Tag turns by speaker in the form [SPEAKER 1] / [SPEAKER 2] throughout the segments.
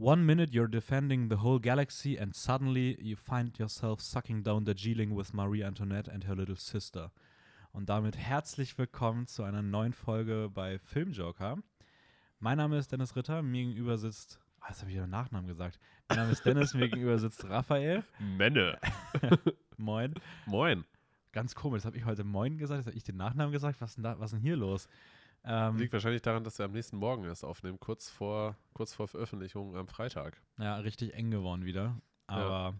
[SPEAKER 1] One minute you're defending the whole galaxy, and suddenly you find yourself sucking down Darjeeling with Marie Antoinette and her little sister. Und damit herzlich willkommen zu einer neuen Folge bei Filmjoker. Mein Name ist Dennis Ritter, mir gegenüber sitzt. Ah, jetzt habe ich ihren Nachnamen gesagt. Mein Name ist Dennis, mir gegenüber sitzt Raphael.
[SPEAKER 2] Menne.
[SPEAKER 1] Moin.
[SPEAKER 2] Moin.
[SPEAKER 1] Ganz komisch, das habe ich heute Moin gesagt, jetzt habe ich den Nachnamen gesagt. Was ist denn, da, was denn hier los? Ähm,
[SPEAKER 2] Liegt wahrscheinlich daran, dass wir am nächsten Morgen erst aufnehmen, kurz vor, kurz vor Veröffentlichung am Freitag.
[SPEAKER 1] ja, richtig eng geworden wieder. Aber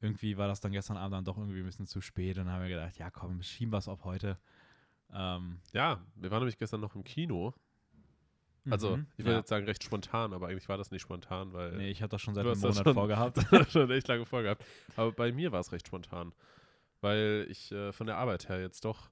[SPEAKER 1] irgendwie war das dann gestern Abend dann doch irgendwie ein bisschen zu spät. Und dann haben wir gedacht, ja komm, schieben wir es auf heute. Ähm,
[SPEAKER 2] Ja, wir waren nämlich gestern noch im Kino. Also,
[SPEAKER 1] mhm,
[SPEAKER 2] ich würde
[SPEAKER 1] ja.
[SPEAKER 2] jetzt sagen, recht spontan, aber eigentlich war das nicht spontan, weil
[SPEAKER 1] Nee, ich habe das schon seit einem Monat
[SPEAKER 2] schon-
[SPEAKER 1] vorgehabt.
[SPEAKER 2] schon echt lange vorgehabt. Aber bei mir war es recht spontan, weil ich äh, von der Arbeit her jetzt doch,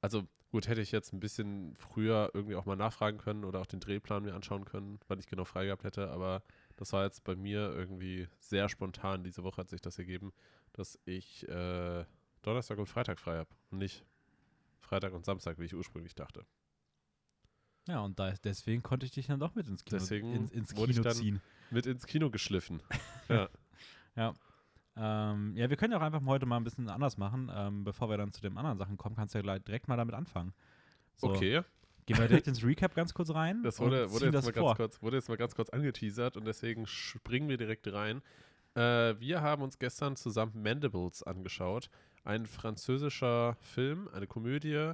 [SPEAKER 2] also gut, hätte ich jetzt ein bisschen früher irgendwie auch mal nachfragen können oder auch den Drehplan mir anschauen können, wann ich genau frei gehabt hätte, aber das war jetzt bei mir irgendwie sehr spontan. Diese Woche hat sich das ergeben, dass ich äh, Donnerstag und Freitag frei habe und nicht Freitag und Samstag, wie ich ursprünglich dachte.
[SPEAKER 1] Ja, und da, deswegen konnte ich dich dann doch mit ins Kino,
[SPEAKER 2] Deswegen
[SPEAKER 1] ins, ins
[SPEAKER 2] wurde ich
[SPEAKER 1] Kino
[SPEAKER 2] dann-
[SPEAKER 1] ziehen.
[SPEAKER 2] Mit ins Kino geschliffen.
[SPEAKER 1] Ähm, ja, wir können ja auch einfach heute mal ein bisschen anders machen. Ähm, bevor wir dann zu den anderen Sachen kommen, kannst du ja gleich direkt mal damit anfangen. So,
[SPEAKER 2] Okay.
[SPEAKER 1] Gehen wir direkt ins Recap ganz kurz rein.
[SPEAKER 2] Das wurde, wurde, jetzt
[SPEAKER 1] das
[SPEAKER 2] mal
[SPEAKER 1] vor.
[SPEAKER 2] ganz kurz, wurde jetzt mal ganz kurz angeteasert und deswegen springen wir direkt rein. Äh, wir haben uns gestern zusammen Mandibles angeschaut. Ein französischer Film, eine Komödie.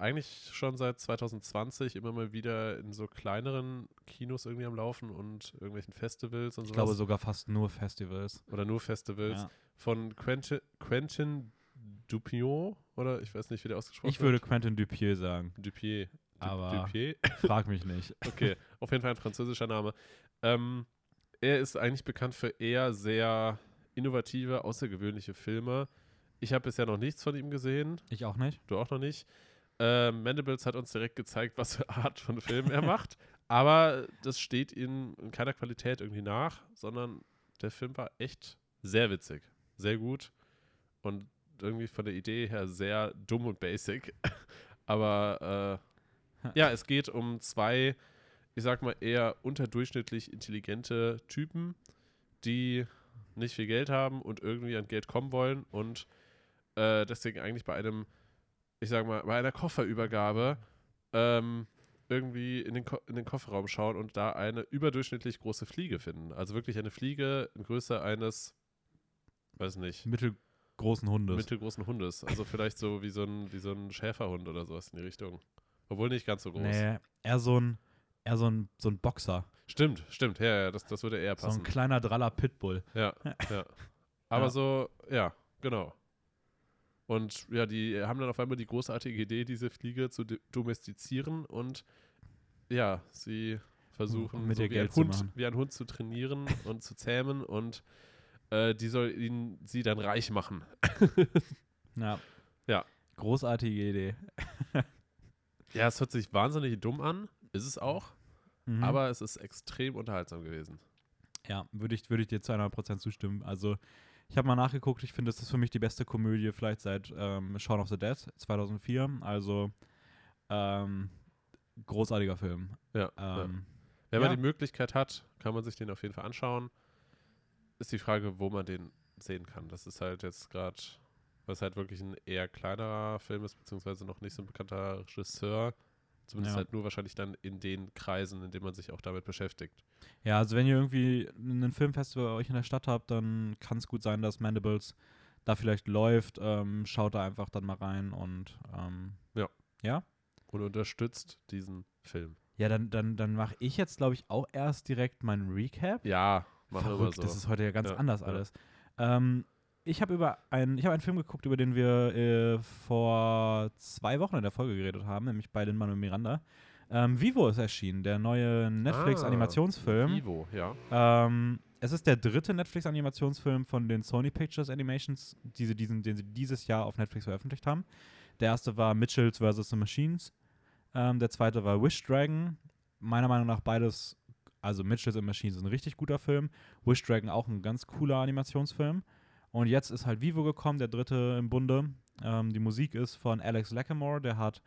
[SPEAKER 2] Eigentlich schon seit 2020 immer mal wieder in so kleineren Kinos irgendwie am Laufen und irgendwelchen Festivals und
[SPEAKER 1] Ich
[SPEAKER 2] sowas.
[SPEAKER 1] glaube sogar fast nur Festivals.
[SPEAKER 2] Oder nur Festivals.
[SPEAKER 1] Ja.
[SPEAKER 2] Von Quentin, Quentin Dupieux oder ich weiß nicht, wie der ausgesprochen
[SPEAKER 1] Ich würde
[SPEAKER 2] wird.
[SPEAKER 1] Quentin Dupieux sagen.
[SPEAKER 2] Dupieux. Du-
[SPEAKER 1] Aber-
[SPEAKER 2] Dupieux?
[SPEAKER 1] Frag mich nicht.
[SPEAKER 2] Okay, auf jeden Fall ein französischer Name. Ähm, er ist eigentlich bekannt für eher sehr innovative, außergewöhnliche Filme. Ich habe bisher noch nichts von ihm gesehen,
[SPEAKER 1] Ich auch nicht.
[SPEAKER 2] du auch noch nicht. Ähm, Mandibles hat uns direkt gezeigt, was für Art von Film er macht. Aber das steht ihm in keiner Qualität irgendwie nach, sondern der Film war echt sehr witzig, sehr gut und irgendwie von der Idee her sehr dumm und basic. Aber äh, ja, es geht um zwei, ich sag mal, eher unterdurchschnittlich intelligente Typen, die nicht viel Geld haben und irgendwie an Geld kommen wollen und äh, deswegen eigentlich bei einem, ich sag mal, bei einer Kofferübergabe ähm, irgendwie in den, Ko in den Kofferraum schauen und da eine überdurchschnittlich große Fliege finden. Also wirklich eine Fliege in Größe eines, weiß nicht,
[SPEAKER 1] Mittelgroßen Hundes.
[SPEAKER 2] mittelgroßen Hundes. Also vielleicht so wie so ein, wie so ein Schäferhund oder sowas in die Richtung. Obwohl nicht ganz so groß.
[SPEAKER 1] nee, eher so ein, eher so ein, so ein Boxer.
[SPEAKER 2] Stimmt, stimmt. Ja, ja, das, das würde eher
[SPEAKER 1] So ein
[SPEAKER 2] passen.
[SPEAKER 1] kleiner Draller Pitbull.
[SPEAKER 2] ja, ja. Aber
[SPEAKER 1] Ja.
[SPEAKER 2] so, ja, genau. Und ja, die haben dann auf einmal die großartige Idee, diese Fliege zu domestizieren und ja, sie versuchen
[SPEAKER 1] mit
[SPEAKER 2] so wie, ein Hund, wie ein Hund zu trainieren und zu zähmen und äh, die soll ihn sie dann reich machen.
[SPEAKER 1] Ja.
[SPEAKER 2] Ja.
[SPEAKER 1] Großartige Idee.
[SPEAKER 2] Ja, es hört sich wahnsinnig dumm an, ist es auch,
[SPEAKER 1] Mhm.
[SPEAKER 2] aber es ist extrem unterhaltsam gewesen.
[SPEAKER 1] Ja, würde ich, würde ich dir zu 100% zustimmen. Also, ich habe mal nachgeguckt, ich finde, das ist für mich die beste Komödie vielleicht seit ähm, Shaun of the Dead 2004. Also, ähm, großartiger Film.
[SPEAKER 2] Ja, ja.
[SPEAKER 1] Ähm,
[SPEAKER 2] Wenn
[SPEAKER 1] Ja.
[SPEAKER 2] man die Möglichkeit hat, kann man sich den auf jeden Fall anschauen. Ist die Frage, wo man den sehen kann. Das ist halt jetzt gerade, was halt wirklich ein eher kleinerer Film ist, beziehungsweise noch nicht so ein bekannter Regisseur. Zumindest
[SPEAKER 1] Ja.
[SPEAKER 2] halt nur wahrscheinlich dann in den Kreisen, in denen man sich auch damit beschäftigt.
[SPEAKER 1] Ja, also wenn ihr irgendwie ein Filmfestival bei euch in der Stadt habt, dann kann es gut sein, dass Mandibles da vielleicht läuft. Ähm, schaut da einfach dann mal rein und ähm,
[SPEAKER 2] Ja.
[SPEAKER 1] Ja?
[SPEAKER 2] Und unterstützt diesen Film.
[SPEAKER 1] Ja, dann, dann, dann mache ich jetzt, glaube ich, auch erst direkt meinen Recap.
[SPEAKER 2] Ja, machen wir so.
[SPEAKER 1] das ist heute ja ganz
[SPEAKER 2] Ja,
[SPEAKER 1] anders
[SPEAKER 2] ja.
[SPEAKER 1] alles. Ähm, ich habe über einen, ich habe einen Film geguckt, über den wir äh, vor zwei Wochen in der Folge geredet haben, nämlich bei Lin-Manuel Miranda. Ähm, Vivo ist erschienen, der neue Netflix-Animationsfilm.
[SPEAKER 2] Ah, Vivo, ja.
[SPEAKER 1] Ähm, es ist der dritte Netflix-Animationsfilm von den Sony Pictures Animations, die sie diesen, den sie dieses Jahr auf Netflix veröffentlicht haben. Der erste war Mitchells vs. The Machines. Ähm, der zweite war Wish Dragon. Meiner Meinung nach beides, also Mitchells and Machines ist ein richtig guter Film. Wish Dragon auch ein ganz cooler Animationsfilm. Und jetzt ist halt Vivo gekommen, der dritte im Bunde. Ähm, die Musik ist von Alex Lacamoire, der hat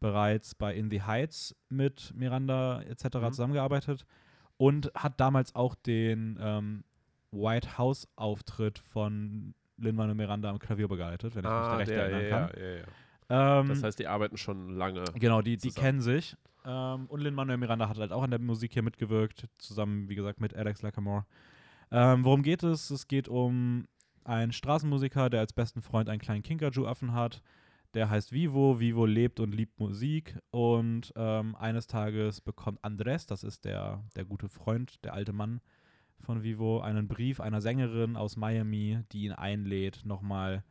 [SPEAKER 1] bereits bei In the Heights mit Miranda etc.
[SPEAKER 2] Mhm.
[SPEAKER 1] zusammengearbeitet. Und hat damals auch den ähm, White House-Auftritt von Lin-Manuel Miranda am Klavier begleitet, wenn ich mich da
[SPEAKER 2] Ah,
[SPEAKER 1] recht
[SPEAKER 2] der,
[SPEAKER 1] erinnern
[SPEAKER 2] ja,
[SPEAKER 1] kann.
[SPEAKER 2] ja, ja.
[SPEAKER 1] Ähm,
[SPEAKER 2] Das heißt, die arbeiten schon lange.
[SPEAKER 1] Genau, die, die kennen sich. Ähm, und Lin-Manuel Miranda hat halt auch an der Musik hier mitgewirkt, zusammen, wie gesagt, mit Alex Lackamore. Ähm, worum geht es? Es geht um einen Straßenmusiker, der als besten Freund einen kleinen Kinkajou-Affen hat. Der heißt Vivo. Vivo lebt und liebt Musik. Und ähm, eines Tages bekommt Andres, das ist der, der gute Freund, der alte Mann von Vivo, einen Brief einer Sängerin aus Miami, die ihn einlädt, nochmal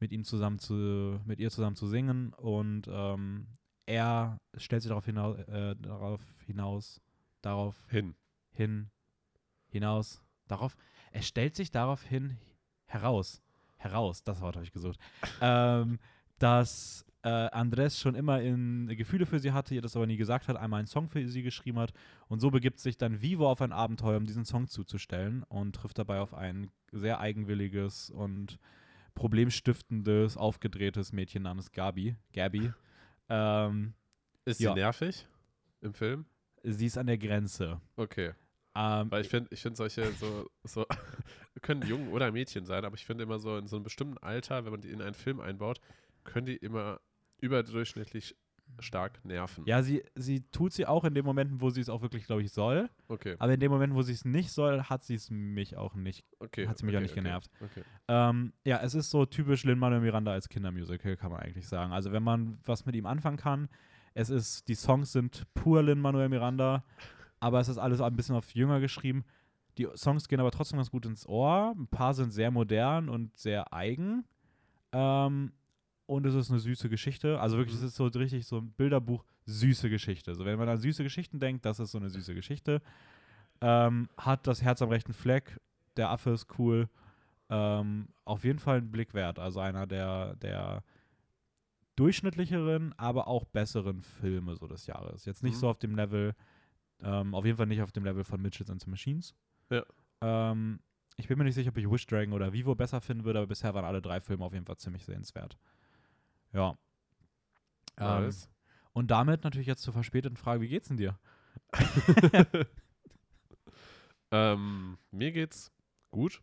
[SPEAKER 1] mit ihm zusammen zu, mit ihr zusammen zu singen. Und ähm, er stellt sich darauf hinaus, äh, darauf hinaus, darauf
[SPEAKER 2] Hin.
[SPEAKER 1] hin, hinaus, darauf, er stellt sich darauf hin heraus, heraus, das Wort habe ich gesucht, ähm, dass äh, Andres schon immer in Gefühle für sie hatte, ihr das aber nie gesagt hat, einmal einen Song für sie geschrieben hat und so begibt sich dann Vivo auf ein Abenteuer, um diesen Song zuzustellen und trifft dabei auf ein sehr eigenwilliges und problemstiftendes, aufgedrehtes Mädchen namens Gabi, Gabi. Ähm,
[SPEAKER 2] Ist
[SPEAKER 1] Ja.
[SPEAKER 2] sie nervig im Film?
[SPEAKER 1] sie ist an der Grenze.
[SPEAKER 2] Okay.
[SPEAKER 1] Ähm,
[SPEAKER 2] Weil ich finde, ich finde solche so, so können Jungen oder Mädchen sein, aber ich finde immer so in so einem bestimmten Alter, wenn man die in einen Film einbaut, können die immer überdurchschnittlich stark nerven.
[SPEAKER 1] Ja, sie, sie tut sie auch in den Momenten, wo sie es auch wirklich, glaube ich, soll.
[SPEAKER 2] Okay.
[SPEAKER 1] Aber in den Momenten, wo sie es nicht soll, hat sie es mich auch nicht.
[SPEAKER 2] okay.
[SPEAKER 1] hat sie mich
[SPEAKER 2] okay,
[SPEAKER 1] auch nicht
[SPEAKER 2] okay,
[SPEAKER 1] genervt.
[SPEAKER 2] Okay.
[SPEAKER 1] Ähm, ja, es ist so typisch Lin-Manuel Miranda als Kindermusical, kann man eigentlich sagen. Also wenn man was mit ihm anfangen kann, es ist, die Songs sind pur Lin-Manuel Miranda, aber es ist alles ein bisschen auf jünger geschrieben. Die Songs gehen aber trotzdem ganz gut ins Ohr. Ein paar sind sehr modern und sehr eigen. Ähm, und es ist eine süße Geschichte. Also wirklich,
[SPEAKER 2] Mhm.
[SPEAKER 1] es ist so richtig so ein Bilderbuch, süße Geschichte. So, wenn man an süße Geschichten denkt, das ist so eine süße Geschichte. Ähm, hat das Herz am rechten Fleck. Der Affe ist cool. Ähm, auf jeden Fall ein Blick wert. Also einer der, der durchschnittlicheren, aber auch besseren Filme so des Jahres. Jetzt nicht
[SPEAKER 2] Mhm.
[SPEAKER 1] so auf dem Level, ähm, auf jeden Fall nicht auf dem Level von Mitchells and the Machines.
[SPEAKER 2] Ja.
[SPEAKER 1] Ähm, ich bin mir nicht sicher, ob ich Wish Dragon oder Vivo besser finden würde, aber bisher waren alle drei Filme auf jeden Fall ziemlich sehenswert. Ja. Ähm, und damit natürlich jetzt zur verspäteten Frage, wie geht's denn dir?
[SPEAKER 2] Ähm, mir geht's gut.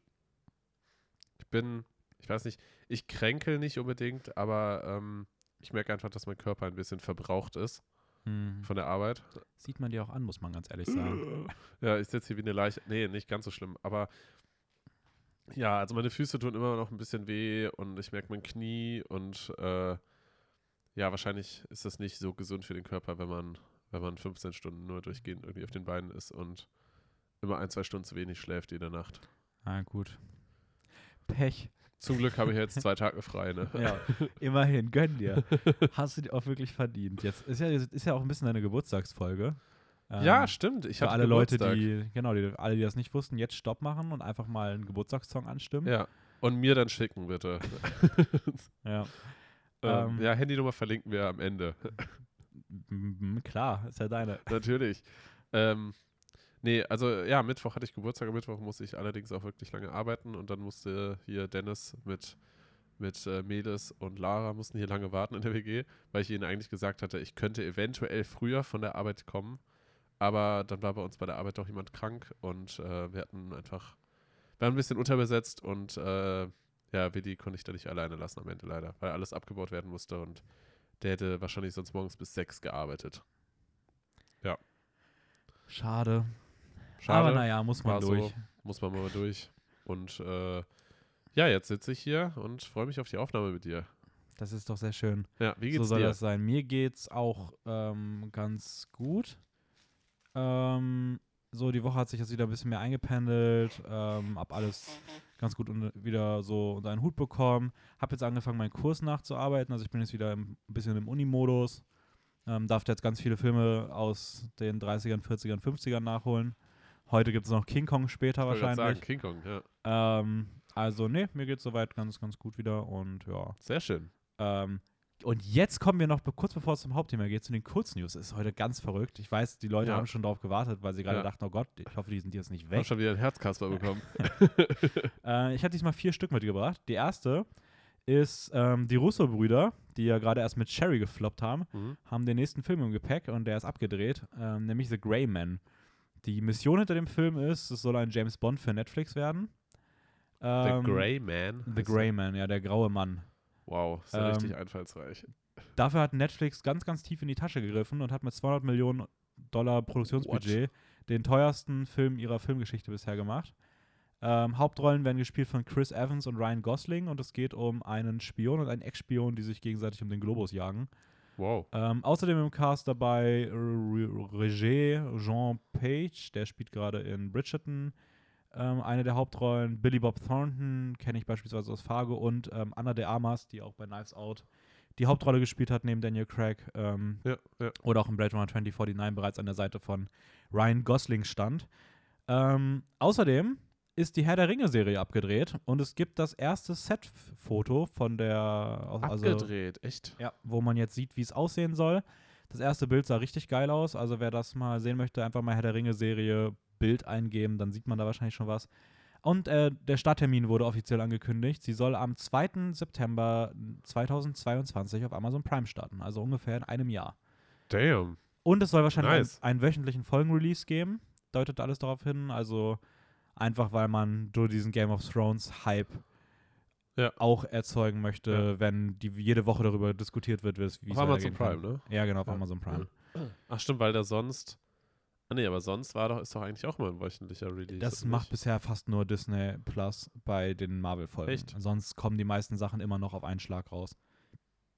[SPEAKER 2] Ich bin, ich weiß nicht, ich kränkel nicht unbedingt, aber ähm, ich merke einfach, dass mein Körper ein bisschen verbraucht ist
[SPEAKER 1] Hm.
[SPEAKER 2] von der Arbeit.
[SPEAKER 1] Sieht man dir auch an, muss man ganz ehrlich sagen.
[SPEAKER 2] Ja, ich sitze hier wie eine Leiche. Nee, nicht ganz so schlimm, aber ja, also meine Füße tun immer noch ein bisschen weh und ich merke mein Knie und äh, ja, wahrscheinlich ist das nicht so gesund für den Körper, wenn man, wenn man 15 Stunden nur durchgehend irgendwie auf den Beinen ist und immer ein, zwei Stunden zu wenig schläft jede Nacht.
[SPEAKER 1] Ah, gut. Pech.
[SPEAKER 2] Zum Glück habe ich jetzt zwei Tage frei, ne?
[SPEAKER 1] Ja, immerhin, gönn dir. Hast du dir auch wirklich verdient. Jetzt ist ja, ist ja auch ein bisschen deine Geburtstagsfolge.
[SPEAKER 2] Ja,
[SPEAKER 1] Ähm,
[SPEAKER 2] stimmt. Ich
[SPEAKER 1] für alle Leute,
[SPEAKER 2] Geburtstag.
[SPEAKER 1] die, genau, die, alle, die das nicht wussten, jetzt Stopp machen und einfach mal einen Geburtstagssong anstimmen.
[SPEAKER 2] Ja. Und mir dann schicken, bitte.
[SPEAKER 1] Ja.
[SPEAKER 2] ähm,
[SPEAKER 1] Ähm.
[SPEAKER 2] ja, Handynummer verlinken wir am Ende.
[SPEAKER 1] Klar, ist ja deine.
[SPEAKER 2] Natürlich. Ähm, nee, also ja, Mittwoch hatte ich Geburtstag. Am Mittwoch musste ich allerdings auch wirklich lange arbeiten und dann musste hier Dennis mit, mit äh, Melis und Lara mussten hier lange warten in der WG, weil ich ihnen eigentlich gesagt hatte, ich könnte eventuell früher von der Arbeit kommen. Aber dann war bei uns bei der Arbeit doch jemand krank und äh, wir hatten einfach, wir waren ein bisschen unterbesetzt und äh, ja, Willi konnte ich da nicht alleine lassen am Ende leider, weil alles abgebaut werden musste und der hätte wahrscheinlich sonst morgens bis sechs gearbeitet.
[SPEAKER 1] Schade.
[SPEAKER 2] Schade.
[SPEAKER 1] Aber naja, muss man
[SPEAKER 2] war so.
[SPEAKER 1] durch.
[SPEAKER 2] muss man mal durch. Und äh, ja, jetzt sitze ich hier und freue mich auf die Aufnahme mit dir.
[SPEAKER 1] Das ist doch sehr schön.
[SPEAKER 2] Ja, wie
[SPEAKER 1] so
[SPEAKER 2] geht's
[SPEAKER 1] soll
[SPEAKER 2] dir?
[SPEAKER 1] das sein. Mir geht's auch ähm, ganz gut. Ähm, so, die Woche hat sich jetzt wieder ein bisschen mehr eingependelt. Ähm, hab alles ganz gut unter, wieder so unter einen Hut bekommen. Hab jetzt angefangen, meinen Kurs nachzuarbeiten. Also ich bin jetzt wieder ein bisschen im Uni-Modus. Ähm, darf jetzt ganz viele Filme aus den 30ern, 40ern, 50ern nachholen. Heute gibt es noch King Kong später
[SPEAKER 2] Ich
[SPEAKER 1] wahrscheinlich.
[SPEAKER 2] sagen, King Kong, ja.
[SPEAKER 1] Ähm, also, nee, mir geht's soweit ganz, ganz gut wieder und ja.
[SPEAKER 2] Sehr schön.
[SPEAKER 1] Ähm, und jetzt kommen wir noch, kurz bevor es zum Hauptthema geht, zu den Kurznews. Ist heute ganz verrückt. Ich weiß, die Leute
[SPEAKER 2] Ja.
[SPEAKER 1] haben schon darauf gewartet, weil sie gerade
[SPEAKER 2] Ja.
[SPEAKER 1] dachten, oh Gott, ich hoffe, die sind jetzt nicht
[SPEAKER 2] Ich
[SPEAKER 1] weg.
[SPEAKER 2] habe schon wieder ein Herzkasper bekommen.
[SPEAKER 1] Äh, ich habe diesmal vier Stück mitgebracht. Die erste ist ähm, die Russo-Brüder, die ja gerade erst mit Sherry gefloppt haben,
[SPEAKER 2] mhm.
[SPEAKER 1] haben den nächsten Film im Gepäck und der ist abgedreht, ähm, nämlich The Grey Man. Die Mission hinter dem Film ist, es soll ein James Bond für Netflix werden.
[SPEAKER 2] The
[SPEAKER 1] Ähm,
[SPEAKER 2] Grey Man.
[SPEAKER 1] The Grey Man, ja, der graue Mann.
[SPEAKER 2] Wow, ist ja
[SPEAKER 1] Ähm,
[SPEAKER 2] richtig einfallsreich.
[SPEAKER 1] Dafür hat Netflix ganz, ganz tief in die Tasche gegriffen und hat mit 200 Millionen Dollar Produktionsbudget den teuersten Film ihrer Filmgeschichte bisher gemacht. Ähm, Hauptrollen werden gespielt von Chris Evans und Ryan Gosling und es geht um einen Spion und einen Ex-Spion, die sich gegenseitig um den Globus jagen.
[SPEAKER 2] Wow.
[SPEAKER 1] Ähm, außerdem im Cast dabei Roger Jean Page, der spielt gerade in Bridgerton ähm, eine der Hauptrollen. Billy Bob Thornton kenne ich beispielsweise aus Fargo und ähm, Anna de Armas, die auch bei Knives Out die Hauptrolle gespielt hat, neben Daniel Craig. Ähm,
[SPEAKER 2] Ja, ja.
[SPEAKER 1] oder auch in Blade Runner 2049 bereits an der Seite von Ryan Gosling stand. Ähm, außerdem ist die Herr der Ringe-Serie abgedreht und es gibt das erste Set-Foto von der also,
[SPEAKER 2] Abgedreht, echt?
[SPEAKER 1] ja, wo man jetzt sieht, wie es aussehen soll. Das erste Bild sah richtig geil aus. Also wer das mal sehen möchte, einfach mal Herr der Ringe-Serie Bild eingeben, dann sieht man da wahrscheinlich schon was. Und äh, der Starttermin wurde offiziell angekündigt. Sie soll am 2. September 2022 auf Amazon Prime starten, also ungefähr in einem Jahr.
[SPEAKER 2] Damn.
[SPEAKER 1] Und es soll wahrscheinlich
[SPEAKER 2] Nice.
[SPEAKER 1] einen, einen wöchentlichen Folgenrelease geben. Deutet alles darauf hin. Also einfach, weil man durch diesen Game of Thrones Hype
[SPEAKER 2] Ja.
[SPEAKER 1] auch erzeugen möchte,
[SPEAKER 2] Ja.
[SPEAKER 1] wenn die jede Woche darüber diskutiert wird, wie es wie
[SPEAKER 2] Auf Amazon. Prime, ne?
[SPEAKER 1] Ja, genau, auf
[SPEAKER 2] Ja.
[SPEAKER 1] Amazon Prime.
[SPEAKER 2] Ach stimmt, weil da sonst. Ah nee, aber sonst war doch, ist doch eigentlich auch mal ein wöchentlicher Release.
[SPEAKER 1] Das macht
[SPEAKER 2] nicht?
[SPEAKER 1] bisher fast nur Disney Plus bei den Marvel-Folgen.
[SPEAKER 2] Echt?
[SPEAKER 1] Sonst kommen die meisten Sachen immer noch auf einen Schlag raus.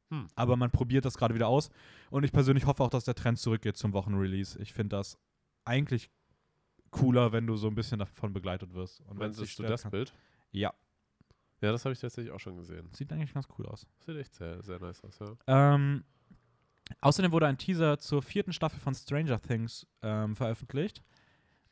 [SPEAKER 2] Hm.
[SPEAKER 1] Aber man probiert das gerade wieder aus. Und ich persönlich hoffe auch, dass der Trend zurückgeht zum Wochenrelease. Ich finde das eigentlich cooler, wenn du so ein bisschen davon begleitet wirst. Und dich
[SPEAKER 2] Meinst du das
[SPEAKER 1] kann-
[SPEAKER 2] Bild?
[SPEAKER 1] Ja,
[SPEAKER 2] Ja, das habe ich tatsächlich auch schon gesehen.
[SPEAKER 1] sieht eigentlich ganz cool aus.
[SPEAKER 2] Sieht echt sehr, sehr nice aus, ja.
[SPEAKER 1] Ähm, außerdem wurde ein Teaser zur vierten Staffel von Stranger Things ähm, veröffentlicht.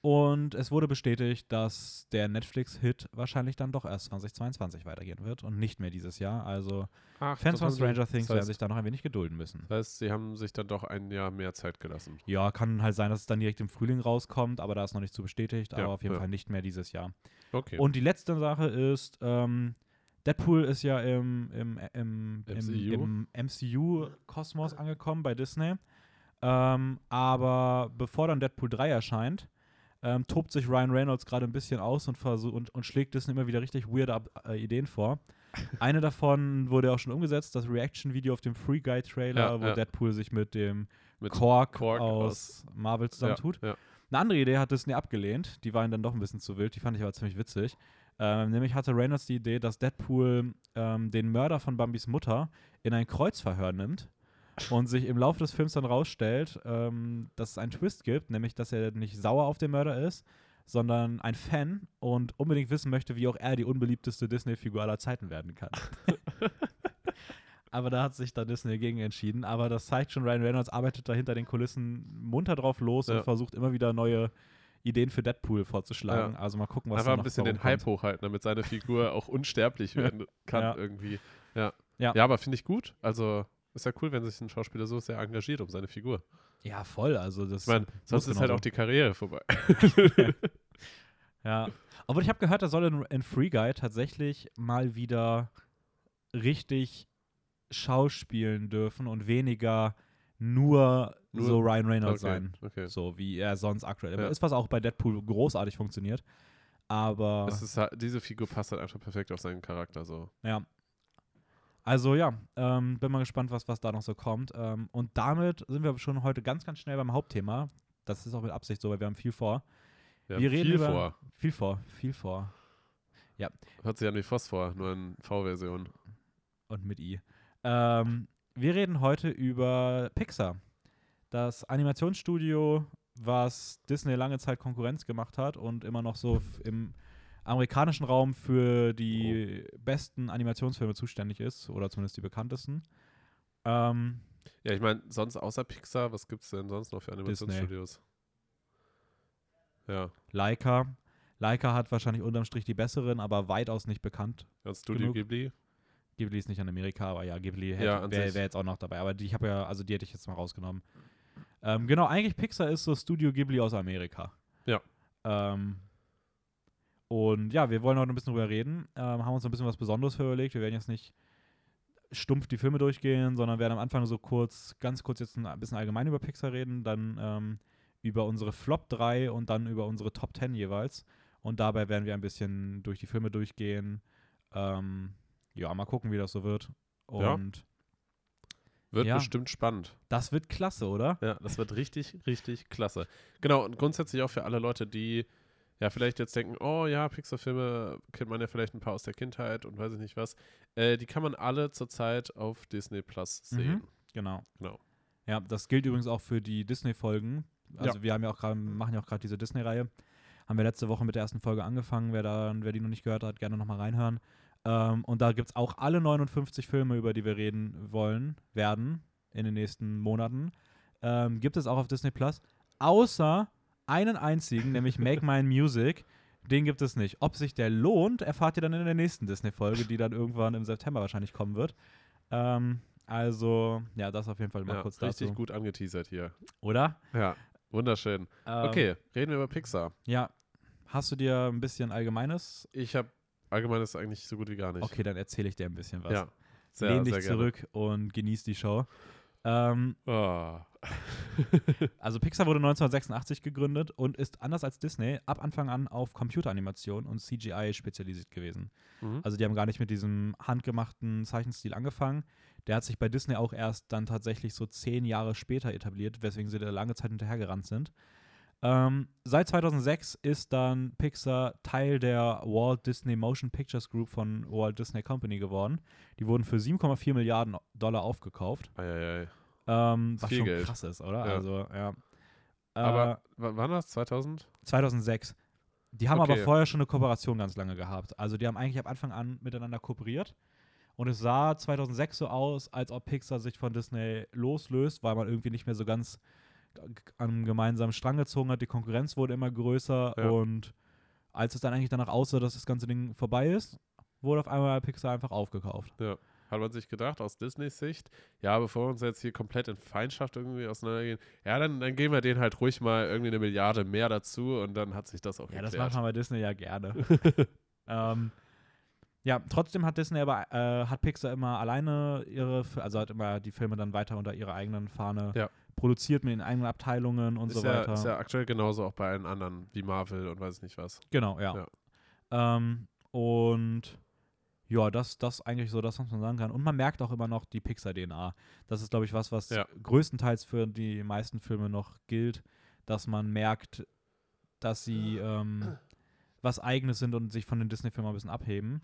[SPEAKER 1] Und es wurde bestätigt, dass der Netflix-Hit wahrscheinlich dann doch erst 2022 weitergehen wird und nicht mehr dieses Jahr. Also
[SPEAKER 2] Ach,
[SPEAKER 1] Fans von Stranger Things
[SPEAKER 2] das
[SPEAKER 1] werden sich da noch ein wenig gedulden müssen.
[SPEAKER 2] Das heißt, sie haben sich dann doch ein Jahr mehr Zeit gelassen.
[SPEAKER 1] Ja, kann halt sein, dass es dann direkt im Frühling rauskommt, aber da ist noch nicht zu bestätigt,
[SPEAKER 2] Ja,
[SPEAKER 1] aber auf jeden
[SPEAKER 2] ja.
[SPEAKER 1] Fall nicht mehr dieses Jahr.
[SPEAKER 2] Okay.
[SPEAKER 1] Und die letzte Sache ist, ähm, Deadpool ist ja im, im, im, im,
[SPEAKER 2] MCU?
[SPEAKER 1] im MCU-Kosmos angekommen bei Disney. Ähm, aber bevor dann Deadpool 3 erscheint, ähm, tobt sich Ryan Reynolds gerade ein bisschen aus und, und, und schlägt Disney immer wieder richtig weirde äh, Ideen vor. Eine davon wurde auch schon umgesetzt, das Reaction-Video auf dem Free Guy-Trailer,
[SPEAKER 2] Ja,
[SPEAKER 1] wo
[SPEAKER 2] ja.
[SPEAKER 1] Deadpool sich mit dem
[SPEAKER 2] Mit
[SPEAKER 1] Kork,
[SPEAKER 2] Korg
[SPEAKER 1] aus, Marvel zusammentut.
[SPEAKER 2] Ja.
[SPEAKER 1] Eine andere Idee hat Disney abgelehnt, die war ihnen dann doch ein bisschen zu wild, die fand ich aber ziemlich witzig. Ähm, nämlich hatte Reynolds die Idee, dass Deadpool ähm, den Mörder von Bambis Mutter in ein Kreuzverhör nimmt und sich im Laufe des Films dann rausstellt, ähm, dass es einen Twist gibt, nämlich dass er nicht sauer auf den Mörder ist, sondern ein Fan und unbedingt wissen möchte, wie auch er die unbeliebteste Disney-Figur aller Zeiten werden kann. Aber da hat sich dann Disney gegen entschieden. Aber das zeigt schon, Ryan Reynolds arbeitet da hinter den Kulissen munter drauf los
[SPEAKER 2] Ja.
[SPEAKER 1] und versucht immer wieder neue Ideen für Deadpool vorzuschlagen.
[SPEAKER 2] Ja.
[SPEAKER 1] Also mal gucken, was
[SPEAKER 2] Einfach
[SPEAKER 1] da
[SPEAKER 2] ein
[SPEAKER 1] noch
[SPEAKER 2] bisschen den. Hype hochhalten, damit seine Figur auch unsterblich werden kann
[SPEAKER 1] Ja.
[SPEAKER 2] irgendwie. Ja.
[SPEAKER 1] Ja.
[SPEAKER 2] ja, aber finde ich gut. Also ist ja cool, wenn sich ein Schauspieler so sehr engagiert um seine Figur.
[SPEAKER 1] Ja, voll. Also das
[SPEAKER 2] Ich meine, sonst ist halt auch die Karriere vorbei.
[SPEAKER 1] Ja. Aber ich habe gehört, er soll in, in Free Guy tatsächlich mal wieder richtig schauspielen dürfen und weniger nur,
[SPEAKER 2] Nur-
[SPEAKER 1] so Ryan Reynolds
[SPEAKER 2] okay,
[SPEAKER 1] sein.
[SPEAKER 2] okay.
[SPEAKER 1] So wie er sonst aktuell immer
[SPEAKER 2] Ja.
[SPEAKER 1] ist, was auch bei Deadpool großartig funktioniert. Aber
[SPEAKER 2] Es ist halt, diese Figur passt halt einfach perfekt auf seinen Charakter. So.
[SPEAKER 1] ja. Also ja, ähm, bin mal gespannt, was, was da noch so kommt. Ähm, und damit sind wir schon heute ganz, ganz schnell beim Hauptthema. Das ist auch mit Absicht so, weil wir haben viel vor.
[SPEAKER 2] Wir,
[SPEAKER 1] Wir reden
[SPEAKER 2] viel
[SPEAKER 1] über-
[SPEAKER 2] vor.
[SPEAKER 1] Viel vor, viel vor.
[SPEAKER 2] Hört sich an wie Phosphor, nur in V-Version.
[SPEAKER 1] und mit I. Ähm, wir reden heute über Pixar. Das Animationsstudio, was Disney lange Zeit Konkurrenz gemacht hat und immer noch so im amerikanischen Raum für die besten Animationsfilme zuständig ist, oder zumindest die bekanntesten. Ähm,
[SPEAKER 2] Ja, ich meine, sonst außer Pixar, was gibt es denn sonst noch für Animationsstudios? Ja,
[SPEAKER 1] Leica. Leica hat wahrscheinlich unterm Strich die besseren, aber weitaus nicht bekannt.
[SPEAKER 2] ja Studio
[SPEAKER 1] Genug.
[SPEAKER 2] Ghibli.
[SPEAKER 1] Ghibli ist nicht in Amerika, aber ja, Ghibli
[SPEAKER 2] Ja,
[SPEAKER 1] wäre wär jetzt auch noch dabei. Aber die, ich habe ja, also die hätte ich jetzt mal rausgenommen. Ähm, genau, eigentlich Pixar ist so Studio Ghibli aus Amerika.
[SPEAKER 2] Ja.
[SPEAKER 1] Ähm, und ja, wir wollen heute ein bisschen drüber reden. Ähm, haben uns ein bisschen was Besonderes überlegt. Wir werden jetzt nicht stumpf die Filme durchgehen, sondern werden am Anfang so kurz, ganz kurz jetzt ein bisschen allgemein über Pixar reden, dann ähm, über unsere Flop 3 und dann über unsere Top 10 jeweils. Und dabei werden wir ein bisschen durch die Filme durchgehen. Ähm, ja, mal gucken, wie das so wird.
[SPEAKER 2] Ja.
[SPEAKER 1] Und
[SPEAKER 2] Wird
[SPEAKER 1] Ja.
[SPEAKER 2] bestimmt spannend.
[SPEAKER 1] das wird klasse, oder?
[SPEAKER 2] Ja, das wird richtig, richtig klasse. Genau, und grundsätzlich auch für alle Leute, die ja vielleicht jetzt denken, oh ja, Pixar-Filme kennt man ja vielleicht ein paar aus der Kindheit und weiß ich nicht was. Äh, die kann man alle zurzeit auf Disney Plus sehen.
[SPEAKER 1] Genau.
[SPEAKER 2] Genau.
[SPEAKER 1] Ja, das gilt übrigens auch für die Disney-Folgen. Also wir haben ja auch gerade, machen ja auch gerade diese Disney-Reihe. Haben wir letzte Woche mit der ersten Folge angefangen. Wer da, wer die noch nicht gehört hat, gerne nochmal reinhören. Ähm, und da gibt es auch alle 59 Filme, über die wir reden wollen, werden in den nächsten Monaten. Ähm, gibt es auch auf Disney Plus. Außer einen einzigen, nämlich Make Mine Music. Den gibt es nicht. Ob sich der lohnt, erfahrt ihr dann in der nächsten Disney-Folge, die dann irgendwann im September wahrscheinlich kommen wird. Ähm, also, ja, das auf jeden Fall mal
[SPEAKER 2] Ja,
[SPEAKER 1] kurz
[SPEAKER 2] richtig
[SPEAKER 1] dazu.
[SPEAKER 2] gut angeteasert hier.
[SPEAKER 1] Oder?
[SPEAKER 2] Ja, wunderschön.
[SPEAKER 1] Ähm,
[SPEAKER 2] Okay, reden wir über Pixar.
[SPEAKER 1] Ja. Hast du dir ein bisschen Allgemeines?
[SPEAKER 2] Ich habe allgemeines eigentlich so gut wie gar nicht.
[SPEAKER 1] Okay, dann erzähle ich dir ein bisschen was.
[SPEAKER 2] Ja, sehr,
[SPEAKER 1] Lehn dich zurück und genieß die Show. Ähm.
[SPEAKER 2] Oh.
[SPEAKER 1] also Pixar wurde 1986 gegründet und ist anders als Disney ab Anfang an auf Computeranimation und CGI spezialisiert gewesen.
[SPEAKER 2] Mhm.
[SPEAKER 1] Also die haben gar nicht mit diesem handgemachten Zeichenstil angefangen. Der hat sich bei Disney auch erst dann tatsächlich so zehn Jahre später etabliert, weswegen sie da lange Zeit hinterhergerannt sind. Ähm, seit 2006 ist dann Pixar Teil der Walt Disney Motion Pictures Group von Walt Disney Company geworden. Die wurden für 7,4 Milliarden Dollar aufgekauft,
[SPEAKER 2] Eieiei.
[SPEAKER 1] ähm, was schon
[SPEAKER 2] Geld.
[SPEAKER 1] krass ist, oder?
[SPEAKER 2] Ja.
[SPEAKER 1] Also, ja. Äh,
[SPEAKER 2] Aber wann das? 2000?
[SPEAKER 1] 2006. Die haben
[SPEAKER 2] Okay.
[SPEAKER 1] aber vorher schon eine Kooperation ganz lange gehabt. Also die haben eigentlich ab Anfang an miteinander kooperiert. Und es sah 2006 so aus, als ob Pixar sich von Disney loslöst, weil man irgendwie nicht mehr so ganz an einem gemeinsamen Strang gezogen hat. Die Konkurrenz wurde immer größer.
[SPEAKER 2] Ja.
[SPEAKER 1] Und als es dann eigentlich danach aussah, dass das ganze Ding vorbei ist, wurde auf einmal Pixar einfach aufgekauft.
[SPEAKER 2] Hat man sich gedacht, aus Disneys Sicht, ja, bevor wir uns jetzt hier komplett in Feindschaft irgendwie auseinandergehen, ja, dann, dann geben wir denen halt ruhig mal irgendwie eine Milliarde mehr dazu und dann hat sich das auch
[SPEAKER 1] Ja, das
[SPEAKER 2] geklärt.
[SPEAKER 1] macht man bei Disney ja gerne. ähm, ja, trotzdem hat Disney aber, äh, hat Pixar immer alleine ihre, also hat immer die Filme dann weiter unter ihrer eigenen Fahne
[SPEAKER 2] Ja.
[SPEAKER 1] produziert mit den eigenen Abteilungen und
[SPEAKER 2] ist,
[SPEAKER 1] so
[SPEAKER 2] ja,
[SPEAKER 1] weiter.
[SPEAKER 2] ist ja aktuell genauso auch bei allen anderen, wie Marvel und weiß nicht was.
[SPEAKER 1] genau, ja. Ähm, und ja, das, das eigentlich so das, was man sagen kann. Und man merkt auch immer noch die Pixar-DNA. Das ist, glaube ich, was, was
[SPEAKER 2] Ja.
[SPEAKER 1] größtenteils für die meisten Filme noch gilt, dass man merkt, dass sie ähm, was Eigenes sind und sich von den Disney-Filmen ein bisschen abheben.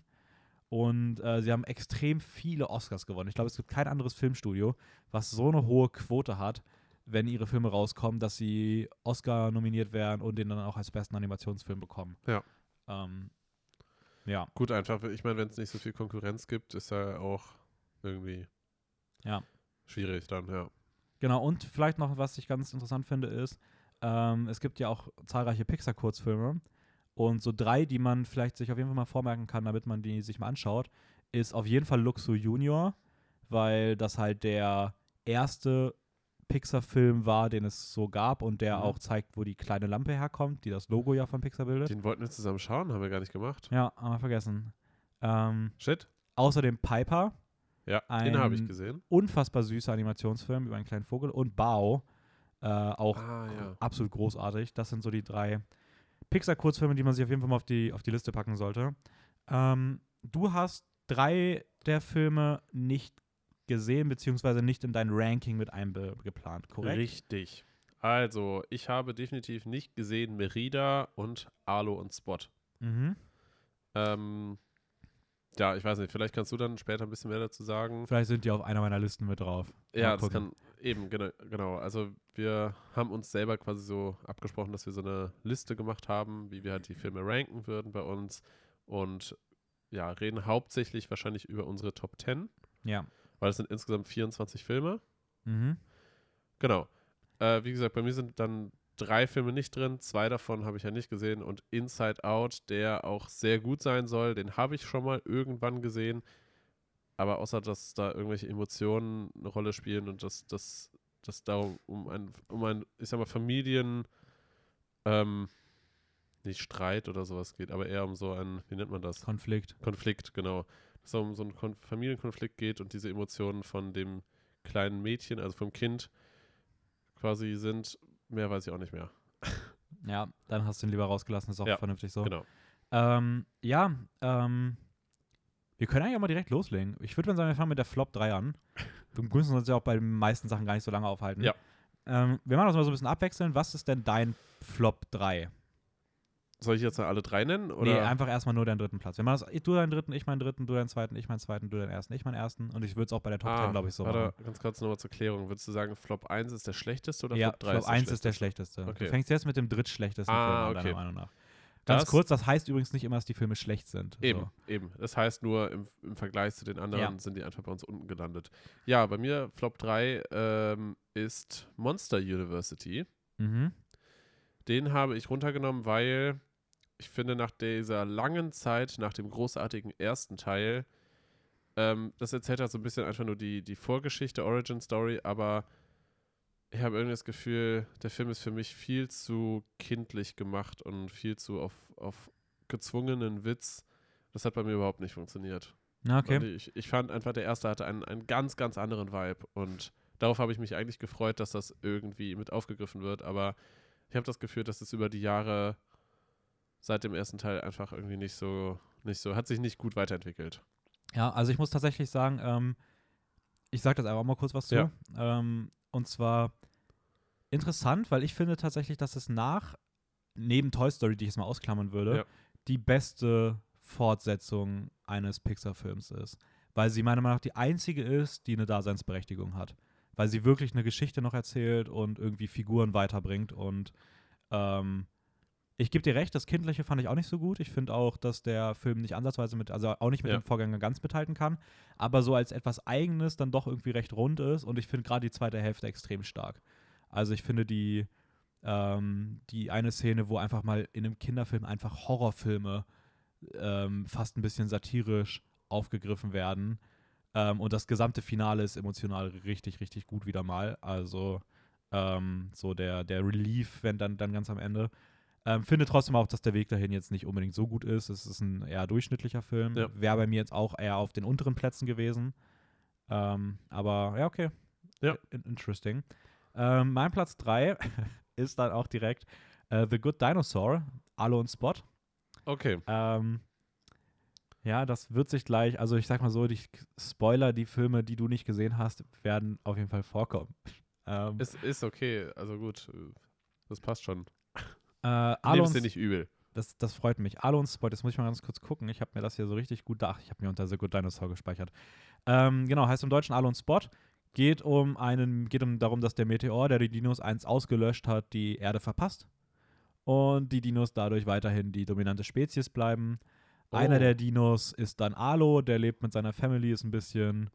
[SPEAKER 1] Und äh, sie haben extrem viele Oscars gewonnen. Ich glaube, es gibt kein anderes Filmstudio, was so eine hohe Quote hat, wenn ihre Filme rauskommen, dass sie Oscar nominiert werden und den dann auch als besten Animationsfilm bekommen.
[SPEAKER 2] Ja.
[SPEAKER 1] Ähm, ja.
[SPEAKER 2] Gut, einfach, ich meine, wenn es nicht so viel Konkurrenz gibt, ist ja auch irgendwie
[SPEAKER 1] Ja.
[SPEAKER 2] schwierig dann, ja.
[SPEAKER 1] Genau, und vielleicht noch, was ich ganz interessant finde, ist, ähm, es gibt ja auch zahlreiche Pixar-Kurzfilme. Und so drei, die man vielleicht sich auf jeden Fall mal vormerken kann, damit man die sich mal anschaut, ist auf jeden Fall Luxo Junior, weil das halt der erste Pixar-Film war, den es so gab und der
[SPEAKER 2] Mhm.
[SPEAKER 1] auch zeigt, wo die kleine Lampe herkommt, die das Logo ja von Pixar bildet.
[SPEAKER 2] Den wollten wir zusammen schauen, haben wir gar nicht gemacht.
[SPEAKER 1] ja, haben wir vergessen. Ähm,
[SPEAKER 2] Shit.
[SPEAKER 1] außerdem Piper,
[SPEAKER 2] Ja, den habe ich
[SPEAKER 1] Ein-
[SPEAKER 2] gesehen.
[SPEAKER 1] unfassbar süßer Animationsfilm über einen kleinen Vogel und Bao, äh, auch
[SPEAKER 2] Ah, ja.
[SPEAKER 1] absolut großartig. Das sind so die drei Pixar-Kurzfilme, die man sich auf jeden Fall mal auf die, auf die Liste packen sollte. Ähm, du hast drei der Filme nicht gesehen, beziehungsweise nicht in dein Ranking mit eingeplant, korrekt?
[SPEAKER 2] Richtig. Also, ich habe definitiv nicht gesehen Merida und Arlo und Spot.
[SPEAKER 1] Mhm.
[SPEAKER 2] Ähm, ja, ich weiß nicht, vielleicht kannst du dann später ein bisschen mehr dazu sagen.
[SPEAKER 1] Vielleicht sind die auf einer meiner Listen mit drauf.
[SPEAKER 2] Ja, das kann eben, genau, genau. Also wir haben uns selber quasi so abgesprochen, dass wir so eine Liste gemacht haben, wie wir halt die Filme ranken würden bei uns und ja, reden hauptsächlich wahrscheinlich über unsere Top 10,
[SPEAKER 1] Ja.
[SPEAKER 2] weil es sind insgesamt 24 Filme.
[SPEAKER 1] Mhm.
[SPEAKER 2] Genau. Äh, wie gesagt, bei mir sind dann drei Filme nicht drin, zwei davon habe ich ja nicht gesehen und Inside Out, der auch sehr gut sein soll, den habe ich schon mal irgendwann gesehen, aber außer dass da irgendwelche Emotionen eine Rolle spielen und dass das dass da um ein um ein ich sag mal Familien ähm, nicht Streit oder sowas geht, aber eher um so ein wie nennt man das
[SPEAKER 1] Konflikt.
[SPEAKER 2] Konflikt, genau. Dass es um so einen Kon Familienkonflikt geht und diese Emotionen von dem kleinen Mädchen, also vom Kind, quasi sind, mehr weiß ich auch nicht mehr.
[SPEAKER 1] Ja, dann hast du ihn lieber rausgelassen, ist auch
[SPEAKER 2] Ja,
[SPEAKER 1] vernünftig so.
[SPEAKER 2] Genau.
[SPEAKER 1] Ähm, ja, ähm, wir können eigentlich auch mal direkt loslegen. Ich würde mal sagen, wir fangen mit der Flop 3 an. Wir müssen uns ja auch bei den meisten Sachen gar nicht so lange aufhalten.
[SPEAKER 2] Ja.
[SPEAKER 1] Ähm, wir machen das mal so ein bisschen abwechseln. Was ist denn dein Flop 3?
[SPEAKER 2] Soll ich jetzt alle drei nennen? Oder?
[SPEAKER 1] Nee, einfach erstmal nur deinen dritten Platz. Wir machen das, du deinen dritten, ich meinen dritten, du deinen zweiten, ich meinen zweiten, du deinen ersten, ich meinen ersten. Und ich würde es auch bei der Top
[SPEAKER 2] ah,
[SPEAKER 1] 10, glaube ich, so
[SPEAKER 2] warte,
[SPEAKER 1] machen.
[SPEAKER 2] ganz kurz nochmal zur Klärung. Würdest du sagen, Flop 1 ist der schlechteste oder
[SPEAKER 1] Ja,
[SPEAKER 2] Flop 3
[SPEAKER 1] Flop
[SPEAKER 2] ist der
[SPEAKER 1] 1 ist der
[SPEAKER 2] schlechteste?
[SPEAKER 1] schlechteste.
[SPEAKER 2] Okay.
[SPEAKER 1] Du fängst jetzt mit dem drittschlechtesten
[SPEAKER 2] Ah,
[SPEAKER 1] Film an,
[SPEAKER 2] okay.
[SPEAKER 1] deiner Meinung nach. Ganz
[SPEAKER 2] Das-
[SPEAKER 1] kurz, das heißt übrigens nicht immer, dass die Filme schlecht sind.
[SPEAKER 2] Eben,
[SPEAKER 1] So.
[SPEAKER 2] eben. Das heißt nur, im, im Vergleich zu den anderen
[SPEAKER 1] Ja.
[SPEAKER 2] sind die einfach bei uns unten gelandet. Ja, bei mir Flop 3 ähm, ist Monster University.
[SPEAKER 1] Mhm.
[SPEAKER 2] Den habe ich runtergenommen, weil ich finde, nach dieser langen Zeit, nach dem großartigen ersten Teil, ähm, das erzählt halt so ein bisschen einfach nur die, die Vorgeschichte, Origin Story, aber ich habe irgendwie das Gefühl, der Film ist für mich viel zu kindlich gemacht und viel zu auf, auf gezwungenen Witz. Das hat bei mir überhaupt nicht funktioniert.
[SPEAKER 1] Okay.
[SPEAKER 2] Ich, ich fand einfach, der erste hatte einen, einen ganz, ganz anderen Vibe und darauf habe ich mich eigentlich gefreut, dass das irgendwie mit aufgegriffen wird, aber ich habe das Gefühl, dass es über die Jahre seit dem ersten Teil einfach irgendwie nicht so, nicht so, hat sich nicht gut weiterentwickelt.
[SPEAKER 1] Ja, also ich muss tatsächlich sagen, ähm, ich sage das einfach mal kurz was zu.
[SPEAKER 2] Ja.
[SPEAKER 1] Ähm, und zwar interessant, weil ich finde tatsächlich, dass es nach, neben Toy Story, die ich jetzt mal ausklammern würde,
[SPEAKER 2] Ja.
[SPEAKER 1] die beste Fortsetzung eines Pixar-Films ist. Weil sie meiner Meinung nach die einzige ist, die eine Daseinsberechtigung hat. Weil sie wirklich eine Geschichte noch erzählt und irgendwie Figuren weiterbringt. Und ähm, ich gebe dir recht, das Kindliche fand ich auch nicht so gut. Ich finde auch, dass der Film nicht ansatzweise mit, also auch nicht mit
[SPEAKER 2] Ja.
[SPEAKER 1] dem Vorgänger ganz mithalten kann, aber so als etwas Eigenes dann doch irgendwie recht rund ist. Und ich finde gerade die zweite Hälfte extrem stark. Also ich finde die, ähm, die eine Szene, wo einfach mal in einem Kinderfilm einfach Horrorfilme ähm, fast ein bisschen satirisch aufgegriffen werden. Ähm, und das gesamte Finale ist emotional richtig, richtig gut wieder mal. Also ähm, so der, der Relief, wenn dann, dann ganz am Ende. Ähm, finde trotzdem auch, dass der Weg dahin jetzt nicht unbedingt so gut ist. Es ist ein eher durchschnittlicher Film.
[SPEAKER 2] Ja.
[SPEAKER 1] Wäre bei mir jetzt auch eher auf den unteren Plätzen gewesen. Ähm, aber ja, okay.
[SPEAKER 2] Ja.
[SPEAKER 1] In interesting. Ähm, mein Platz 3 ist dann auch direkt äh, The Good Dinosaur, Arlo und Spot.
[SPEAKER 2] Okay.
[SPEAKER 1] Ähm, ja, das wird sich gleich, also ich sag mal so, die Spoiler, die Filme, die du nicht gesehen hast, werden auf jeden Fall vorkommen. Ähm,
[SPEAKER 2] Ist, ist okay, also gut. äh, Das passt schon.
[SPEAKER 1] Äh, und
[SPEAKER 2] dir nicht übel.
[SPEAKER 1] Das, das freut mich. Arlo und Spot, jetzt muss ich mal ganz kurz gucken. Ich habe mir das hier so richtig gut. Ach, ich habe mir unter The Good Dinosaur gespeichert. Ähm, genau, heißt im Deutschen Arlo und Spot. Geht um einen, geht um darum, dass der Meteor, der die Dinos einst ausgelöscht hat, die Erde verpasst. Und die Dinos dadurch weiterhin die dominante Spezies bleiben. Einer
[SPEAKER 2] Oh.
[SPEAKER 1] der Dinos ist dann Arlo, der lebt mit seiner Family, ist ein bisschen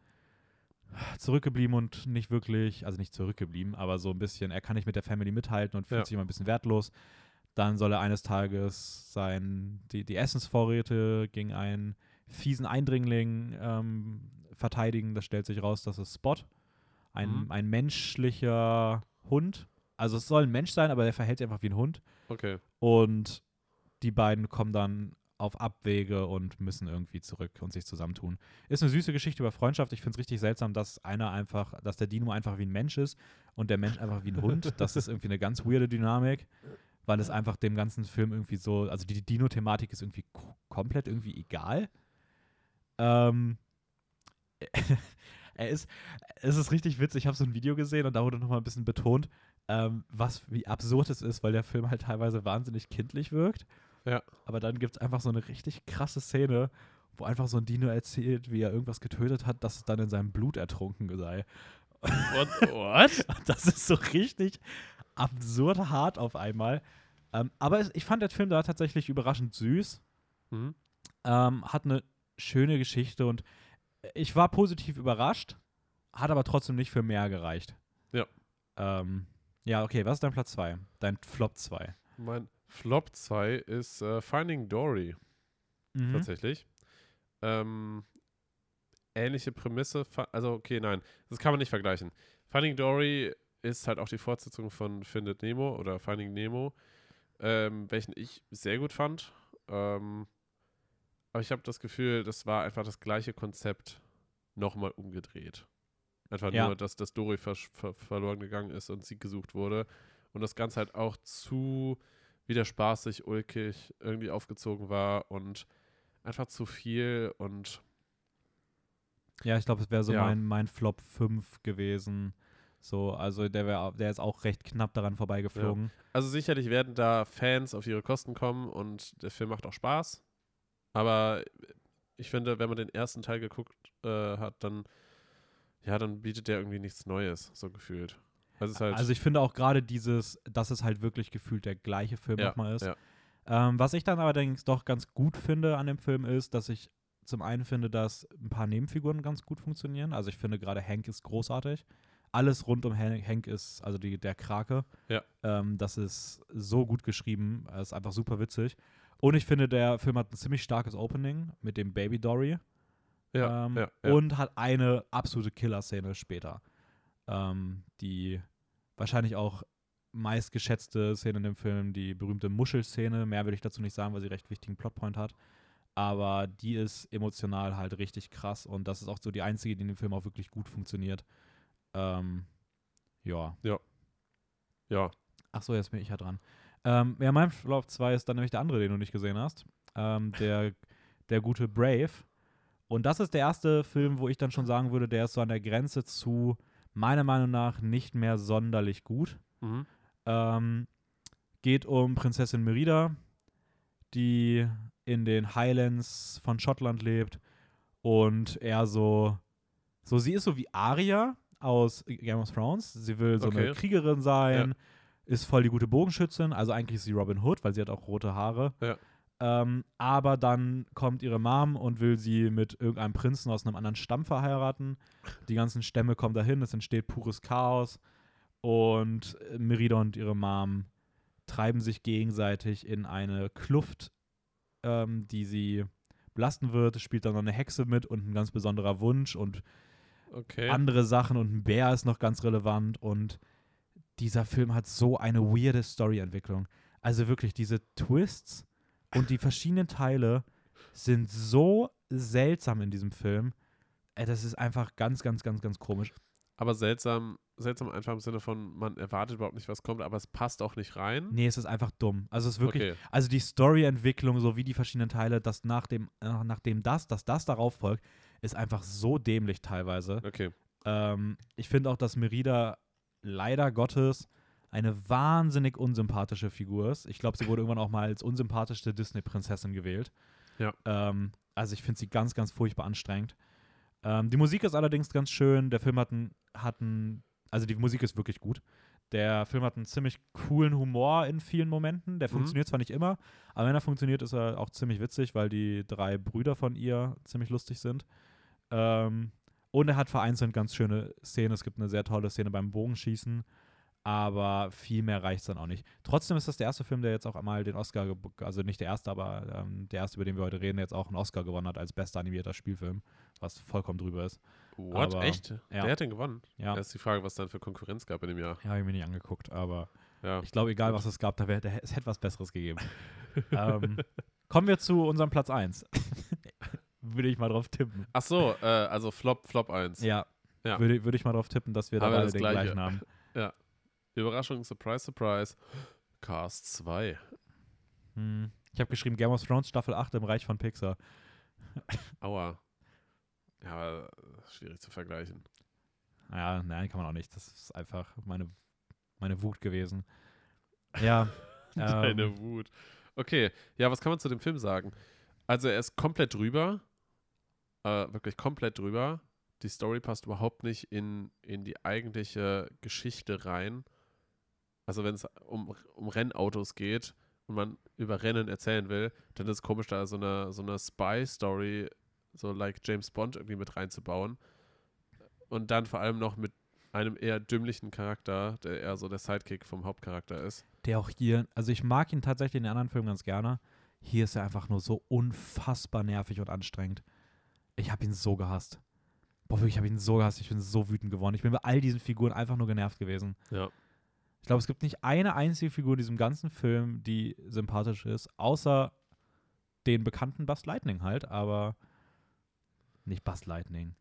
[SPEAKER 1] zurückgeblieben und nicht wirklich, also nicht zurückgeblieben, aber so ein bisschen, er kann nicht mit der Family mithalten und fühlt
[SPEAKER 2] Ja.
[SPEAKER 1] sich immer ein bisschen wertlos. Dann soll er eines Tages sein, die, die Essensvorräte gegen einen fiesen Eindringling ähm, verteidigen. Das stellt sich raus, das ist Spot. Ein,
[SPEAKER 2] Mhm.
[SPEAKER 1] ein menschlicher Hund. Also es soll ein Mensch sein, aber der verhält sich einfach wie ein Hund.
[SPEAKER 2] Okay.
[SPEAKER 1] Und die beiden kommen dann auf Abwege und müssen irgendwie zurück und sich zusammentun. Ist eine süße Geschichte über Freundschaft. Ich finde es richtig seltsam, dass einer einfach, dass der Dino einfach wie ein Mensch ist und der Mensch einfach wie ein Hund. Das ist irgendwie eine ganz weirde Dynamik, weil es einfach dem ganzen Film irgendwie so, also die Dino-Thematik ist irgendwie ko- komplett irgendwie egal. Ähm, er ist, es ist richtig witzig. Ich habe so ein Video gesehen und da wurde nochmal ein bisschen betont, ähm, was, wie absurd es ist, weil der Film halt teilweise wahnsinnig kindlich wirkt.
[SPEAKER 2] Ja.
[SPEAKER 1] Aber dann gibt es einfach so eine richtig krasse Szene, wo einfach so ein Dino erzählt, wie er irgendwas getötet hat, dass es dann in seinem Blut ertrunken sei.
[SPEAKER 2] What? What?
[SPEAKER 1] Das ist so richtig absurd hart auf einmal. Ähm, aber es, ich fand den Film da tatsächlich überraschend süß.
[SPEAKER 2] Mhm.
[SPEAKER 1] Ähm, hat eine schöne Geschichte und ich war positiv überrascht, hat aber trotzdem nicht für mehr gereicht.
[SPEAKER 2] Ja.
[SPEAKER 1] Ähm, ja, okay, was ist dein Platz 2? Dein Flop 2?
[SPEAKER 2] Mein Flop 2 ist äh, Finding Dory.
[SPEAKER 1] Mhm.
[SPEAKER 2] tatsächlich. Ähm, ähnliche Prämisse, also okay, nein, das kann man nicht vergleichen. Finding Dory ist halt auch die Fortsetzung von Findet Nemo oder Finding Nemo, ähm, welchen ich sehr gut fand. Ähm, aber ich habe das Gefühl, das war einfach das gleiche Konzept nochmal umgedreht. Einfach
[SPEAKER 1] Ja.
[SPEAKER 2] nur, dass das Dory versch- ver verloren gegangen ist und sie gesucht wurde. und das Ganze halt auch zu wieder spaßig, ulkig irgendwie aufgezogen war und einfach zu viel und
[SPEAKER 1] Ja, ich glaube, es wäre so
[SPEAKER 2] Ja.
[SPEAKER 1] mein, mein Flop 5 gewesen. So, also der, wär, der ist auch recht knapp daran vorbeigeflogen.
[SPEAKER 2] also sicherlich werden da Fans auf ihre Kosten kommen und der Film macht auch Spaß, aber ich finde, wenn man den ersten Teil geguckt äh, hat, dann ja, dann bietet der irgendwie nichts Neues, so gefühlt. Also halt
[SPEAKER 1] Also ich finde auch gerade dieses, dass es halt wirklich gefühlt der gleiche Film
[SPEAKER 2] Ja,
[SPEAKER 1] nochmal ist.
[SPEAKER 2] ja.
[SPEAKER 1] Ähm, was ich dann allerdings doch ganz gut finde an dem Film ist, dass ich zum einen finde, dass ein paar Nebenfiguren ganz gut funktionieren. Also ich finde gerade Hank ist großartig. Alles rund um Han- Hank ist, also die, der Krake.
[SPEAKER 2] Ja.
[SPEAKER 1] Ähm, das ist so gut geschrieben. Es ist einfach super witzig. Und ich finde, der Film hat ein ziemlich starkes Opening mit dem Baby Dory.
[SPEAKER 2] ja,
[SPEAKER 1] ähm,
[SPEAKER 2] ja, ja.
[SPEAKER 1] Und hat eine absolute Killer-Szene später. Ähm, die wahrscheinlich auch meistgeschätzte Szene in dem Film, die berühmte Muschelszene. Mehr will ich dazu nicht sagen, weil sie recht wichtigen Plotpoint hat. Aber die ist emotional halt richtig krass und das ist auch so die einzige, die in dem Film auch wirklich gut funktioniert. Ähm, ja.
[SPEAKER 2] ja.
[SPEAKER 1] Ach so, jetzt bin ich ja dran. Ähm, ja, mein Flop 2 ist dann nämlich der andere, den du nicht gesehen hast. Ähm, der, der gute Brave. Und das ist der erste Film, wo ich dann schon sagen würde, der ist so an der Grenze zu, meiner Meinung nach, nicht mehr sonderlich gut.
[SPEAKER 2] Mhm.
[SPEAKER 1] Ähm, geht um Prinzessin Merida, die in den Highlands von Schottland lebt und er so, so sie ist so wie Arya aus Game of Thrones. Sie will so eine
[SPEAKER 2] Okay.
[SPEAKER 1] Kriegerin sein, ist voll die gute Bogenschützin, also eigentlich ist sie Robin Hood, weil sie hat auch rote Haare.
[SPEAKER 2] Ja.
[SPEAKER 1] Ähm, aber dann kommt ihre Mom und will sie mit irgendeinem Prinzen aus einem anderen Stamm verheiraten. Die ganzen Stämme kommen dahin, es entsteht pures Chaos. Und äh, Merida und ihre Mom treiben sich gegenseitig in eine Kluft, ähm, die sie belasten wird. Es spielt dann noch eine Hexe mit und ein ganz besonderer Wunsch und
[SPEAKER 2] Okay.
[SPEAKER 1] andere Sachen und ein Bär ist noch ganz relevant und dieser Film hat so eine weirde Storyentwicklung. Also wirklich diese Twists und die verschiedenen Teile sind so seltsam in diesem Film. Das ist einfach ganz, ganz, ganz, ganz komisch.
[SPEAKER 2] aber seltsam, seltsam einfach im Sinne von, man erwartet überhaupt nicht, was kommt, aber es passt auch nicht rein.
[SPEAKER 1] Nee, es ist einfach dumm. Also es ist wirklich,
[SPEAKER 2] okay.
[SPEAKER 1] also die Storyentwicklung sowie die verschiedenen Teile, dass nach dem, äh, nachdem das, dass das darauf folgt, ist einfach so dämlich teilweise.
[SPEAKER 2] Okay.
[SPEAKER 1] Ähm, ich finde auch, dass Merida leider Gottes eine wahnsinnig unsympathische Figur ist. Ich glaube, sie wurde irgendwann auch mal als unsympathischste Disney-Prinzessin gewählt.
[SPEAKER 2] Ja.
[SPEAKER 1] Ähm, also ich finde sie ganz, ganz furchtbar anstrengend. Ähm, die Musik ist allerdings ganz schön. Der Film hat einen, hat einen, also die Musik ist wirklich gut. Der Film hat einen ziemlich coolen Humor in vielen Momenten. Der
[SPEAKER 2] Mhm.
[SPEAKER 1] funktioniert zwar nicht immer, aber wenn er funktioniert, ist er auch ziemlich witzig, weil die drei Brüder von ihr ziemlich lustig sind. Ähm, und er hat vereinzelt ganz schöne Szenen. Es gibt eine sehr tolle Szene beim Bogenschießen, aber viel mehr reicht es dann auch nicht. Trotzdem ist das der erste Film, der jetzt auch einmal den Oscar, also nicht der erste, aber ähm, der erste, über den wir heute reden, der jetzt auch einen Oscar gewonnen hat als bester animierter Spielfilm, was vollkommen drüber ist.
[SPEAKER 2] What?
[SPEAKER 1] Aber-
[SPEAKER 2] Echt?
[SPEAKER 1] ja.
[SPEAKER 2] Wer hat den gewonnen?
[SPEAKER 1] Ja,
[SPEAKER 2] Da ist die Frage, was dann für Konkurrenz gab in dem Jahr.
[SPEAKER 1] ja habe ich mir nicht angeguckt, aber
[SPEAKER 2] Ja.
[SPEAKER 1] ich glaube, egal was es gab, da wär, da, es hätte was Besseres gegeben. ähm, kommen wir zu unserem Platz 1. Würde ich mal drauf tippen.
[SPEAKER 2] Ach so, äh, also Flop, Flop 1.
[SPEAKER 1] Ja,
[SPEAKER 2] Ja.
[SPEAKER 1] Würde, würde ich mal drauf tippen, dass wir da beide
[SPEAKER 2] das
[SPEAKER 1] den
[SPEAKER 2] Gleiche.
[SPEAKER 1] gleichen haben.
[SPEAKER 2] Überraschung, Surprise, Surprise. Cast 2.
[SPEAKER 1] Hm. Ich habe geschrieben Game of Thrones Staffel 8 im Reich von Pixar.
[SPEAKER 2] Aua. Ja, aber schwierig zu vergleichen.
[SPEAKER 1] Ja, nein, kann man auch nicht. Das ist einfach meine, meine Wut gewesen. Ja.
[SPEAKER 2] Deine
[SPEAKER 1] ähm,
[SPEAKER 2] Wut. Okay, ja, was kann man zu dem Film sagen? Also er ist komplett drüber. Äh, wirklich komplett drüber. Die Story passt überhaupt nicht in, in die eigentliche Geschichte rein. Also wenn es um, um Rennautos geht und man über Rennen erzählen will, dann ist es komisch, da so eine, so eine Spy-Story, so like James Bond irgendwie mit reinzubauen. Und dann vor allem noch mit einem eher dümmlichen Charakter, der eher so der Sidekick vom Hauptcharakter ist.
[SPEAKER 1] der auch hier, also ich mag ihn tatsächlich in den anderen Filmen ganz gerne. Hier ist er einfach nur so unfassbar nervig und anstrengend. Ich habe ihn so gehasst. Boah, wirklich, ich habe ihn so gehasst. Ich bin so wütend geworden. Ich bin bei all diesen Figuren einfach nur genervt gewesen.
[SPEAKER 2] Ja.
[SPEAKER 1] Ich glaube, es gibt nicht eine einzige Figur in diesem ganzen Film, die sympathisch ist, außer den bekannten Buzz Lightning halt, aber nicht Buzz Lightning.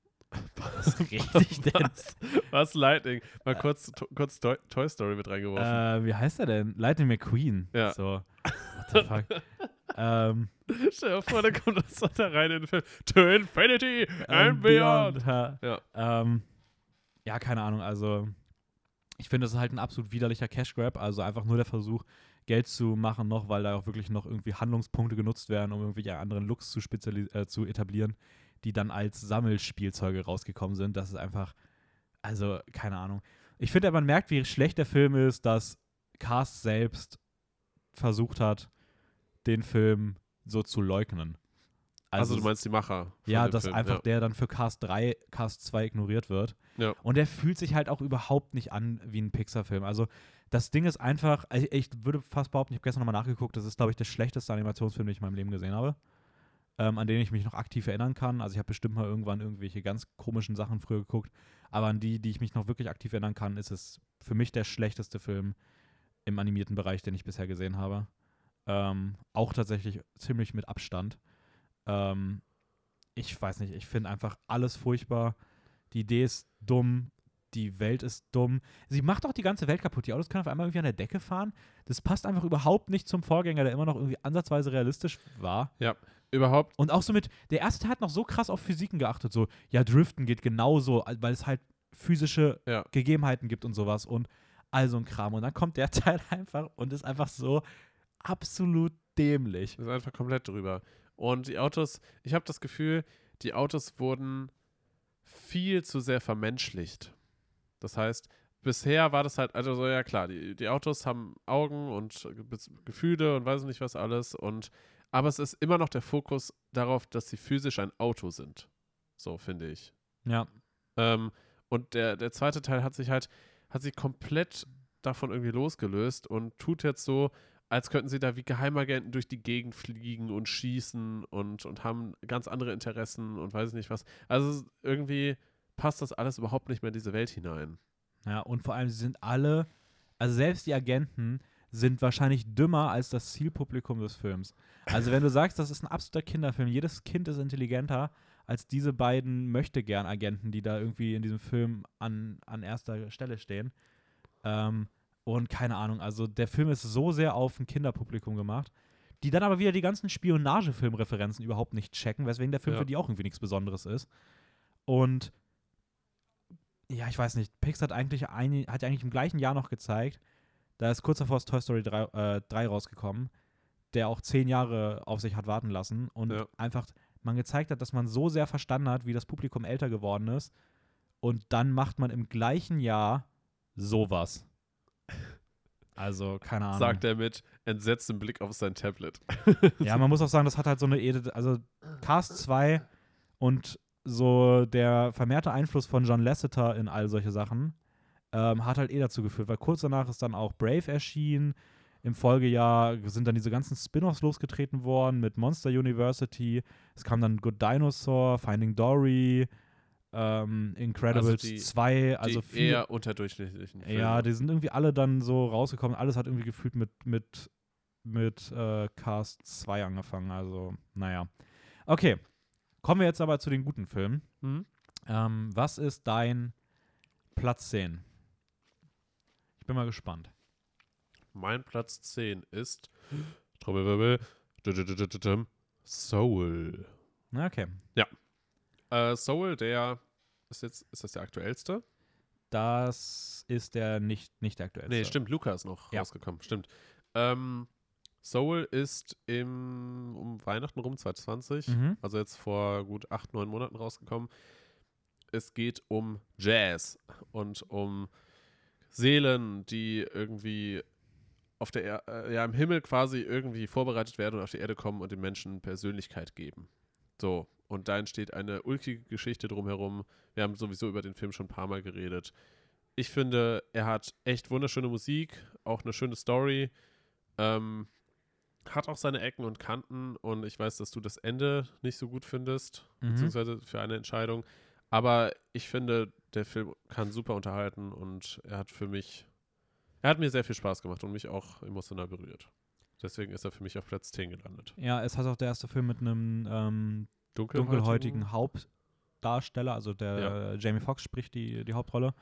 [SPEAKER 1] Ist richtig denn?
[SPEAKER 2] Was, was Lightning? Mal kurz, to, kurz Toy, Toy Story mit reingeworfen.
[SPEAKER 1] Äh, wie heißt er denn? Lightning McQueen.
[SPEAKER 2] Ja.
[SPEAKER 1] So. What the fuck? ähm,
[SPEAKER 2] Stell dir vor, da kommt das da rein in den Film. To Infinity and Beyond.
[SPEAKER 1] Ja.
[SPEAKER 2] Ja.
[SPEAKER 1] Ähm, ja, keine Ahnung. Also, ich finde, das ist halt ein absolut widerlicher Cash Grab. Also einfach nur der Versuch, Geld zu machen, noch, weil da auch wirklich noch irgendwie Handlungspunkte genutzt werden, um irgendwelche anderen Looks zu, äh, zu etablieren, die dann als Sammelspielzeuge rausgekommen sind. Das ist einfach, also, keine Ahnung. Ich finde, man merkt, wie schlecht der Film ist, dass Cast selbst versucht hat, den Film so zu leugnen.
[SPEAKER 2] Also, du meinst die Macher.
[SPEAKER 1] ja, dass
[SPEAKER 2] Film,
[SPEAKER 1] einfach
[SPEAKER 2] ja.
[SPEAKER 1] der dann für Cast 3, Cast 2 ignoriert wird.
[SPEAKER 2] Ja.
[SPEAKER 1] Und der fühlt sich halt auch überhaupt nicht an wie ein Pixar-Film. Also das Ding ist einfach, ich, ich würde fast behaupten, ich habe gestern nochmal nachgeguckt, das ist, glaube ich, der schlechteste Animationsfilm, den ich in meinem Leben gesehen habe. Ähm, an den ich mich noch aktiv erinnern kann. Also ich habe bestimmt mal irgendwann irgendwelche ganz komischen Sachen früher geguckt. Aber an die, die ich mich noch wirklich aktiv erinnern kann, ist es für mich der schlechteste Film im animierten Bereich, den ich bisher gesehen habe. Ähm, auch tatsächlich ziemlich mit Abstand. Ähm, ich weiß nicht, ich finde einfach alles furchtbar. Die Idee ist dumm, die Welt ist dumm. Sie macht auch die ganze Welt kaputt. Die Autos können auf einmal irgendwie an der Decke fahren. Das passt einfach überhaupt nicht zum Vorgänger, der immer noch irgendwie ansatzweise realistisch war.
[SPEAKER 2] Überhaupt,
[SPEAKER 1] Und auch so mit, der erste Teil hat noch so krass auf Physiken geachtet, so, ja, Driften geht genauso, weil es halt physische
[SPEAKER 2] Ja.
[SPEAKER 1] Gegebenheiten gibt und sowas und all so ein Kram. Und dann kommt der Teil einfach und ist einfach so absolut dämlich.
[SPEAKER 2] ist einfach komplett drüber. Und die Autos, ich habe das Gefühl, die Autos wurden viel zu sehr vermenschlicht. Das heißt, bisher war das halt, also so, ja klar, die, die Autos haben Augen und Ge- Gefühle und weiß nicht was alles. Und aber es ist immer noch der Fokus darauf, dass sie physisch ein Auto sind. So finde ich.
[SPEAKER 1] Ja,
[SPEAKER 2] Ähm, und der, der zweite Teil hat sich halt, hat sich komplett davon irgendwie losgelöst und tut jetzt so, als könnten sie da wie Geheimagenten durch die Gegend fliegen und schießen und, und haben ganz andere Interessen und weiß nicht was. Also irgendwie passt das alles überhaupt nicht mehr in diese Welt hinein.
[SPEAKER 1] ja, und vor allem, sie sind alle, also selbst die Agenten sind wahrscheinlich dümmer als das Zielpublikum des Films. Also wenn du sagst, das ist ein absoluter Kinderfilm, jedes Kind ist intelligenter als diese beiden Möchtegern-Agenten, die da irgendwie in diesem Film an, an erster Stelle stehen. Ähm, und keine Ahnung, also der Film ist so sehr auf ein Kinderpublikum gemacht, die dann aber wieder die ganzen Spionagefilm-Referenzen überhaupt nicht checken, weswegen der Film
[SPEAKER 2] Ja.
[SPEAKER 1] für die auch irgendwie nichts Besonderes ist. Und ja, ich weiß nicht, Pixar hat eigentlich, ein, hat eigentlich im gleichen Jahr noch gezeigt, da ist kurz davor ist Toy Story 3, äh, 3 rausgekommen, der auch zehn Jahre auf sich hat warten lassen und
[SPEAKER 2] Ja.
[SPEAKER 1] einfach man gezeigt hat, dass man so sehr verstanden hat, wie das Publikum älter geworden ist und dann macht man im gleichen Jahr sowas. Also, keine Ahnung.
[SPEAKER 2] Sagt er mit entsetztem Blick auf sein Tablet.
[SPEAKER 1] Ja, man muss auch sagen, das hat halt so eine Ede, also Cast 2 und so der vermehrte Einfluss von John Lasseter in all solche Sachen ähm, hat halt eh dazu geführt, weil kurz danach ist dann auch Brave erschienen. Im Folgejahr sind dann diese ganzen Spin-offs losgetreten worden mit Monster University. Es kam dann Good Dinosaur, Finding Dory, ähm, Incredibles
[SPEAKER 2] Also die-
[SPEAKER 1] 2, also
[SPEAKER 2] die
[SPEAKER 1] viel,
[SPEAKER 2] eher unterdurchschnittlichen Filme.
[SPEAKER 1] ja, die sind irgendwie alle dann so rausgekommen. Alles hat irgendwie gefühlt mit, mit, mit äh, Cast 2 angefangen. Also, naja. Okay. Kommen wir jetzt aber zu den guten Filmen.
[SPEAKER 2] Mhm.
[SPEAKER 1] Ähm, was ist dein Platz 10? Ich bin mal gespannt.
[SPEAKER 2] Mein Platz 10 ist Trommelwirbel Soul.
[SPEAKER 1] Na, Okay.
[SPEAKER 2] Äh, Soul, der ist jetzt, ist das der aktuellste?
[SPEAKER 1] Das ist der nicht, nicht der aktuellste.
[SPEAKER 2] Nee, stimmt, Luca ist noch
[SPEAKER 1] Ja.
[SPEAKER 2] rausgekommen, stimmt. Ähm, Soul ist im, um Weihnachten rum 2020,
[SPEAKER 1] Mhm.
[SPEAKER 2] also jetzt vor gut acht, neun Monaten rausgekommen. Es geht um Jazz und um Seelen, die irgendwie auf der er äh, ja, im Himmel quasi irgendwie vorbereitet werden und auf die Erde kommen und den Menschen Persönlichkeit geben. So, und da entsteht eine ulkige Geschichte drumherum. Wir haben sowieso über den Film schon ein paar Mal geredet. Ich finde, er hat echt wunderschöne Musik, auch eine schöne Story. Ähm, hat auch seine Ecken und Kanten und ich weiß, dass du das Ende nicht so gut findest,
[SPEAKER 1] Mhm.
[SPEAKER 2] beziehungsweise für eine Entscheidung. Aber ich finde, der Film kann super unterhalten und er hat für mich, er hat mir sehr viel Spaß gemacht und mich auch emotional berührt. Deswegen ist er für mich auf Platz 10 gelandet.
[SPEAKER 1] Ja, es hat auch der erste Film mit einem ähm,
[SPEAKER 2] Dunkelhäutigen?
[SPEAKER 1] Hauptdarsteller, also der Jamie Foxx spricht die, die Hauptrolle.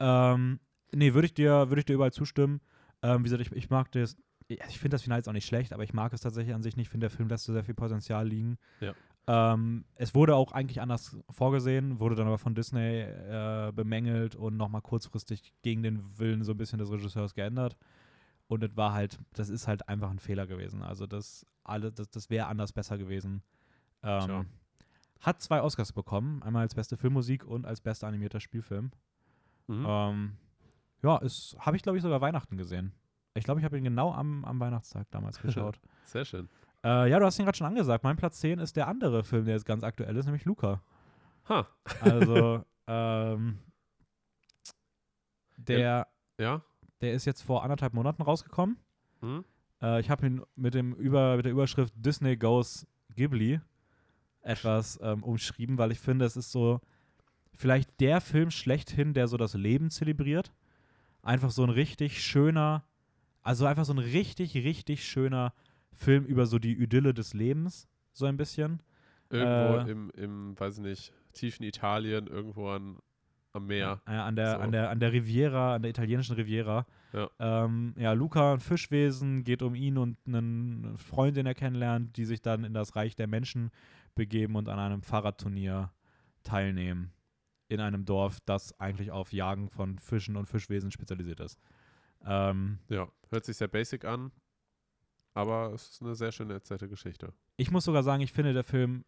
[SPEAKER 1] Ähm, nee, würde ich dir, würde ich dir überall zustimmen. Ähm, wie gesagt, ich, ich mag das, ich, ich finde das Finale jetzt auch nicht schlecht, aber ich mag es tatsächlich an sich nicht. Ich finde, der Film lässt so sehr viel Potenzial liegen.
[SPEAKER 2] Ja.
[SPEAKER 1] Ähm, es wurde auch eigentlich anders vorgesehen, wurde dann aber von Disney äh, bemängelt und nochmal kurzfristig gegen den Willen so ein bisschen des Regisseurs geändert. Und das war halt, das ist halt einfach ein Fehler gewesen. Also das alle, das, das wäre anders besser gewesen. Ähm, hat zwei Oscars bekommen, einmal als beste Filmmusik und als bester animierter Spielfilm.
[SPEAKER 2] Mhm.
[SPEAKER 1] Ähm, ja, habe ich glaube ich sogar Weihnachten gesehen. Ich glaube, ich habe ihn genau am, am Weihnachtstag damals geschaut.
[SPEAKER 2] Sehr schön.
[SPEAKER 1] äh, ja, du hast ihn gerade schon angesagt. Mein Platz 10 ist der andere Film, der jetzt ganz aktuell ist, nämlich Luca.
[SPEAKER 2] Ha.
[SPEAKER 1] Also, ähm, der,
[SPEAKER 2] Ja?
[SPEAKER 1] der ist jetzt vor anderthalb Monaten rausgekommen.
[SPEAKER 2] Hm?
[SPEAKER 1] Äh, ich habe ihn mit, dem Über, mit der Überschrift Disney Goes Ghibli etwas ähm, umschrieben, weil ich finde, es ist so vielleicht der Film schlechthin, der so das Leben zelebriert. Einfach so ein richtig schöner, also einfach so ein richtig, richtig schöner Film über so die Idylle des Lebens, so ein bisschen.
[SPEAKER 2] Irgendwo
[SPEAKER 1] Äh.
[SPEAKER 2] im, im, weiß ich nicht, tiefen Italien, irgendwo an, am Meer.
[SPEAKER 1] Äh, an, der,
[SPEAKER 2] So.
[SPEAKER 1] an, der, an der Riviera, an der italienischen Riviera.
[SPEAKER 2] Ja.
[SPEAKER 1] Ähm, ja, Luca, ein Fischwesen, geht um ihn und einen Freund, den er kennenlernt, die sich dann in das Reich der Menschen begeben und an einem Fahrradturnier teilnehmen. In einem Dorf, das eigentlich auf Jagen von Fischen und Fischwesen spezialisiert ist. Ähm,
[SPEAKER 2] Ja, hört sich sehr basic an, aber es ist eine sehr schöne erzählte Geschichte.
[SPEAKER 1] ich muss sogar sagen, ich finde, der Film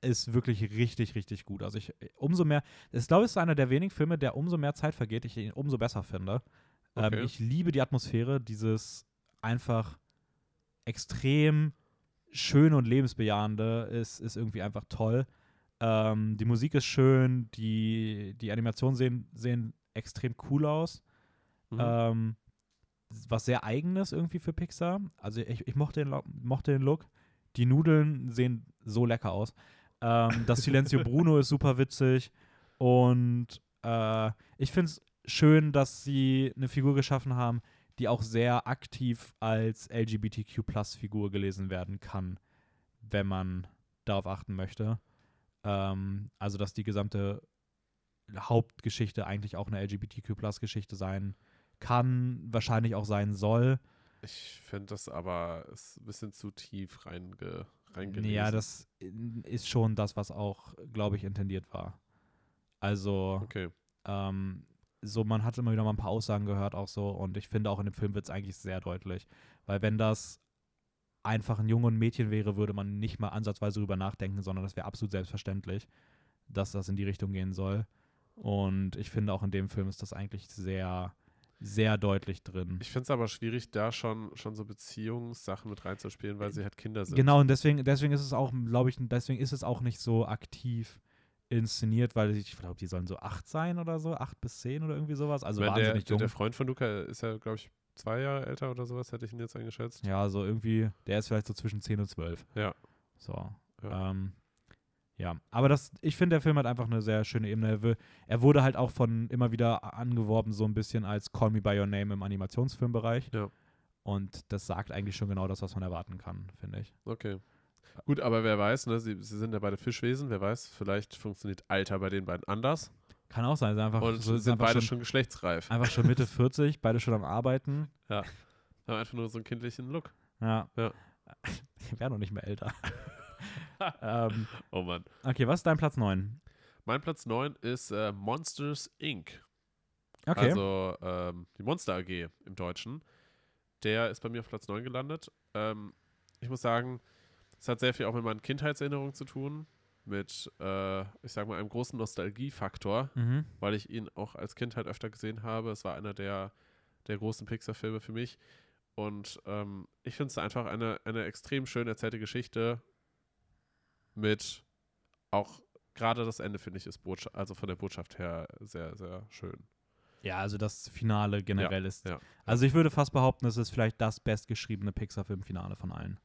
[SPEAKER 1] ist wirklich richtig, richtig gut. Also ich, umso mehr, ich glaube, es ist einer der wenigen Filme, der umso mehr Zeit vergeht, ich ihn umso besser finde. Ähm,
[SPEAKER 2] Okay.
[SPEAKER 1] ich liebe die Atmosphäre, dieses einfach extrem schöne und lebensbejahende ist, ist irgendwie einfach toll. Ähm, die Musik ist schön, die, die Animationen sehen, sehen extrem cool aus.
[SPEAKER 2] Mhm.
[SPEAKER 1] Ähm, was sehr eigenes irgendwie für Pixar. Also ich, ich mochte, den, mochte den Look. Die Nudeln sehen so lecker aus. Ähm, das Silencio Bruno ist super witzig. Und äh, ich finde es schön, dass sie eine Figur geschaffen haben, die auch sehr aktiv als LGBTQ-Plus-Figur gelesen werden kann, wenn man darauf achten möchte. Ähm, also, dass die gesamte Hauptgeschichte eigentlich auch eine LGBTQ-Plus-Geschichte sein kann, wahrscheinlich auch sein soll.
[SPEAKER 2] Ich finde das aber ist ein bisschen zu tief reinge, reingelesen.
[SPEAKER 1] Ja, das ist schon das, was auch, glaube ich, intendiert war. Also,
[SPEAKER 2] Okay.
[SPEAKER 1] ähm, so, man hat immer wieder mal ein paar Aussagen gehört, auch so, und ich finde auch in dem Film wird es eigentlich sehr deutlich. Weil wenn das einfach ein Junge und ein Mädchen wäre, würde man nicht mal ansatzweise drüber nachdenken, sondern das wäre absolut selbstverständlich, dass das in die Richtung gehen soll. Und ich finde auch in dem Film ist das eigentlich sehr, sehr deutlich drin.
[SPEAKER 2] Ich finde es aber schwierig, da schon, schon so Beziehungssachen mit reinzuspielen, weil sie halt Kinder sind.
[SPEAKER 1] Genau, und deswegen, deswegen ist es auch, glaube ich, deswegen ist es auch nicht so aktiv inszeniert, weil ich glaube, die sollen so acht sein oder so, acht bis zehn oder irgendwie sowas. Also
[SPEAKER 2] der,
[SPEAKER 1] wahnsinnig
[SPEAKER 2] der,
[SPEAKER 1] jung.
[SPEAKER 2] der Freund von Luca ist ja, glaube ich, zwei Jahre älter oder sowas, hätte ich ihn jetzt eingeschätzt.
[SPEAKER 1] ja, so irgendwie, der ist vielleicht so zwischen 10 und 12.
[SPEAKER 2] Ja.
[SPEAKER 1] So.
[SPEAKER 2] Ja.
[SPEAKER 1] Ähm, ja. aber das, ich finde, der Film hat einfach eine sehr schöne Ebene. Er, er wurde halt auch von immer wieder angeworben, so ein bisschen als Call Me By Your Name im Animationsfilmbereich.
[SPEAKER 2] Ja.
[SPEAKER 1] Und das sagt eigentlich schon genau das, was man erwarten kann, finde ich.
[SPEAKER 2] Okay. Gut, aber wer weiß, ne, sie, sie sind ja beide Fischwesen, wer weiß, vielleicht funktioniert Alter bei den beiden anders
[SPEAKER 1] Kann auch sein, sie sind einfach,
[SPEAKER 2] und
[SPEAKER 1] so,
[SPEAKER 2] sind
[SPEAKER 1] einfach,
[SPEAKER 2] beide
[SPEAKER 1] schon,
[SPEAKER 2] schon, geschlechtsreif.
[SPEAKER 1] einfach schon Mitte 40, beide schon am Arbeiten.
[SPEAKER 2] Haben einfach nur so einen kindlichen Look.
[SPEAKER 1] Ja.
[SPEAKER 2] Ja.
[SPEAKER 1] Ich wäre noch nicht mehr älter. ähm,
[SPEAKER 2] Oh Mann.
[SPEAKER 1] okay, was ist dein Platz 9?
[SPEAKER 2] Mein Platz 9 ist äh, Monsters Inc.
[SPEAKER 1] Okay.
[SPEAKER 2] Also ähm, die Monster AG im Deutschen. Der ist bei mir auf Platz 9 gelandet. Ähm, ich muss sagen, es hat sehr viel auch mit meinen Kindheitserinnerungen zu tun. Mit, äh, ich sag mal, einem großen Nostalgiefaktor,
[SPEAKER 1] mhm.
[SPEAKER 2] weil ich ihn auch als Kind halt öfter gesehen habe. Es war einer der, der großen Pixar-Filme für mich. Und ähm, ich finde es einfach eine, eine extrem schön erzählte Geschichte mit auch gerade das Ende, finde ich, ist Botschaft, also von der Botschaft her sehr, sehr schön.
[SPEAKER 1] Ja, also das Finale generell ist.
[SPEAKER 2] ja.
[SPEAKER 1] Also ich würde fast behaupten, es ist vielleicht das bestgeschriebene Pixar-Film-Finale von allen.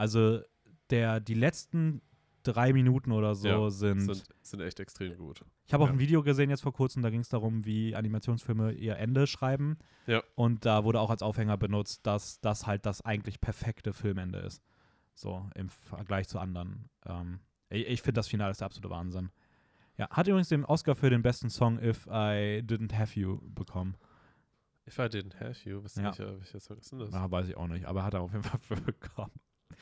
[SPEAKER 1] Also der, die letzten drei Minuten oder so
[SPEAKER 2] Ja,
[SPEAKER 1] sind,
[SPEAKER 2] Sind, sind echt extrem gut.
[SPEAKER 1] Ich habe auch
[SPEAKER 2] ja.
[SPEAKER 1] ein Video gesehen jetzt vor kurzem, da ging es darum, wie Animationsfilme ihr Ende schreiben.
[SPEAKER 2] Ja.
[SPEAKER 1] Und da wurde auch als Aufhänger benutzt, dass das halt das eigentlich perfekte Filmende ist. So im Vergleich zu anderen. Ähm, Ich, ich finde, das Finale ist der absolute Wahnsinn. Ja, hat übrigens den Oscar für den besten Song If I Didn't Have You bekommen.
[SPEAKER 2] If I didn't have you, ihr
[SPEAKER 1] Ja.
[SPEAKER 2] nicht, äh, welcher Song ist denn das?
[SPEAKER 1] Ja, weiß ich auch nicht, aber hat er auf jeden Fall für bekommen.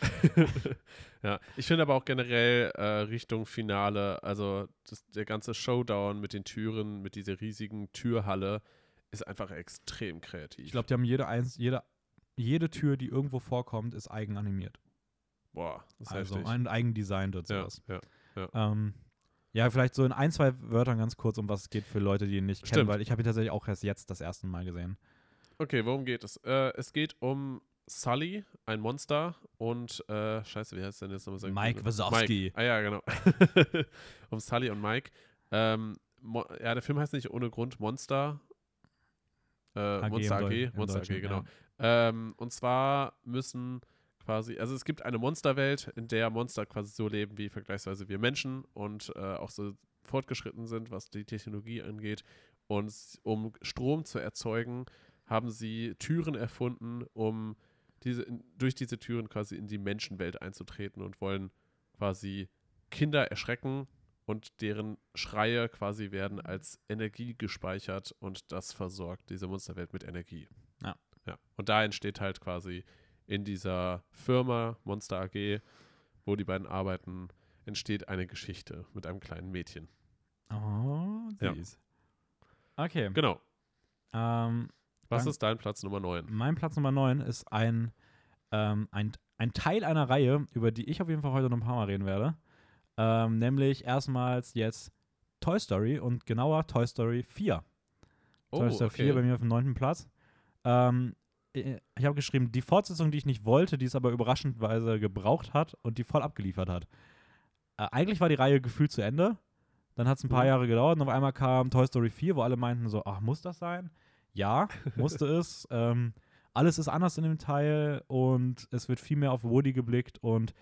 [SPEAKER 2] ja, ich finde aber auch generell äh, Richtung Finale, also das, der ganze Showdown mit den Türen, mit dieser riesigen Türhalle, ist einfach extrem kreativ.
[SPEAKER 1] Ich glaube, die haben jede, eins, jede, jede Tür, die irgendwo vorkommt, ist eigen animiert.
[SPEAKER 2] boah, das ist
[SPEAKER 1] Also
[SPEAKER 2] heftig.
[SPEAKER 1] ein eigen designt und
[SPEAKER 2] ja,
[SPEAKER 1] sowas.
[SPEAKER 2] ja.
[SPEAKER 1] Ähm, ja, vielleicht so in ein, zwei Wörtern ganz kurz, um was es geht für Leute, die ihn nicht kennen,
[SPEAKER 2] Stimmt.
[SPEAKER 1] weil ich habe ihn tatsächlich auch erst jetzt das erste Mal gesehen.
[SPEAKER 2] Okay, worum geht es? Äh, es geht um Sully, ein Monster, und, äh, scheiße, wie heißt denn jetzt nochmal
[SPEAKER 1] Mike? Wazowski.
[SPEAKER 2] Mike. Ah ja, genau. um Sully und Mike. Ähm, ja, der Film heißt nicht ohne Grund Monster. Äh,
[SPEAKER 1] AG
[SPEAKER 2] Monster AG, Monster AG, genau.
[SPEAKER 1] ja.
[SPEAKER 2] Ähm, und zwar müssen quasi, also es gibt eine Monsterwelt, in der Monster quasi so leben wie vergleichsweise wir Menschen und äh, auch so fortgeschritten sind, was die Technologie angeht. Und um Strom zu erzeugen, haben sie Türen erfunden, um diese, in, durch diese Türen quasi in die Menschenwelt einzutreten und wollen quasi Kinder erschrecken und deren Schreie quasi werden als Energie gespeichert und das versorgt diese Monsterwelt mit Energie.
[SPEAKER 1] Ja.
[SPEAKER 2] Ja. Und da entsteht halt quasi in dieser Firma Monster AG, wo die beiden arbeiten, entsteht eine Geschichte mit einem kleinen Mädchen.
[SPEAKER 1] Oh,
[SPEAKER 2] Ja.
[SPEAKER 1] süß. Okay.
[SPEAKER 2] Genau.
[SPEAKER 1] Ähm,
[SPEAKER 2] Was
[SPEAKER 1] Dank-
[SPEAKER 2] ist dein Platz Nummer 9?
[SPEAKER 1] mein Platz Nummer 9 ist ein, ähm, ein, ein Teil einer Reihe, über die ich auf jeden Fall heute noch ein paar Mal reden werde. Ähm, nämlich erstmals jetzt Toy Story und genauer Toy Story 4. Toy Story 4 bei mir auf dem neunten Platz. Ähm, ich ich habe geschrieben, die Fortsetzung, die ich nicht wollte, die es aber überraschendweise gebraucht hat und die voll abgeliefert hat. Äh, eigentlich war die Reihe gefühlt zu Ende. Dann hat es ein paar
[SPEAKER 2] Mhm.
[SPEAKER 1] Jahre gedauert und auf einmal kam Toy Story 4, wo alle meinten so, ach, muss das sein? Ja, musste es. Ähm, alles ist anders in dem Teil und es wird viel mehr auf Woody geblickt und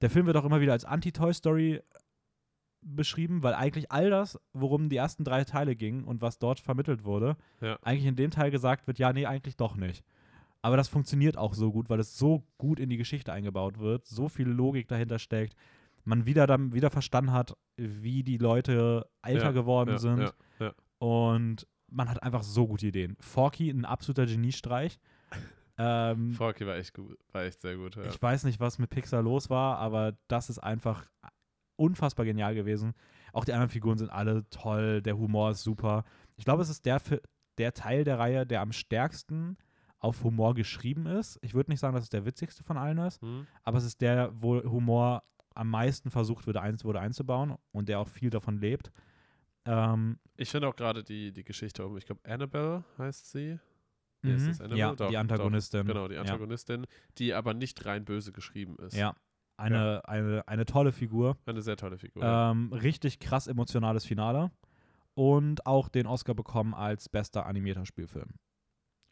[SPEAKER 1] der Film wird auch immer wieder als Anti-Toy Story beschrieben, weil eigentlich all das, worum die ersten drei Teile gingen und was dort vermittelt wurde,
[SPEAKER 2] Ja.
[SPEAKER 1] eigentlich in dem Teil gesagt wird, ja, nee, eigentlich doch nicht. Aber das funktioniert auch so gut, weil es so gut in die Geschichte eingebaut wird, so viel Logik dahinter steckt, man wieder dann wieder verstanden hat, wie die Leute älter
[SPEAKER 2] Ja,
[SPEAKER 1] geworden
[SPEAKER 2] ja,
[SPEAKER 1] sind und man hat einfach so gute Ideen. Forky, ein absoluter Geniestreich. ähm,
[SPEAKER 2] Forky war echt gut, war echt sehr gut. Ja.
[SPEAKER 1] ich weiß nicht, was mit Pixar los war, aber das ist einfach unfassbar genial gewesen. Auch die anderen Figuren sind alle toll, der Humor ist super. Ich glaube, es ist der, der Teil der Reihe, der am stärksten auf Humor geschrieben ist. Ich würde nicht sagen, dass es der witzigste von allen ist,
[SPEAKER 2] Hm?
[SPEAKER 1] aber es ist der, wo Humor am meisten versucht wurde, eins, wurde einzubauen und der auch viel davon lebt. Ähm,
[SPEAKER 2] Ich finde auch gerade die, die Geschichte um, ich glaube, Annabelle heißt sie.
[SPEAKER 1] Mhm.
[SPEAKER 2] das, Annabelle?
[SPEAKER 1] ja,
[SPEAKER 2] Doch,
[SPEAKER 1] die Antagonistin.
[SPEAKER 2] Genau, die
[SPEAKER 1] Ja.
[SPEAKER 2] Antagonistin, die aber nicht rein böse geschrieben ist.
[SPEAKER 1] Ja, eine, Eine, eine tolle Figur.
[SPEAKER 2] Eine sehr tolle Figur.
[SPEAKER 1] Ähm, richtig krass emotionales Finale. Und auch den Oscar bekommen als bester animierter Spielfilm.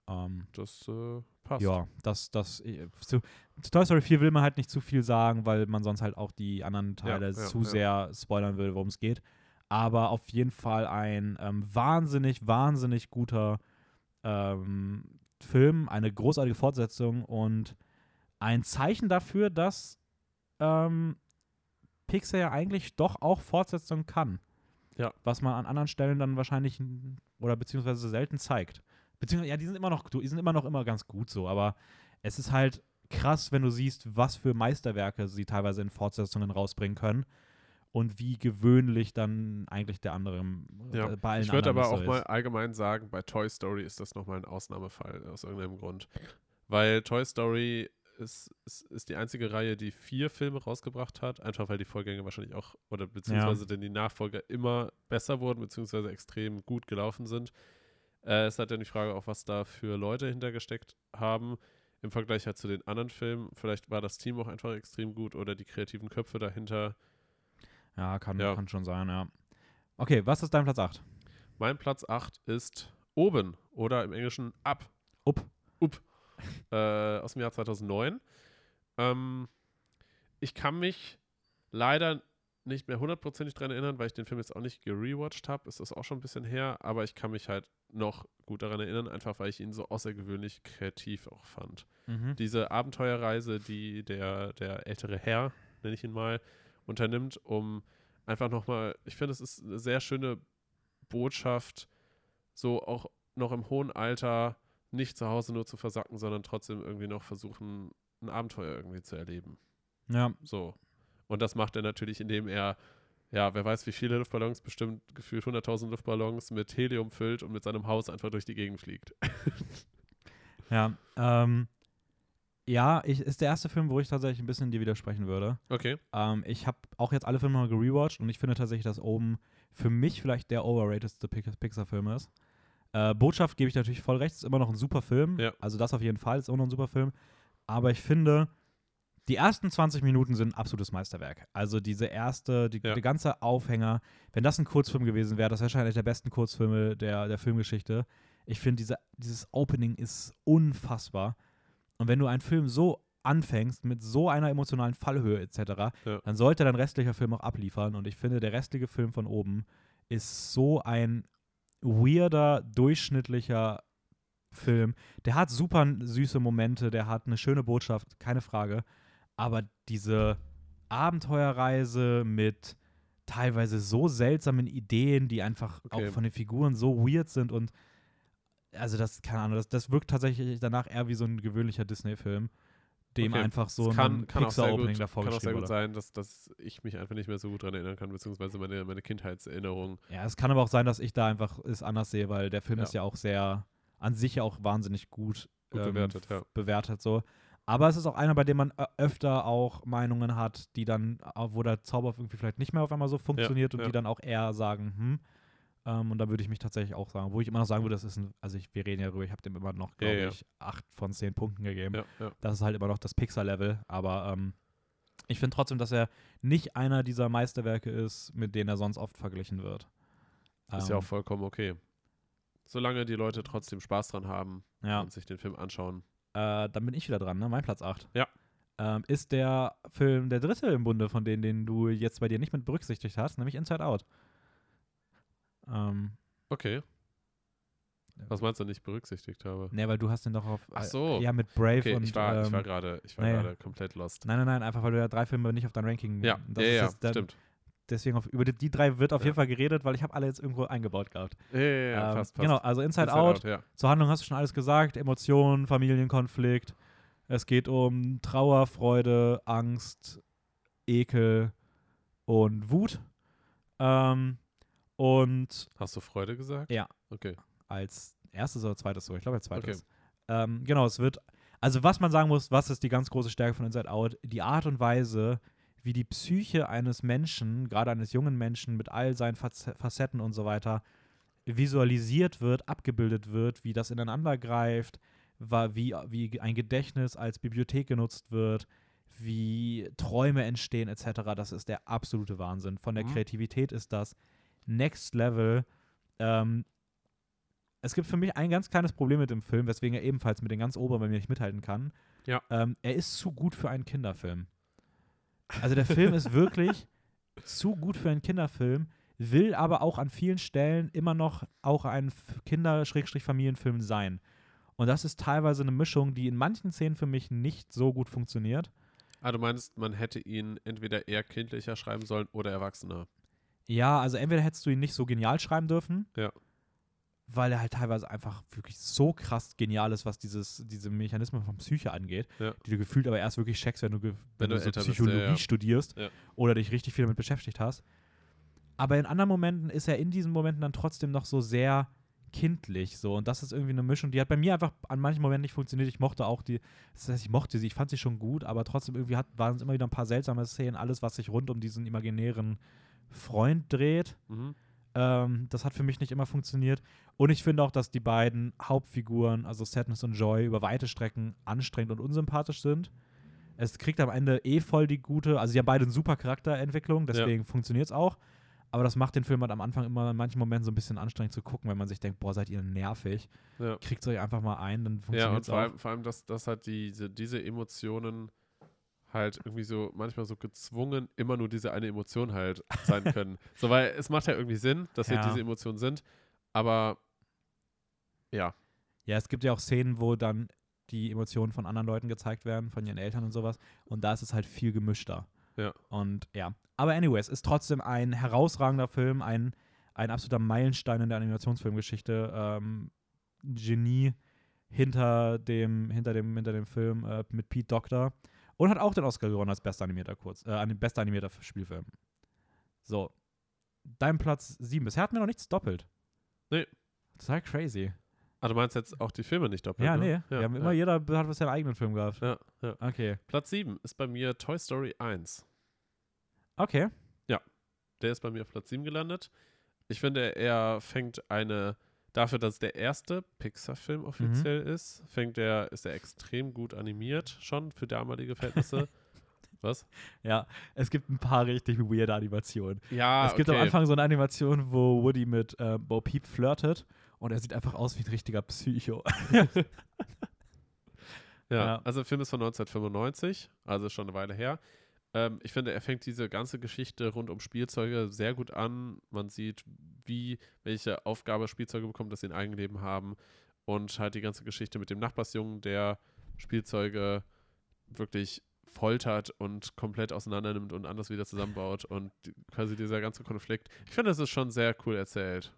[SPEAKER 1] Ähm,
[SPEAKER 2] das äh, passt.
[SPEAKER 1] ja, das, das, äh, zu, zu Toy Story 4 will man halt nicht zu viel sagen, weil man sonst halt auch die anderen Teile
[SPEAKER 2] ja,
[SPEAKER 1] zu
[SPEAKER 2] ja.
[SPEAKER 1] sehr spoilern würde, worum es geht. Aber auf jeden Fall ein ähm, wahnsinnig, wahnsinnig guter ähm, Film, eine großartige Fortsetzung und ein Zeichen dafür, dass ähm, Pixar ja eigentlich doch auch Fortsetzungen kann.
[SPEAKER 2] Ja.
[SPEAKER 1] Was man an anderen Stellen dann wahrscheinlich oder beziehungsweise selten zeigt. Beziehungsweise, ja, die sind immer noch, die sind immer noch immer ganz gut so, aber es ist halt krass, wenn du siehst, was für Meisterwerke sie teilweise in Fortsetzungen rausbringen können und wie gewöhnlich dann eigentlich der andere
[SPEAKER 2] Ja,
[SPEAKER 1] äh, bei allen
[SPEAKER 2] Ich würde aber auch mal
[SPEAKER 1] ist.
[SPEAKER 2] allgemein sagen, bei Toy Story ist das nochmal ein Ausnahmefall aus irgendeinem Grund. Weil Toy Story ist, ist, ist die einzige Reihe, die vier Filme rausgebracht hat, einfach weil die Vorgänge wahrscheinlich auch, oder beziehungsweise denn die Nachfolger immer besser wurden, beziehungsweise extrem gut gelaufen sind. Äh, es hat dann die Frage auch, was da für Leute hintergesteckt haben. Im Vergleich halt zu den anderen Filmen. Vielleicht war das Team auch einfach extrem gut oder die kreativen Köpfe dahinter.
[SPEAKER 1] Ja, kann,
[SPEAKER 2] Ja.
[SPEAKER 1] kann schon sein, ja. Okay, was ist dein Platz 8?
[SPEAKER 2] Mein Platz 8 ist oben oder im Englischen up.
[SPEAKER 1] Up.
[SPEAKER 2] Up. äh, aus dem Jahr 2009. Ähm, ich kann mich leider nicht mehr hundertprozentig dran erinnern, weil ich den Film jetzt auch nicht gerewatcht habe. Es ist auch schon ein bisschen her, aber ich kann mich halt noch gut daran erinnern, einfach weil ich ihn so außergewöhnlich kreativ auch fand.
[SPEAKER 1] Mhm.
[SPEAKER 2] Diese Abenteuerreise, die der, der ältere Herr, nenne ich ihn mal, unternimmt, um einfach nochmal, ich finde, es ist eine sehr schöne Botschaft, so auch noch im hohen Alter nicht zu Hause nur zu versacken, sondern trotzdem irgendwie noch versuchen, ein Abenteuer irgendwie zu erleben.
[SPEAKER 1] Ja,
[SPEAKER 2] So. Und das macht er natürlich, indem er, ja, wer weiß, wie viele Luftballons, bestimmt gefühlt 100.000 Luftballons mit Helium füllt und mit seinem Haus einfach durch die Gegend fliegt.
[SPEAKER 1] ja. Ähm, ja, ich, ist der erste Film, wo ich tatsächlich ein bisschen dir widersprechen würde.
[SPEAKER 2] Okay.
[SPEAKER 1] Ähm, ich habe auch jetzt alle Filme mal gerewatcht und ich finde tatsächlich, dass oben für mich vielleicht der overratedste Pixar-Film ist. Äh, Botschaft gebe ich natürlich voll recht, ist immer noch ein super Film.
[SPEAKER 2] Ja.
[SPEAKER 1] Also das auf jeden Fall ist immer noch ein super Film. Aber ich finde, die ersten 20 Minuten sind ein absolutes Meisterwerk. Also diese erste, die,
[SPEAKER 2] Ja.
[SPEAKER 1] der ganze Aufhänger, wenn das ein Kurzfilm gewesen wäre, das wäre wahrscheinlich der besten Kurzfilme der, der Filmgeschichte. Ich finde, diese, dieses Opening ist unfassbar. Und wenn du einen Film so anfängst, mit so einer emotionalen Fallhöhe etc.,
[SPEAKER 2] Ja.
[SPEAKER 1] dann sollte dein restlicher Film auch abliefern. Und ich finde, der restliche Film von oben ist so ein weirder, durchschnittlicher Film. Der hat super süße Momente, der hat eine schöne Botschaft, keine Frage. Aber diese Abenteuerreise mit teilweise so seltsamen Ideen, die einfach
[SPEAKER 2] Okay.
[SPEAKER 1] auch von den Figuren so weird sind und also das, keine Ahnung, das, das wirkt tatsächlich danach eher wie so ein gewöhnlicher Disney-Film, dem
[SPEAKER 2] Okay.
[SPEAKER 1] einfach so
[SPEAKER 2] kann,
[SPEAKER 1] ein Pixar-Opening davor
[SPEAKER 2] kann auch sehr gut sein, dass, dass ich mich einfach nicht mehr so gut daran erinnern kann, beziehungsweise meine, meine Kindheitserinnerung.
[SPEAKER 1] Ja, es kann aber auch sein, dass ich da einfach es anders sehe, weil der Film
[SPEAKER 2] Ja.
[SPEAKER 1] ist ja auch sehr, an sich ja auch wahnsinnig gut,
[SPEAKER 2] Gut
[SPEAKER 1] ähm,
[SPEAKER 2] bewertet, ja.
[SPEAKER 1] bewertet so. Aber es ist auch einer, bei dem man ö- öfter auch Meinungen hat, die dann, äh, wo der Zauber irgendwie vielleicht nicht mehr auf einmal so funktioniert und
[SPEAKER 2] ja.
[SPEAKER 1] die dann auch eher sagen, hm. Ähm, und da würde ich mich tatsächlich auch sagen, wo ich immer noch sagen würde, das ist ein, also ich, wir reden ja darüber, ich habe dem immer noch,
[SPEAKER 2] Ja,
[SPEAKER 1] glaube
[SPEAKER 2] ja.
[SPEAKER 1] ich, acht von zehn Punkten gegeben.
[SPEAKER 2] Ja, ja.
[SPEAKER 1] Das ist halt immer noch das Pixar-Level, aber ähm, ich finde trotzdem, dass er nicht einer dieser Meisterwerke ist, mit denen er sonst oft verglichen wird.
[SPEAKER 2] Ist ja
[SPEAKER 1] Ähm,
[SPEAKER 2] auch vollkommen okay. Solange die Leute trotzdem Spaß dran haben
[SPEAKER 1] ja.
[SPEAKER 2] und sich den Film anschauen.
[SPEAKER 1] Äh, dann bin ich wieder dran, ne? Mein Platz 8.
[SPEAKER 2] Ja.
[SPEAKER 1] Ähm, ist der Film der dritte im Bunde von denen, den du jetzt bei dir nicht mit berücksichtigt hast, nämlich Inside Out. Ähm,
[SPEAKER 2] Okay. Was meinst du nicht berücksichtigt habe?
[SPEAKER 1] ne, weil du hast den doch auf.
[SPEAKER 2] Ach so.
[SPEAKER 1] Äh, ja, mit Brave
[SPEAKER 2] Okay,
[SPEAKER 1] und.
[SPEAKER 2] ich war, ich
[SPEAKER 1] ähm,
[SPEAKER 2] war gerade,
[SPEAKER 1] naja.
[SPEAKER 2] komplett lost.
[SPEAKER 1] Nein, nein, nein, einfach weil du ja drei Filme nicht auf dein Ranking.
[SPEAKER 2] Ja,
[SPEAKER 1] das
[SPEAKER 2] ja, ja,
[SPEAKER 1] jetzt dann-
[SPEAKER 2] stimmt.
[SPEAKER 1] Deswegen auf, über die, die drei wird auf
[SPEAKER 2] Ja.
[SPEAKER 1] jeden Fall geredet, weil ich habe alle jetzt irgendwo eingebaut gehabt.
[SPEAKER 2] Ja, ja, ja,
[SPEAKER 1] Ähm,
[SPEAKER 2] fast, fast.
[SPEAKER 1] Genau, also Inside,
[SPEAKER 2] Inside
[SPEAKER 1] Out.
[SPEAKER 2] ja.
[SPEAKER 1] Zur Handlung hast du schon alles gesagt. Emotionen, Familienkonflikt. Es geht um Trauer, Freude, Angst, Ekel und Wut. Ähm, und
[SPEAKER 2] Hast du Freude gesagt?
[SPEAKER 1] Ja.
[SPEAKER 2] Okay.
[SPEAKER 1] als erstes oder zweites so, ich glaube als zweites.
[SPEAKER 2] Okay.
[SPEAKER 1] Ähm, genau, es wird, also was man sagen muss, was ist die ganz große Stärke von Inside Out? Die Art und Weise, wie die Psyche eines Menschen, gerade eines jungen Menschen mit all seinen Facetten und so weiter, visualisiert wird, abgebildet wird, wie das ineinander greift, wie, wie ein Gedächtnis als Bibliothek genutzt wird, wie Träume entstehen etc. Das ist der absolute Wahnsinn. Von der
[SPEAKER 2] Mhm.
[SPEAKER 1] Kreativität ist das Next Level. Ähm, es gibt für mich ein ganz kleines Problem mit dem Film, weswegen er ebenfalls mit den ganz oberen bei mir nicht mithalten kann.
[SPEAKER 2] Ja.
[SPEAKER 1] Ähm, er ist zu gut für einen Kinderfilm. Also der Film ist wirklich zu gut für einen Kinderfilm, will aber auch an vielen Stellen immer noch auch ein Kinder-Familienfilm sein. Und das ist teilweise eine Mischung, die in manchen Szenen für mich nicht so gut funktioniert.
[SPEAKER 2] Ah, du meinst, man hätte ihn entweder eher kindlicher schreiben sollen oder erwachsener.
[SPEAKER 1] Ja, also entweder hättest du ihn nicht so genial schreiben dürfen,
[SPEAKER 2] Ja.
[SPEAKER 1] weil er halt teilweise einfach wirklich so krass genial ist, was dieses, diese Mechanismen von Psyche angeht,
[SPEAKER 2] Ja.
[SPEAKER 1] die du gefühlt aber erst wirklich checkst, wenn du, ge- wenn
[SPEAKER 2] du
[SPEAKER 1] du so
[SPEAKER 2] älter bist, ja,
[SPEAKER 1] Psychologie
[SPEAKER 2] ja.
[SPEAKER 1] studierst oder dich richtig viel damit beschäftigt hast. Aber in anderen Momenten ist er in diesen Momenten dann trotzdem noch so sehr kindlich so und das ist irgendwie eine Mischung, die hat bei mir einfach an manchen Momenten nicht funktioniert. Ich mochte auch die, das heißt, ich mochte sie, ich fand sie schon gut, aber trotzdem irgendwie hat, waren es immer wieder ein paar seltsame Szenen, alles was sich rund um diesen imaginären Freund dreht.
[SPEAKER 2] Mhm.
[SPEAKER 1] Ähm, das hat für mich nicht immer funktioniert. Und ich finde auch, dass die beiden Hauptfiguren, also Sadness und Joy, über weite Strecken anstrengend und unsympathisch sind. Es kriegt am Ende eh voll die gute, also sie haben beide eine super Charakterentwicklung, deswegen funktioniert es auch. Aber das macht den Film halt am Anfang immer in manchen Momenten so ein bisschen anstrengend zu gucken, wenn man sich denkt, boah, seid ihr nervig.
[SPEAKER 2] Ja.
[SPEAKER 1] Kriegt euch einfach mal ein, dann
[SPEAKER 2] Ja,
[SPEAKER 1] funktioniert es
[SPEAKER 2] vor
[SPEAKER 1] auch.
[SPEAKER 2] allem, vor allem dass, dass halt diese, diese Emotionen halt irgendwie so manchmal so gezwungen immer nur diese eine Emotion halt sein können. so, weil es macht ja irgendwie Sinn, dass
[SPEAKER 1] Ja.
[SPEAKER 2] hier diese Emotionen sind, aber ja,
[SPEAKER 1] Ja, es gibt ja auch Szenen, wo dann die Emotionen von anderen Leuten gezeigt werden, von ihren Eltern und sowas. Und da ist es halt viel gemischter.
[SPEAKER 2] Ja.
[SPEAKER 1] Und ja. Aber anyways, ist trotzdem ein herausragender Film, ein, ein absoluter Meilenstein in der Animationsfilmgeschichte. Ähm, Genie hinter dem, hinter dem, hinter dem Film äh, mit Pete Doctor. Und hat auch den Oscar gewonnen als bester animierter Kurz, äh, bester animierter Spielfilm. So. Dein Platz 7. Bisher hatten wir noch nichts doppelt.
[SPEAKER 2] Nee.
[SPEAKER 1] Total crazy.
[SPEAKER 2] Ah, du meinst jetzt auch die Filme nicht doppelt?
[SPEAKER 1] Ja,
[SPEAKER 2] ne?
[SPEAKER 1] nee.
[SPEAKER 2] Ja,
[SPEAKER 1] wir haben
[SPEAKER 2] ja.
[SPEAKER 1] immer, jeder hat was seinen eigenen Film gehabt.
[SPEAKER 2] Ja, ja.
[SPEAKER 1] Okay.
[SPEAKER 2] Platz 7 ist bei mir Toy Story 1.
[SPEAKER 1] Okay.
[SPEAKER 2] Der ist bei mir auf Platz 7 gelandet. Ich finde, er fängt eine, dafür, dass es der erste Pixar-Film offiziell ist, fängt er, ist er extrem gut animiert schon für damalige Verhältnisse. Was?
[SPEAKER 1] Ja, es gibt ein paar richtig weirde Animationen.
[SPEAKER 2] Ja,
[SPEAKER 1] es gibt
[SPEAKER 2] okay.
[SPEAKER 1] am Anfang so eine Animation, wo Woody mit äh, Bo Peep flirtet und er sieht einfach aus wie ein richtiger Psycho.
[SPEAKER 2] Ja,
[SPEAKER 1] Ja.
[SPEAKER 2] also der Film ist von 1995, also schon eine Weile her. Ähm, ich finde, er fängt diese ganze Geschichte rund um Spielzeuge sehr gut an. Man sieht, wie, welche Aufgabe Spielzeuge bekommen, dass sie ein Eigenleben haben. Und halt die ganze Geschichte mit dem Nachbarsjungen, der Spielzeuge wirklich foltert und komplett auseinander nimmt und anders wieder zusammenbaut. Und quasi dieser ganze Konflikt. Ich finde, das ist schon sehr cool erzählt.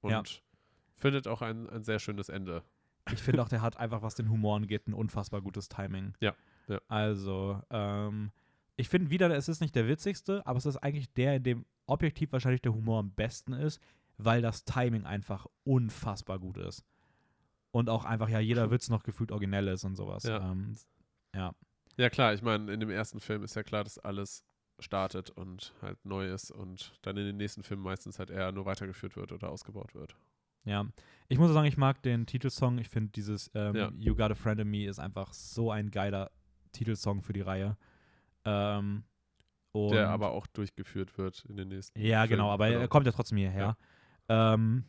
[SPEAKER 2] Und
[SPEAKER 1] Ja.
[SPEAKER 2] findet auch ein, ein sehr schönes Ende.
[SPEAKER 1] Ich finde auch, der hat einfach, was den Humor angeht, ein unfassbar gutes Timing.
[SPEAKER 2] Ja, ja.
[SPEAKER 1] Also, ähm, ich finde wieder, es ist nicht der witzigste, aber es ist eigentlich der, in dem objektiv wahrscheinlich der Humor am besten ist, weil das Timing einfach unfassbar gut ist. Und auch einfach, ja, jeder Witz noch gefühlt originell ist und sowas.
[SPEAKER 2] Ja.
[SPEAKER 1] Ähm, ja.
[SPEAKER 2] Ja, klar, ich meine, in dem ersten Film ist ja klar, dass alles startet und halt neu ist und dann in den nächsten Filmen meistens halt eher nur weitergeführt wird oder ausgebaut wird.
[SPEAKER 1] Ja, ich muss sagen, ich mag den Titelsong. Ich finde dieses ähm,
[SPEAKER 2] Ja.
[SPEAKER 1] You Got a Friend in Me ist einfach so ein geiler Titelsong für die Reihe. Ähm,
[SPEAKER 2] Der aber auch durchgeführt wird in den nächsten
[SPEAKER 1] Ja,
[SPEAKER 2] Filmen.
[SPEAKER 1] genau, aber
[SPEAKER 2] Genau.
[SPEAKER 1] er kommt ja trotzdem hierher. Ja, ähm,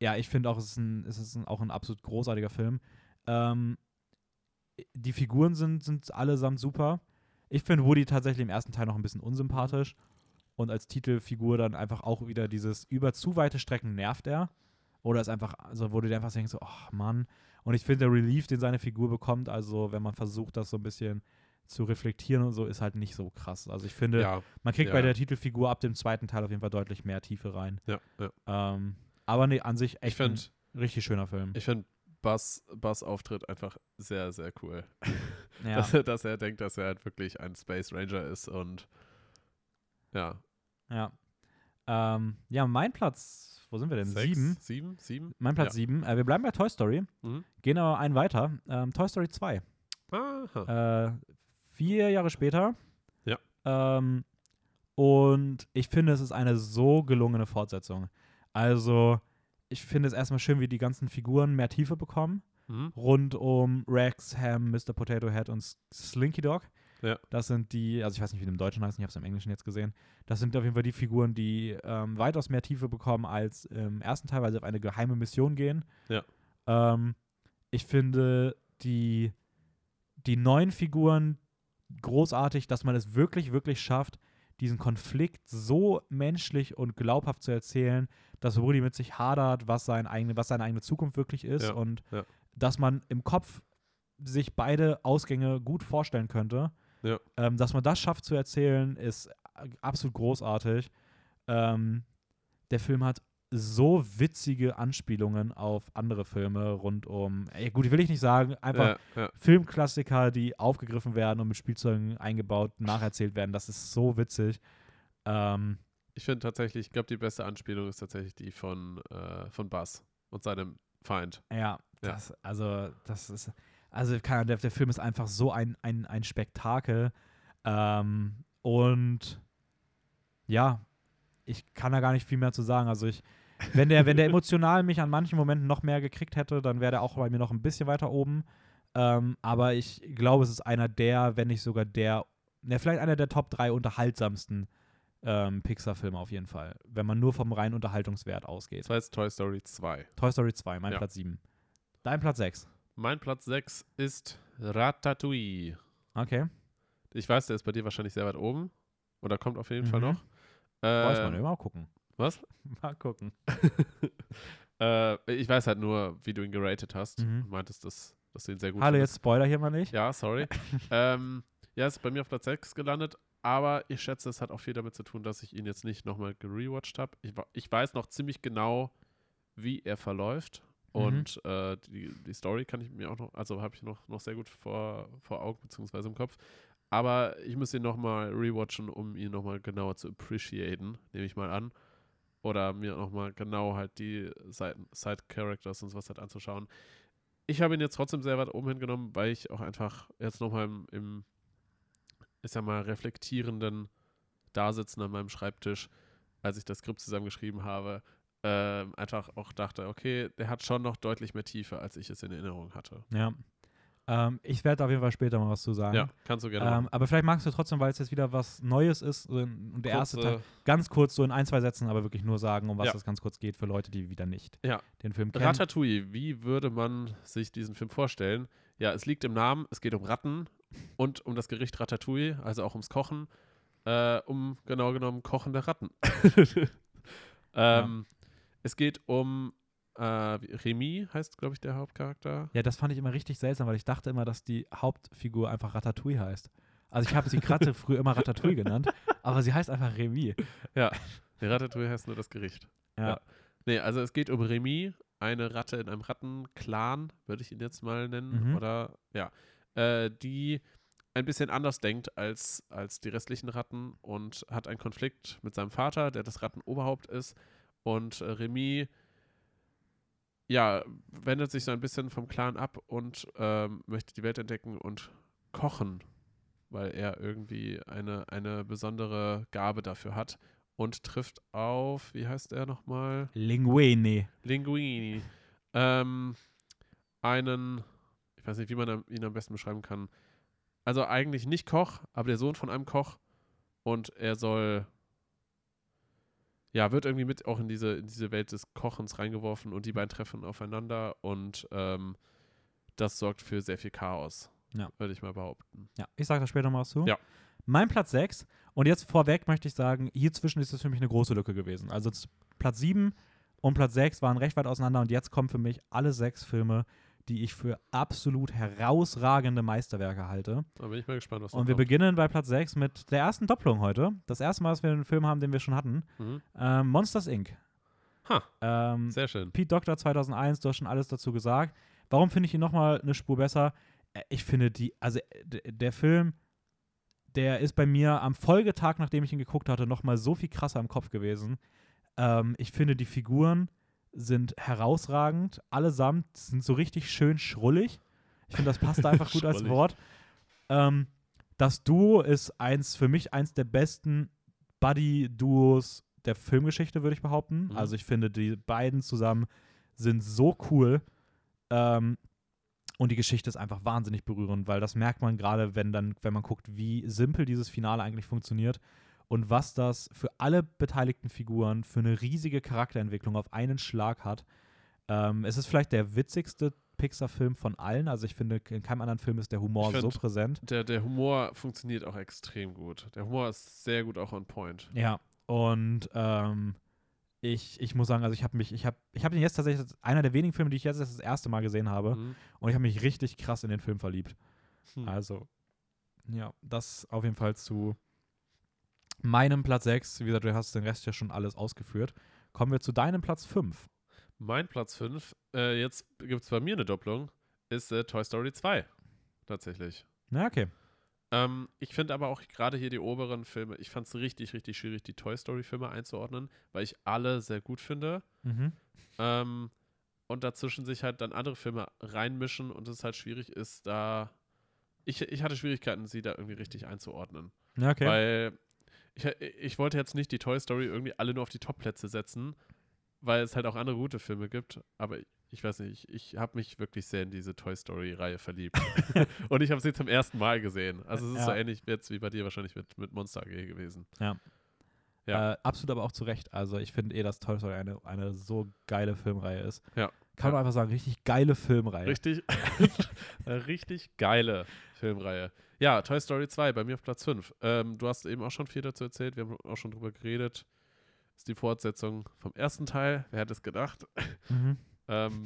[SPEAKER 1] ja ich finde auch, es ist, ein, es ist ein, auch ein absolut großartiger Film. Ähm, die Figuren sind, sind allesamt super. Ich finde Woody tatsächlich im ersten Teil noch ein bisschen unsympathisch. Und als Titelfigur dann einfach auch wieder dieses über zu weite Strecken nervt er. Oder ist einfach, also wo du dir einfach denkst, so, ach Mann. Und ich finde, der Relief, den seine Figur bekommt, also wenn man versucht, das so ein bisschen zu reflektieren und so, ist halt nicht so krass. Also ich finde,
[SPEAKER 2] Ja,
[SPEAKER 1] man kriegt
[SPEAKER 2] Ja.
[SPEAKER 1] bei der Titelfigur ab dem zweiten Teil auf jeden Fall deutlich mehr Tiefe rein.
[SPEAKER 2] ja, ja.
[SPEAKER 1] Ähm, aber nee, an sich
[SPEAKER 2] Ich
[SPEAKER 1] echt
[SPEAKER 2] finde,
[SPEAKER 1] ein richtig schöner Film.
[SPEAKER 2] ich finde Buzz, Buzz Auftritt einfach sehr, sehr cool.
[SPEAKER 1] Ja,
[SPEAKER 2] Dass, er, dass er denkt, dass er halt wirklich ein Space Ranger ist und ja.
[SPEAKER 1] ja. Ähm, ja, mein Platz, wo sind wir denn?
[SPEAKER 2] Sechs,
[SPEAKER 1] Sieben.
[SPEAKER 2] Sieben? Sieben?
[SPEAKER 1] Mein Platz
[SPEAKER 2] Ja.
[SPEAKER 1] sieben. Äh, wir bleiben bei Toy Story,
[SPEAKER 2] Mhm.
[SPEAKER 1] gehen aber einen weiter. Ähm, Toy Story 2.
[SPEAKER 2] Aha.
[SPEAKER 1] Äh, vier Jahre später.
[SPEAKER 2] Ja.
[SPEAKER 1] Ähm, und ich finde, es ist eine so gelungene Fortsetzung. Also, ich finde es erstmal schön, wie die ganzen Figuren mehr Tiefe bekommen.
[SPEAKER 2] Mhm.
[SPEAKER 1] rund um Rex, Ham, Mr. Potato Head und Slinky Dog.
[SPEAKER 2] Ja.
[SPEAKER 1] Das sind die, also ich weiß nicht, wie die im Deutschen heißen, ich habe es im Englischen jetzt gesehen. Das sind auf jeden Fall die Figuren, die ähm, weitaus mehr Tiefe bekommen als im ersten Teil, weil sie auf eine geheime Mission gehen.
[SPEAKER 2] Ja.
[SPEAKER 1] Ähm, ich finde die, die neuen Figuren großartig, dass man es wirklich, wirklich schafft, diesen Konflikt so menschlich und glaubhaft zu erzählen, dass Woody mit sich hadert, was, sein eigene, was seine eigene Zukunft wirklich ist
[SPEAKER 2] Ja,
[SPEAKER 1] und
[SPEAKER 2] ja.
[SPEAKER 1] dass man im Kopf sich beide Ausgänge gut vorstellen könnte.
[SPEAKER 2] Ja.
[SPEAKER 1] Ähm, dass man das schafft zu erzählen, ist absolut großartig. Ähm, der Film hat so witzige Anspielungen auf andere Filme rund um, ey, gut, will ich nicht sagen, einfach
[SPEAKER 2] Ja, ja.
[SPEAKER 1] Filmklassiker, die aufgegriffen werden und mit Spielzeugen eingebaut, nacherzählt werden. Das ist so witzig. Ähm,
[SPEAKER 2] Ich finde tatsächlich, ich glaube, die beste Anspielung ist tatsächlich die von, äh, von Buzz und seinem Feind.
[SPEAKER 1] ja,
[SPEAKER 2] Ja.
[SPEAKER 1] Das, also, das ist, also Ahnung, der, der Film ist einfach so ein, ein, ein Spektakel. Ähm, und ja, ich kann da gar nicht viel mehr zu sagen. Also ich, wenn der, wenn der emotional mich an manchen Momenten noch mehr gekriegt hätte, dann wäre der auch bei mir noch ein bisschen weiter oben. Ähm, aber ich glaube, es ist einer der, wenn nicht sogar der, ne, vielleicht einer der Top 3 unterhaltsamsten ähm, Pixar-Filme auf jeden Fall. Wenn man nur vom reinen Unterhaltungswert ausgeht.
[SPEAKER 2] Das war jetzt Toy Story 2.
[SPEAKER 1] Toy Story 2, mein
[SPEAKER 2] Ja.
[SPEAKER 1] Platz 7. Dein Platz 6.
[SPEAKER 2] Mein Platz 6 ist Ratatouille.
[SPEAKER 1] Okay.
[SPEAKER 2] Ich weiß, der ist bei dir wahrscheinlich sehr weit oben. Oder kommt auf jeden Fall
[SPEAKER 1] Mhm.
[SPEAKER 2] noch.
[SPEAKER 1] Weiß
[SPEAKER 2] Äh,
[SPEAKER 1] man, ja, mal gucken.
[SPEAKER 2] Was?
[SPEAKER 1] Mal gucken.
[SPEAKER 2] äh, ich weiß halt nur, wie du ihn geratet hast.
[SPEAKER 1] Mhm.
[SPEAKER 2] Du meintest, dass, dass du ihn sehr gut
[SPEAKER 1] Hallo,
[SPEAKER 2] findest.
[SPEAKER 1] jetzt Spoiler hier mal nicht.
[SPEAKER 2] Ja, sorry. ähm, ja, ist bei mir auf Platz 6 gelandet. aber ich schätze, es hat auch viel damit zu tun, dass ich ihn jetzt nicht nochmal gerewatcht habe. Ich, ich weiß noch ziemlich genau, wie er verläuft.
[SPEAKER 1] Mhm.
[SPEAKER 2] Und äh, die, die Story kann ich mir auch noch, also habe ich noch, noch sehr gut vor, vor Augen beziehungsweise im Kopf. Aber ich muss ihn nochmal rewatchen, um ihn nochmal genauer zu appreciaten, nehme ich mal an. Oder mir nochmal genau halt die Side-Characters und sowas halt anzuschauen. Ich habe ihn jetzt trotzdem sehr weit oben hingenommen, weil ich auch einfach jetzt nochmal im, im, ich sag mal, reflektierenden Dasitzen an meinem Schreibtisch, als ich das Skript zusammengeschrieben habe, ähm, einfach auch dachte, okay, der hat schon noch deutlich mehr Tiefe, als ich es in Erinnerung hatte.
[SPEAKER 1] Ja. Ähm, ich werde auf jeden Fall später mal was zu sagen.
[SPEAKER 2] Ja, kannst du gerne
[SPEAKER 1] Ähm, aber vielleicht magst du trotzdem, weil es jetzt wieder was Neues ist so in, und der erste
[SPEAKER 2] Kurze-
[SPEAKER 1] Teil, ganz kurz so in ein, zwei Sätzen, aber wirklich nur sagen, um was
[SPEAKER 2] Ja.
[SPEAKER 1] das ganz kurz geht für Leute, die wieder nicht
[SPEAKER 2] Ja.
[SPEAKER 1] den Film kennen.
[SPEAKER 2] Ratatouille, wie würde man sich diesen Film vorstellen? Ja, es liegt im Namen, es geht um Ratten und um das Gericht Ratatouille, also auch ums Kochen, äh, um genau genommen kochende Ratten. ähm, Es geht um äh, Remy, heißt, glaube ich, der Hauptcharakter.
[SPEAKER 1] Ja, das fand ich immer richtig seltsam, weil ich dachte immer, dass die Hauptfigur einfach Ratatouille heißt. Also ich habe sie Kratte früher immer Ratatouille genannt, aber sie heißt einfach Remy.
[SPEAKER 2] Der Ratatouille heißt nur das Gericht.
[SPEAKER 1] Ja.
[SPEAKER 2] Ja. Nee, also es geht um Remy, eine Ratte in einem Rattenclan, würde ich ihn jetzt mal nennen.
[SPEAKER 1] Mhm.
[SPEAKER 2] Oder ja. Äh, die ein bisschen anders denkt als, als die restlichen Ratten und hat einen Konflikt mit seinem Vater, der das Rattenoberhaupt ist. Und äh, Remy ja, wendet sich so ein bisschen vom Clan ab und ähm, möchte die Welt entdecken und kochen, weil er irgendwie eine, eine besondere Gabe dafür hat und trifft auf, wie heißt er nochmal?
[SPEAKER 1] Linguine.
[SPEAKER 2] Linguini. Ähm, einen, ich weiß nicht, wie man ihn am besten beschreiben kann. Also eigentlich nicht Koch, aber der Sohn von einem Koch. Und er soll, ja, wird irgendwie mit auch in diese, in diese Welt des Kochens reingeworfen und die beiden treffen aufeinander und ähm, das sorgt für sehr viel Chaos,
[SPEAKER 1] Ja.
[SPEAKER 2] würde ich mal behaupten.
[SPEAKER 1] Ja, ich sage da später mal was zu.
[SPEAKER 2] Ja.
[SPEAKER 1] Mein Platz 6. Und jetzt vorweg möchte ich sagen, hier zwischen ist es für mich eine große Lücke gewesen. Also Platz 7 und Platz 6 waren recht weit auseinander und jetzt kommen für mich alle sechs Filme, die ich für absolut herausragende Meisterwerke halte.
[SPEAKER 2] Da bin ich mal gespannt, was
[SPEAKER 1] Und wir
[SPEAKER 2] kommt.
[SPEAKER 1] beginnen bei Platz 6 mit der ersten Doppelung heute. Das erste Mal, dass wir einen Film haben, den wir schon hatten.
[SPEAKER 2] Mhm.
[SPEAKER 1] Ähm, Monsters Inc.
[SPEAKER 2] Ha,
[SPEAKER 1] Ähm,
[SPEAKER 2] sehr schön.
[SPEAKER 1] Pete Doctor 2001, du hast schon alles dazu gesagt. Warum finde ich ihn nochmal eine Spur besser? Äh, Ich finde die, also äh, der Film, der ist bei mir am Folgetag, nachdem ich ihn geguckt hatte, nochmal so viel krasser im Kopf gewesen. Ähm, ich finde, die Figuren sind herausragend. Allesamt sind so richtig schön schrullig. Ich finde, das passt da einfach gut als. Wort. Ähm, das Duo ist eins, für mich eins der besten Buddy-Duos der Filmgeschichte, würde ich behaupten.
[SPEAKER 2] Mhm.
[SPEAKER 1] Also ich finde, die beiden zusammen sind so cool. Ähm, und die Geschichte ist einfach wahnsinnig berührend, weil das merkt man gerade, wenn dann, wenn man guckt, wie simpel dieses Finale eigentlich funktioniert und was das für alle beteiligten Figuren für eine riesige Charakterentwicklung auf einen Schlag hat. Ähm, es ist vielleicht der witzigste Pixar-Film von allen. Also ich finde, in keinem anderen Film ist der Humor
[SPEAKER 2] Ich
[SPEAKER 1] so
[SPEAKER 2] find-
[SPEAKER 1] präsent.
[SPEAKER 2] Der, der Humor funktioniert auch extrem gut. Der Humor ist sehr gut auch on point.
[SPEAKER 1] Ja, und ähm, ich, ich muss sagen, also ich habe mich, ich habe ich hab den jetzt tatsächlich, einer der wenigen Filme, die ich jetzt das erste Mal gesehen habe.
[SPEAKER 2] Mhm.
[SPEAKER 1] Und ich habe mich richtig krass in den Film verliebt.
[SPEAKER 2] Hm.
[SPEAKER 1] Also, ja, das auf jeden Fall zu meinem Platz 6. Wie gesagt, du hast den Rest ja schon alles ausgeführt. Kommen wir zu deinem Platz 5.
[SPEAKER 2] Mein Platz 5, äh, jetzt gibt es bei mir eine Doppelung, ist äh, Toy Story 2. Tatsächlich.
[SPEAKER 1] Na, okay.
[SPEAKER 2] Ähm, ich finde aber auch gerade hier die oberen Filme, ich fand es richtig, richtig schwierig, die Toy Story-Filme einzuordnen, weil ich alle sehr gut finde.
[SPEAKER 1] Mhm.
[SPEAKER 2] Ähm, und dazwischen sich halt dann andere Filme reinmischen und es halt schwierig ist, da. Ich, ich hatte Schwierigkeiten, sie da irgendwie richtig einzuordnen.
[SPEAKER 1] Ja, okay.
[SPEAKER 2] Weil ich, ich wollte jetzt nicht die Toy Story irgendwie alle nur auf die Top-Plätze setzen, weil es halt auch andere gute Filme gibt. Aber ich, weiß nicht, ich, ich habe mich wirklich sehr in diese Toy Story-Reihe verliebt. Und ich habe sie zum ersten Mal gesehen. Also es ist so
[SPEAKER 1] Ja.
[SPEAKER 2] ähnlich jetzt wie bei dir wahrscheinlich mit, mit Monster AG gewesen. ja.
[SPEAKER 1] Äh, absolut aber auch zu Recht. Also ich finde eh, dass Toy Story eine, eine so geile Filmreihe ist.
[SPEAKER 2] Ja.
[SPEAKER 1] Kann man einfach sagen, richtig geile Filmreihe.
[SPEAKER 2] Richtig, eine richtig geile Filmreihe. Ja, Toy Story 2, bei mir auf Platz 5. Ähm, du hast eben auch schon viel dazu erzählt, wir haben auch schon drüber geredet. ist die Fortsetzung vom ersten Teil. Wer hätte es gedacht?
[SPEAKER 1] Mhm.
[SPEAKER 2] Ähm,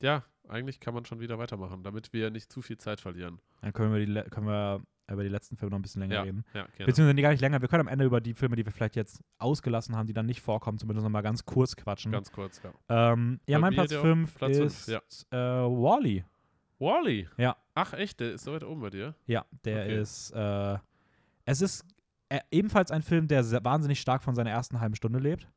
[SPEAKER 2] ja, eigentlich kann man schon wieder weitermachen, damit wir nicht zu viel Zeit verlieren.
[SPEAKER 1] Dann können wir, die, können wir über die letzten Filme noch ein bisschen länger
[SPEAKER 2] Ja,
[SPEAKER 1] reden.
[SPEAKER 2] ja, gerne.
[SPEAKER 1] Beziehungsweise nee, gar nicht länger. Wir können am Ende über die Filme, die wir vielleicht jetzt ausgelassen haben, die dann nicht vorkommen, zumindest noch mal ganz kurz quatschen.
[SPEAKER 2] Ganz kurz, ja.
[SPEAKER 1] ähm, ja,
[SPEAKER 2] Bei
[SPEAKER 1] mein Platz
[SPEAKER 2] der auf
[SPEAKER 1] 5
[SPEAKER 2] Platz fünf,
[SPEAKER 1] ist
[SPEAKER 2] ja.
[SPEAKER 1] äh, Wally.
[SPEAKER 2] Wally.
[SPEAKER 1] Ja.
[SPEAKER 2] Ach, echt? Der ist so weit oben bei dir?
[SPEAKER 1] Ja, der
[SPEAKER 2] Okay.
[SPEAKER 1] ist. Äh, es ist äh, ebenfalls ein Film, der sehr, wahnsinnig stark von seiner ersten halben Stunde lebt.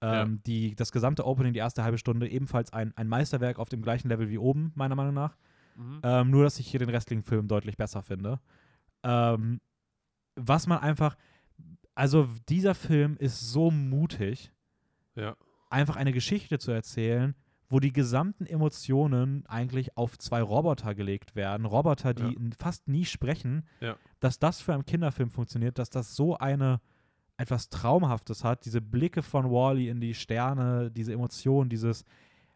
[SPEAKER 1] Ähm, die, das gesamte Opening, die erste halbe Stunde, ebenfalls ein, ein Meisterwerk auf dem gleichen Level wie oben, meiner Meinung nach.
[SPEAKER 2] Mhm.
[SPEAKER 1] Ähm, nur, dass ich hier den restlichen Film deutlich besser finde. Ähm, was man einfach. Also, dieser Film ist so mutig,
[SPEAKER 2] Ja.
[SPEAKER 1] einfach eine Geschichte zu erzählen, wo die gesamten Emotionen eigentlich auf zwei Roboter gelegt werden. Roboter, die
[SPEAKER 2] Ja.
[SPEAKER 1] fast nie sprechen.
[SPEAKER 2] Ja.
[SPEAKER 1] Dass das für einen Kinderfilm funktioniert, dass das so eine etwas Traumhaftes hat, diese Blicke von Wally in die Sterne, diese Emotionen, dieses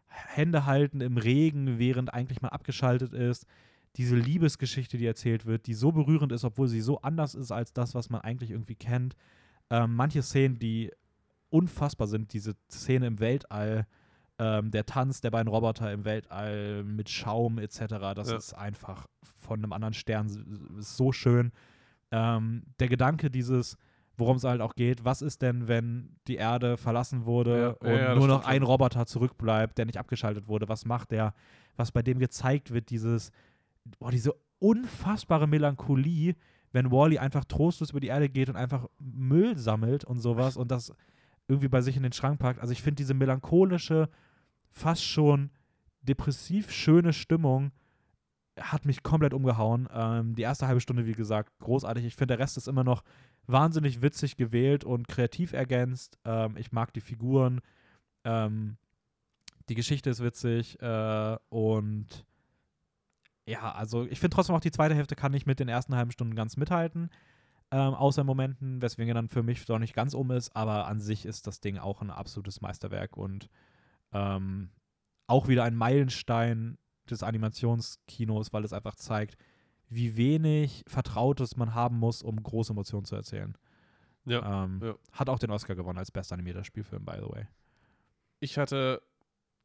[SPEAKER 1] Hände halten im Regen, während eigentlich mal abgeschaltet ist, diese Liebesgeschichte, die erzählt wird, die so berührend ist, obwohl sie so anders ist als das, was man eigentlich irgendwie kennt. Ähm, manche Szenen, die unfassbar sind, diese Szene im Weltall, ähm, der Tanz der beiden Roboter im Weltall mit Schaum etc., das
[SPEAKER 2] Ja.
[SPEAKER 1] ist einfach von einem anderen Stern, so schön. Ähm, der Gedanke dieses, worum es halt auch geht, was ist denn, wenn die Erde verlassen wurde
[SPEAKER 2] Ja,
[SPEAKER 1] und
[SPEAKER 2] ja,
[SPEAKER 1] nur noch ein. Roboter zurückbleibt, der nicht abgeschaltet wurde, was macht der? Was bei dem gezeigt wird, dieses, boah, diese unfassbare Melancholie, wenn Wally einfach trostlos über die Erde geht und einfach Müll sammelt und sowas und das irgendwie bei sich in den Schrank packt. Also ich finde diese melancholische, fast schon depressiv schöne Stimmung hat mich komplett umgehauen. Ähm, die erste halbe Stunde, wie gesagt, großartig. Ich finde, der Rest ist immer noch wahnsinnig witzig gewählt und kreativ ergänzt. Ähm, ich mag die Figuren. Ähm, die Geschichte ist witzig äh, und ja, also ich finde trotzdem auch die zweite Hälfte kann nicht mit den ersten halben Stunden ganz mithalten, ähm, außer in Momenten, weswegen er dann für mich doch nicht ganz um ist, aber an sich ist das Ding auch ein absolutes Meisterwerk und ähm, auch wieder ein Meilenstein des Animationskinos, weil es einfach zeigt, wie wenig Vertrautes man haben muss, um große Emotionen zu erzählen.
[SPEAKER 2] Ja.
[SPEAKER 1] Ähm,
[SPEAKER 2] ja.
[SPEAKER 1] Hat auch den Oscar gewonnen als bester animierter Spielfilm, by the way.
[SPEAKER 2] Ich hatte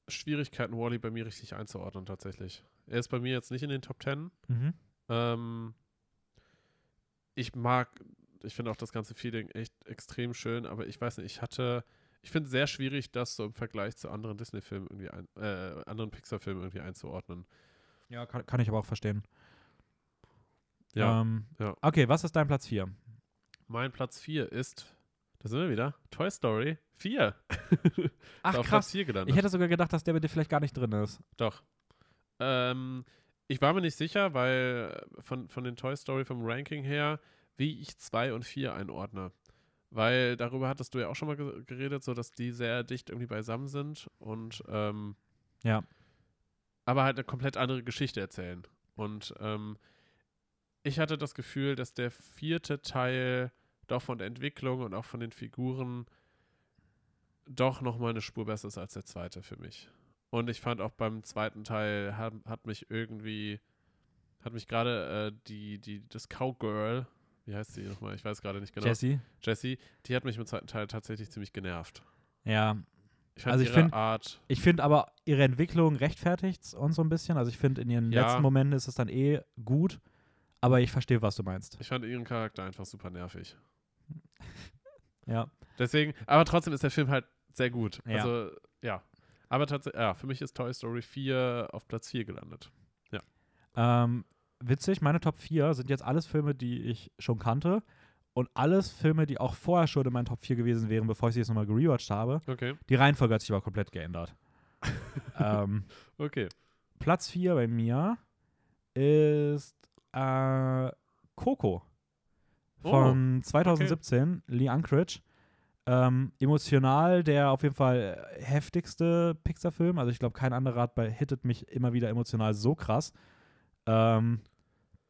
[SPEAKER 2] Schwierigkeiten, Wally bei mir richtig einzuordnen, tatsächlich. Er ist bei mir jetzt nicht in den Top Ten.
[SPEAKER 1] Mhm.
[SPEAKER 2] Ähm, ich mag, ich finde auch das ganze Feeling echt extrem schön, aber ich weiß nicht, ich hatte, ich finde es sehr schwierig, das so im Vergleich zu anderen Disney-Filmen irgendwie, ein, äh, anderen Pixar-Filmen irgendwie einzuordnen.
[SPEAKER 1] Ja, kann, kann ich aber auch verstehen.
[SPEAKER 2] Ja,
[SPEAKER 1] Ähm,
[SPEAKER 2] ja.
[SPEAKER 1] Okay, was ist dein Platz 4?
[SPEAKER 2] mein Platz 4 ist, da sind wir wieder, Toy Story 4.
[SPEAKER 1] Ach, krass.
[SPEAKER 2] Platz 4 gelandet.
[SPEAKER 1] Ich hätte sogar gedacht, dass der dir vielleicht gar nicht drin ist.
[SPEAKER 2] Doch. Ähm, ich war mir nicht sicher, weil äh, von, von den Toy Story vom Ranking her, wie ich 2 und 4 einordne. Weil darüber hattest du ja auch schon mal ge geredet, so dass die sehr dicht irgendwie beisammen sind und ähm,
[SPEAKER 1] Ja.
[SPEAKER 2] aber halt eine komplett andere Geschichte erzählen. Und ähm, ich hatte das Gefühl, dass der vierte Teil doch von der Entwicklung und auch von den Figuren doch nochmal eine Spur besser ist als der zweite für mich. Und ich fand auch beim zweiten Teil hat, hat mich irgendwie, hat mich gerade äh, die, die, das Cowgirl, wie heißt sie nochmal? Ich weiß gerade nicht genau.
[SPEAKER 1] Jesse?
[SPEAKER 2] Jessie, die hat mich im zweiten Teil tatsächlich ziemlich genervt.
[SPEAKER 1] Ja.
[SPEAKER 2] Ich
[SPEAKER 1] Also ich
[SPEAKER 2] ihre
[SPEAKER 1] find-
[SPEAKER 2] Art,
[SPEAKER 1] Ich finde aber, ihre Entwicklung rechtfertigt uns so ein bisschen. Also ich finde, in ihren
[SPEAKER 2] Ja.
[SPEAKER 1] letzten Momenten ist es dann eh gut. Aber ich verstehe, was du meinst.
[SPEAKER 2] ich fand ihren Charakter einfach super nervig.
[SPEAKER 1] Ja.
[SPEAKER 2] Deswegen, aber trotzdem ist der Film halt sehr gut.
[SPEAKER 1] Ja.
[SPEAKER 2] Also, ja. Aber tatsächlich, ja, für mich ist Toy Story 4 auf Platz 4 gelandet.
[SPEAKER 1] Ähm, witzig, meine Top 4 sind jetzt alles Filme, die ich schon kannte. Und alles Filme, die auch vorher schon in meinen Top 4 gewesen wären, bevor ich sie jetzt nochmal gerewatcht habe.
[SPEAKER 2] Okay.
[SPEAKER 1] Die Reihenfolge hat sich aber komplett geändert. ähm,
[SPEAKER 2] Okay.
[SPEAKER 1] Platz 4 bei mir ist äh, Coco
[SPEAKER 2] Oh,
[SPEAKER 1] von 2017, Lee Unkrich. Ähm, emotional der auf jeden Fall äh, heftigste Pixar-Film. Also ich glaube, kein anderer hat bei hittet mich immer wieder emotional so krass. Ähm,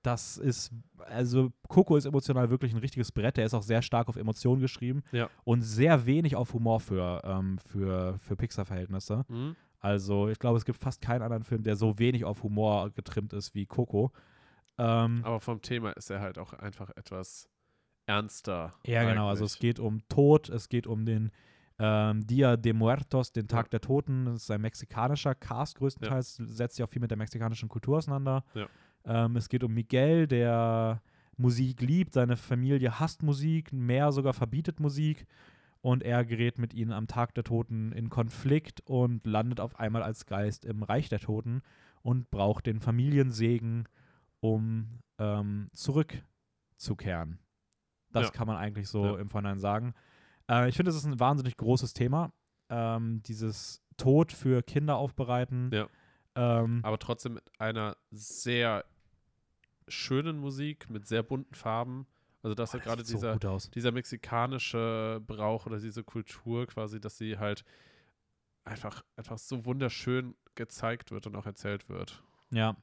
[SPEAKER 1] das ist, also Coco ist emotional wirklich ein richtiges Brett. Der ist auch sehr stark auf Emotionen geschrieben
[SPEAKER 2] Ja.
[SPEAKER 1] und sehr wenig auf Humor für, ähm, für, für Pixar-Verhältnisse.
[SPEAKER 2] Mhm.
[SPEAKER 1] Also ich glaube, es gibt fast keinen anderen Film, der so wenig auf Humor getrimmt ist wie Coco. Ähm,
[SPEAKER 2] Aber vom Thema ist er halt auch einfach etwas ernster.
[SPEAKER 1] ja, genau. Also es
[SPEAKER 2] eigentlich.
[SPEAKER 1] geht um Tod, es geht um den ähm, Dia de Muertos, den Tag
[SPEAKER 2] Ja.
[SPEAKER 1] der Toten. Das ist ein mexikanischer Cast größtenteils, setzt sich auch viel mit der mexikanischen Kultur auseinander.
[SPEAKER 2] Ja.
[SPEAKER 1] Ähm, es geht um Miguel, der Musik liebt, seine Familie hasst Musik, mehr sogar verbietet Musik und er gerät mit ihnen am Tag der Toten in Konflikt und landet auf einmal als Geist im Reich der Toten und braucht den Familiensegen, um ähm, zurückzukehren. Das
[SPEAKER 2] Ja.
[SPEAKER 1] kann man eigentlich so
[SPEAKER 2] Ja.
[SPEAKER 1] im Vorhinein sagen. Äh, ich finde, es ist ein wahnsinnig großes Thema. Ähm, dieses Tod für Kinder aufbereiten.
[SPEAKER 2] Ja.
[SPEAKER 1] Ähm,
[SPEAKER 2] Aber trotzdem mit einer sehr schönen Musik, mit sehr bunten Farben. Also, dass
[SPEAKER 1] boah,
[SPEAKER 2] ja gerade
[SPEAKER 1] so
[SPEAKER 2] dieser,
[SPEAKER 1] aus.
[SPEAKER 2] dieser mexikanische Brauch oder diese Kultur quasi, dass sie halt einfach, einfach so wunderschön gezeigt wird und auch erzählt wird.
[SPEAKER 1] Ja,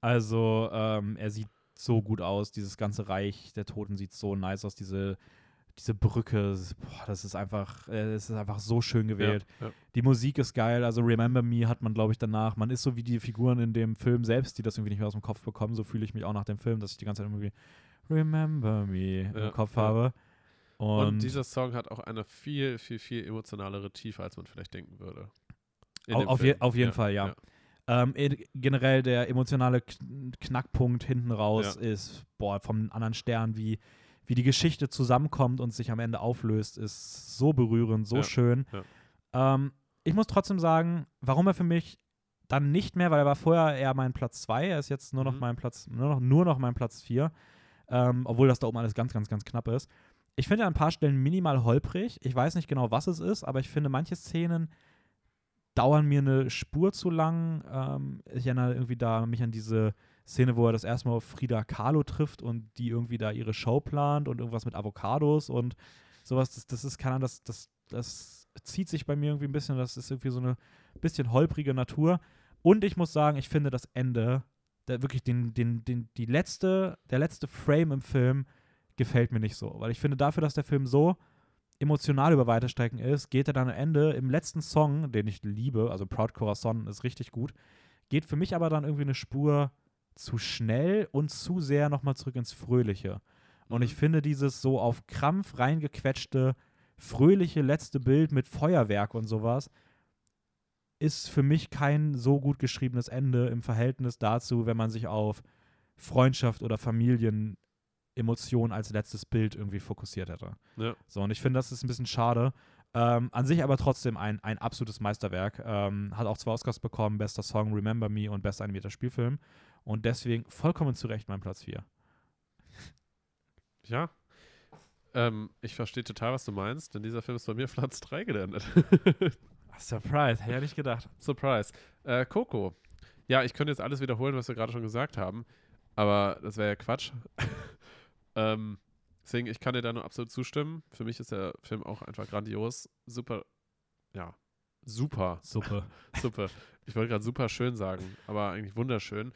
[SPEAKER 1] also ähm, er sieht so gut aus. Dieses ganze Reich der Toten sieht so nice aus. Diese, diese Brücke, das ist, boah, das ist einfach, äh, es ist einfach so schön gewählt.
[SPEAKER 2] Ja, ja.
[SPEAKER 1] Die Musik ist geil. Also Remember Me hat man, glaube ich, danach. Man ist so wie die Figuren in dem Film selbst, die das irgendwie nicht mehr aus dem Kopf bekommen. So fühle ich mich auch nach dem Film, dass ich die ganze Zeit irgendwie Remember Me
[SPEAKER 2] Ja,
[SPEAKER 1] im Kopf habe.
[SPEAKER 2] Und,
[SPEAKER 1] Und,
[SPEAKER 2] dieser Song hat auch eine viel, viel, viel emotionalere Tiefe, als man vielleicht denken würde.
[SPEAKER 1] Auf je- auf jeden Fall, ja. Ähm, eh- generell der emotionale Kn- Knackpunkt hinten raus
[SPEAKER 2] Ja.
[SPEAKER 1] ist, boah, vom anderen Stern, wie, wie die Geschichte zusammenkommt und sich am Ende auflöst, ist so berührend, so
[SPEAKER 2] Ja,
[SPEAKER 1] schön. Ähm, ich muss trotzdem sagen, warum er für mich dann nicht mehr, weil er war vorher eher mein Platz 2, er ist jetzt nur noch
[SPEAKER 2] Mhm.
[SPEAKER 1] mein Platz, nur noch, nur noch mein Platz 4, ähm, obwohl das da oben alles ganz, ganz, ganz knapp ist. Ich finde an ein paar Stellen minimal holprig. Ich weiß nicht genau, was es ist, aber ich finde, manche Szenen dauern mir eine Spur zu lang. Ähm, ich erinnere irgendwie da mich an diese Szene, wo er das erste Mal auf Frida Kahlo trifft und die irgendwie da ihre Show plant und irgendwas mit Avocados und sowas. Das, das ist, keine Ahnung, das, das, das zieht sich bei mir irgendwie ein bisschen. Das ist irgendwie so eine bisschen holprige Natur. Und ich muss sagen, ich finde das Ende, der, wirklich den, den, den, die letzte, der letzte Frame im Film gefällt mir nicht so. Weil ich finde, dafür, dass der Film so emotional über weite Strecken ist, geht er dann am Ende im letzten Song, den ich liebe, also Proud Corazon ist richtig gut, geht für mich aber dann irgendwie eine Spur zu schnell und zu sehr nochmal zurück ins Fröhliche. Und ich
[SPEAKER 2] Mhm.
[SPEAKER 1] finde dieses so auf Krampf reingequetschte, fröhliche letzte Bild mit Feuerwerk und sowas ist für mich kein so gut geschriebenes Ende im Verhältnis dazu, wenn man sich auf Freundschaft oder Familienemotion als letztes Bild irgendwie fokussiert hätte.
[SPEAKER 2] Ja.
[SPEAKER 1] So, und ich finde, das ist ein bisschen schade. Ähm, an sich aber trotzdem ein, ein absolutes Meisterwerk. Ähm, hat auch zwei Oscars bekommen, bester Song Remember Me und bester animierter Spielfilm. Und deswegen vollkommen zu Recht mein Platz 4.
[SPEAKER 2] Ja. Ähm, ich verstehe total, was du meinst, denn dieser Film ist bei mir Platz 3 gelandet.
[SPEAKER 1] Surprise, hätte ich ja nicht gedacht.
[SPEAKER 2] Surprise. Äh, Coco. Ja, ich könnte jetzt alles wiederholen, was wir gerade schon gesagt haben, aber das wäre ja Quatsch. Ähm, deswegen, ich kann dir da nur absolut zustimmen. Für mich ist der Film auch einfach grandios. Super, ja, super,
[SPEAKER 1] Suppe.
[SPEAKER 2] super. Ich wollte gerade super schön sagen, aber eigentlich wunderschön.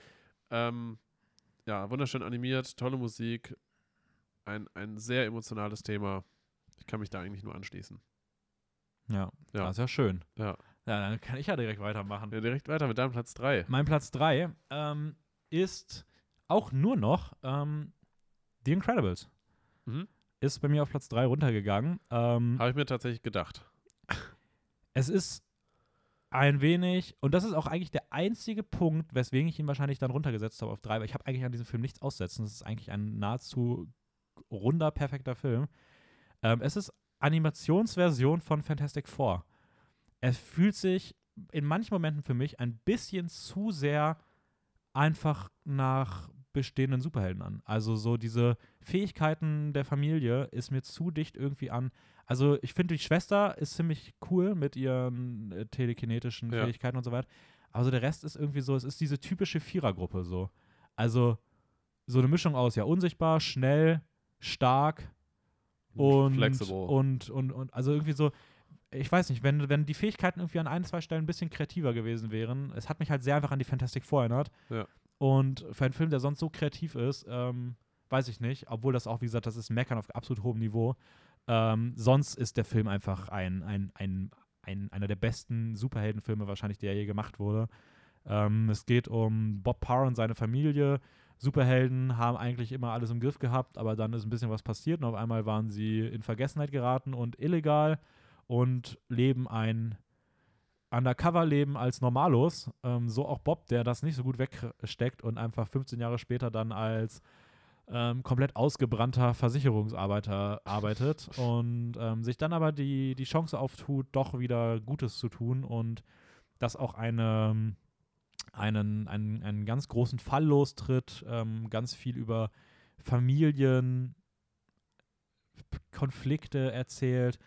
[SPEAKER 2] Ähm, ja, wunderschön animiert, tolle Musik, ein, ein sehr emotionales Thema. Ich kann mich da eigentlich nur anschließen.
[SPEAKER 1] Ja,
[SPEAKER 2] Ja.
[SPEAKER 1] das ist ja schön.
[SPEAKER 2] Ja.
[SPEAKER 1] Ja, dann kann ich ja direkt weitermachen.
[SPEAKER 2] ja direkt weiter mit deinem Platz 3.
[SPEAKER 1] Mein Platz 3 ähm, ist auch nur noch ähm, The Incredibles.
[SPEAKER 2] Mhm.
[SPEAKER 1] Ist bei mir auf Platz 3 runtergegangen. Ähm,
[SPEAKER 2] Habe ich mir tatsächlich gedacht.
[SPEAKER 1] es ist ein wenig, und das ist auch eigentlich der einzige Punkt, weswegen ich ihn wahrscheinlich dann runtergesetzt habe auf 3, weil ich habe eigentlich an diesem Film nichts aussetzen. Das ist eigentlich ein nahezu runder, perfekter Film. Ähm, es ist Animationsversion von Fantastic Four. Es fühlt sich in manchen Momenten für mich ein bisschen zu sehr einfach nach bestehenden Superhelden an. Also so diese Fähigkeiten der Familie ist mir zu dicht irgendwie an. Also ich finde, die Schwester ist ziemlich cool mit ihren äh, telekinetischen
[SPEAKER 2] Ja.
[SPEAKER 1] Fähigkeiten und so weiter. Aber so der Rest ist irgendwie so, es ist diese typische Vierergruppe so. Also so eine Mischung aus, ja, unsichtbar, schnell, stark und,
[SPEAKER 2] Flexible.
[SPEAKER 1] und, und, und also irgendwie so, ich weiß nicht, wenn, wenn die Fähigkeiten irgendwie an ein, zwei Stellen ein bisschen kreativer gewesen wären, es hat mich halt sehr einfach an die Fantastic Four erinnert.
[SPEAKER 2] Ja.
[SPEAKER 1] Und für einen Film, der sonst so kreativ ist, ähm, weiß ich nicht, obwohl das auch, wie gesagt, das ist Meckern auf absolut hohem Niveau. Ähm, sonst ist der Film einfach ein, ein, ein, ein, einer der besten Superheldenfilme wahrscheinlich, der je gemacht wurde. Ähm, es geht um Bob Parr und seine Familie. Superhelden haben eigentlich immer alles im Griff gehabt, aber dann ist ein bisschen was passiert und auf einmal waren sie in Vergessenheit geraten und illegal und leben ein Undercover-Leben als Normalos. Ähm, so auch Bob, der das nicht so gut wegsteckt und einfach 15 Jahre später dann als ähm, komplett ausgebrannter Versicherungsarbeiter arbeitet und ähm, sich dann aber die, die Chance auftut, doch wieder Gutes zu tun und dass auch eine, einen, einen, einen ganz großen Fall lostritt, ähm, ganz viel über Familien, Konflikte erzählt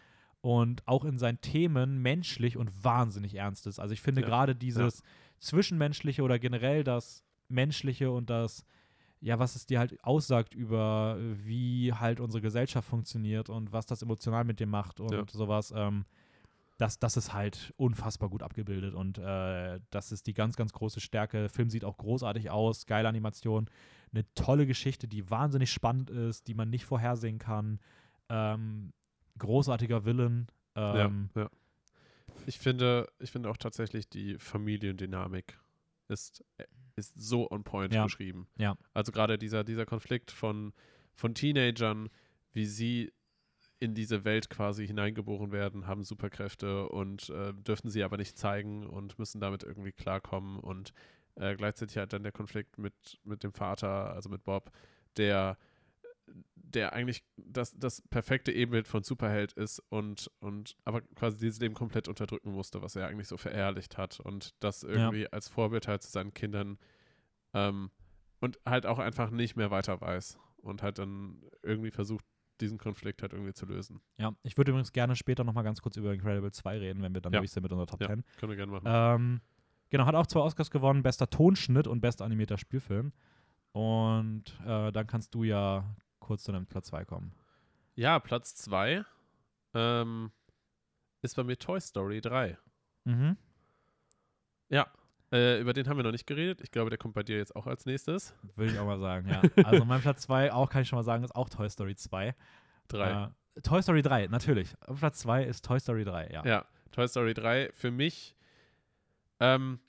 [SPEAKER 1] und auch in seinen Themen menschlich und wahnsinnig ernst ist. Also ich finde
[SPEAKER 2] Ja,
[SPEAKER 1] gerade dieses Zwischenmenschliche oder generell das Menschliche und das, ja, was es dir halt aussagt über, wie halt unsere Gesellschaft funktioniert und was das emotional mit dir macht und
[SPEAKER 2] Ja.
[SPEAKER 1] sowas, ähm, das, das ist halt unfassbar gut abgebildet und äh, das ist die ganz, ganz große Stärke. Der Film sieht auch großartig aus, geile Animation, eine tolle Geschichte, die wahnsinnig spannend ist, die man nicht vorhersehen kann. Ähm, großartiger Villain. Ähm,
[SPEAKER 2] ja, ja. Ich finde, ich finde auch tatsächlich die Familiendynamik ist, äh, ist so on point
[SPEAKER 1] Ja.
[SPEAKER 2] geschrieben.
[SPEAKER 1] Ja.
[SPEAKER 2] Also gerade dieser, dieser Konflikt von, von Teenagern, wie sie in diese Welt quasi hineingeboren werden, haben Superkräfte und äh, dürfen sie aber nicht zeigen und müssen damit irgendwie klarkommen. Und äh, gleichzeitig halt dann der Konflikt mit, mit dem Vater, also mit Bob, der der eigentlich das, das perfekte Ebenbild von Superheld ist und, und aber quasi dieses Leben komplett unterdrücken musste, was er eigentlich so verherrlicht hat und das irgendwie als Vorbild halt zu seinen Kindern ähm, und halt auch einfach nicht mehr weiter weiß und halt dann irgendwie versucht, diesen Konflikt halt irgendwie zu lösen.
[SPEAKER 1] ja, ich würde übrigens gerne später nochmal ganz kurz über Incredible 2 reden, wenn wir dann
[SPEAKER 2] Ja.
[SPEAKER 1] durch sind mit unserer Top
[SPEAKER 2] Ja,
[SPEAKER 1] 10.
[SPEAKER 2] können wir gerne machen.
[SPEAKER 1] Ähm, genau, hat auch zwei Oscars gewonnen, bester Tonschnitt und bester animierter Spielfilm. Und äh, dann kannst du ja kurz zu deinem Platz 2 kommen.
[SPEAKER 2] Ja, Platz 2 ähm, ist bei mir Toy Story 3.
[SPEAKER 1] Mhm.
[SPEAKER 2] Ja, äh, über den haben wir noch nicht geredet. Ich glaube, der kommt bei dir jetzt auch als nächstes.
[SPEAKER 1] Würde ich auch mal sagen, ja. Also mein Platz 2, auch kann ich schon mal sagen, ist auch Toy Story 2.
[SPEAKER 2] 3.
[SPEAKER 1] Äh, Toy Story 3, natürlich. Auf Platz 2 ist Toy Story 3, ja.
[SPEAKER 2] Ja, Toy Story 3 für mich. Ähm,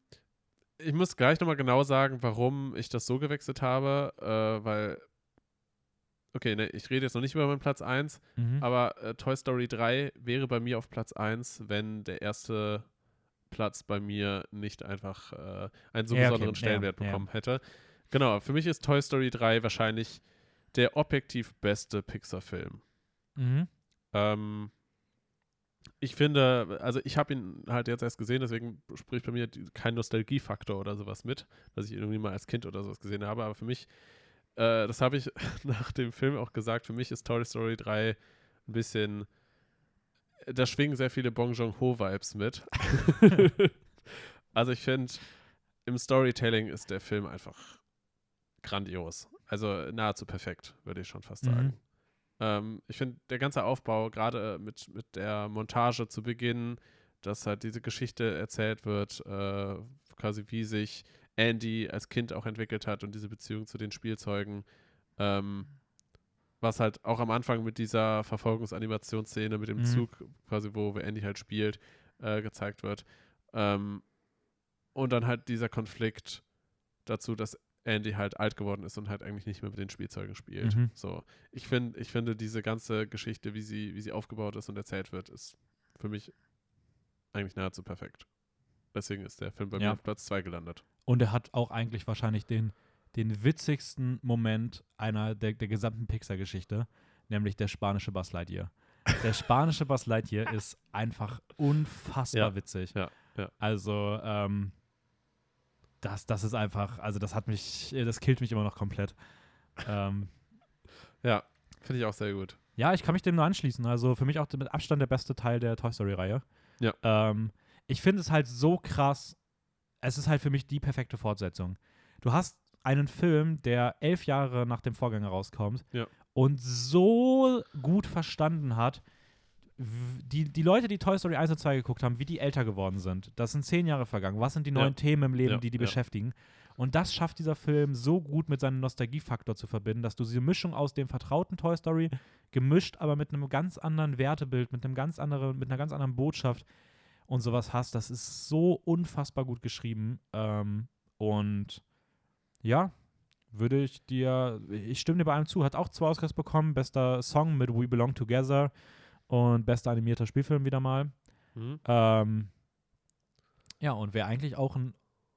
[SPEAKER 2] ich muss gleich nochmal genau sagen, warum ich das so gewechselt habe, äh, weil. Okay, ne, ich rede jetzt noch nicht über meinen Platz 1,
[SPEAKER 1] Mhm.
[SPEAKER 2] aber äh, Toy Story 3 wäre bei mir auf Platz 1, wenn der erste Platz bei mir nicht einfach äh, einen so
[SPEAKER 1] Ja, okay,
[SPEAKER 2] besonderen
[SPEAKER 1] ja,
[SPEAKER 2] Stellenwert
[SPEAKER 1] ja.
[SPEAKER 2] bekommen hätte. Genau, für mich ist Toy Story 3 wahrscheinlich der objektiv beste Pixar-Film.
[SPEAKER 1] Mhm.
[SPEAKER 2] Ähm, ich finde, also ich habe ihn halt jetzt erst gesehen, deswegen spricht bei mir kein Nostalgiefaktor oder sowas mit, dass ich ihn irgendwie mal als Kind oder sowas gesehen habe. Aber für mich, äh, das habe ich nach dem Film auch gesagt, für mich ist Toy Story 3 ein bisschen, da schwingen sehr viele Bong Joon-ho-Vibes mit. also ich finde, im Storytelling ist der Film einfach grandios. Also nahezu perfekt, würde ich schon fast
[SPEAKER 1] Mhm.
[SPEAKER 2] sagen. Ähm, ich finde, der ganze Aufbau, gerade mit, mit der Montage zu Beginn, dass halt diese Geschichte erzählt wird, äh, quasi wie sich Andy als Kind auch entwickelt hat und diese Beziehung zu den Spielzeugen. Ähm, was halt auch am Anfang mit dieser Verfolgungsanimation-Szene mit dem
[SPEAKER 1] Mhm.
[SPEAKER 2] Zug, quasi wo Andy halt spielt, äh, gezeigt wird. Ähm, und dann halt dieser Konflikt dazu, dass Andy halt alt geworden ist und halt eigentlich nicht mehr mit den Spielzeugen spielt.
[SPEAKER 1] Mhm.
[SPEAKER 2] So, ich finde, ich finde diese ganze Geschichte, wie sie, wie sie aufgebaut ist und erzählt wird, ist für mich eigentlich nahezu perfekt. Deswegen ist der Film bei
[SPEAKER 1] Ja.
[SPEAKER 2] mir auf Platz 2 gelandet.
[SPEAKER 1] Und er hat auch eigentlich wahrscheinlich den, den witzigsten Moment einer der, der gesamten Pixar-Geschichte, nämlich der spanische Buzz Lightyear. Der spanische Buzz Lightyear ist einfach unfassbar
[SPEAKER 2] Ja,
[SPEAKER 1] witzig.
[SPEAKER 2] ja, ja.
[SPEAKER 1] Also, ähm, das, das ist einfach, also das hat mich, das killt mich immer noch komplett. ähm,
[SPEAKER 2] Ja, finde ich auch sehr gut.
[SPEAKER 1] ja, ich kann mich dem nur anschließen. Also für mich auch mit Abstand der beste Teil der Toy Story-Reihe.
[SPEAKER 2] Ja.
[SPEAKER 1] Ähm, ich finde es halt so krass. Es ist halt für mich die perfekte Fortsetzung. Du hast einen Film, der elf Jahre nach dem Vorgänger rauskommt
[SPEAKER 2] Ja.
[SPEAKER 1] und so gut verstanden hat, die, die Leute, die Toy Story 1 und 2 geguckt haben, wie die älter geworden sind. Das sind zehn Jahre vergangen. Was sind die
[SPEAKER 2] Ja.
[SPEAKER 1] neuen Themen im Leben,
[SPEAKER 2] Ja,
[SPEAKER 1] die die
[SPEAKER 2] ja.
[SPEAKER 1] beschäftigen? Und das schafft dieser Film so gut mit seinem Nostalgiefaktor zu verbinden, dass du diese Mischung aus dem vertrauten Toy Story gemischt, aber mit einem ganz anderen Wertebild, mit einem ganz anderen, mit einer ganz anderen Botschaft und sowas hast. Das ist so unfassbar gut geschrieben. Ähm, und ja, würde ich dir, ich stimme dir bei allem zu, hat auch zwei Oscars bekommen, bester Song mit We Belong Together und bester animierter Spielfilm wieder mal.
[SPEAKER 2] Mhm.
[SPEAKER 1] Ähm, ja, und wäre eigentlich auch ein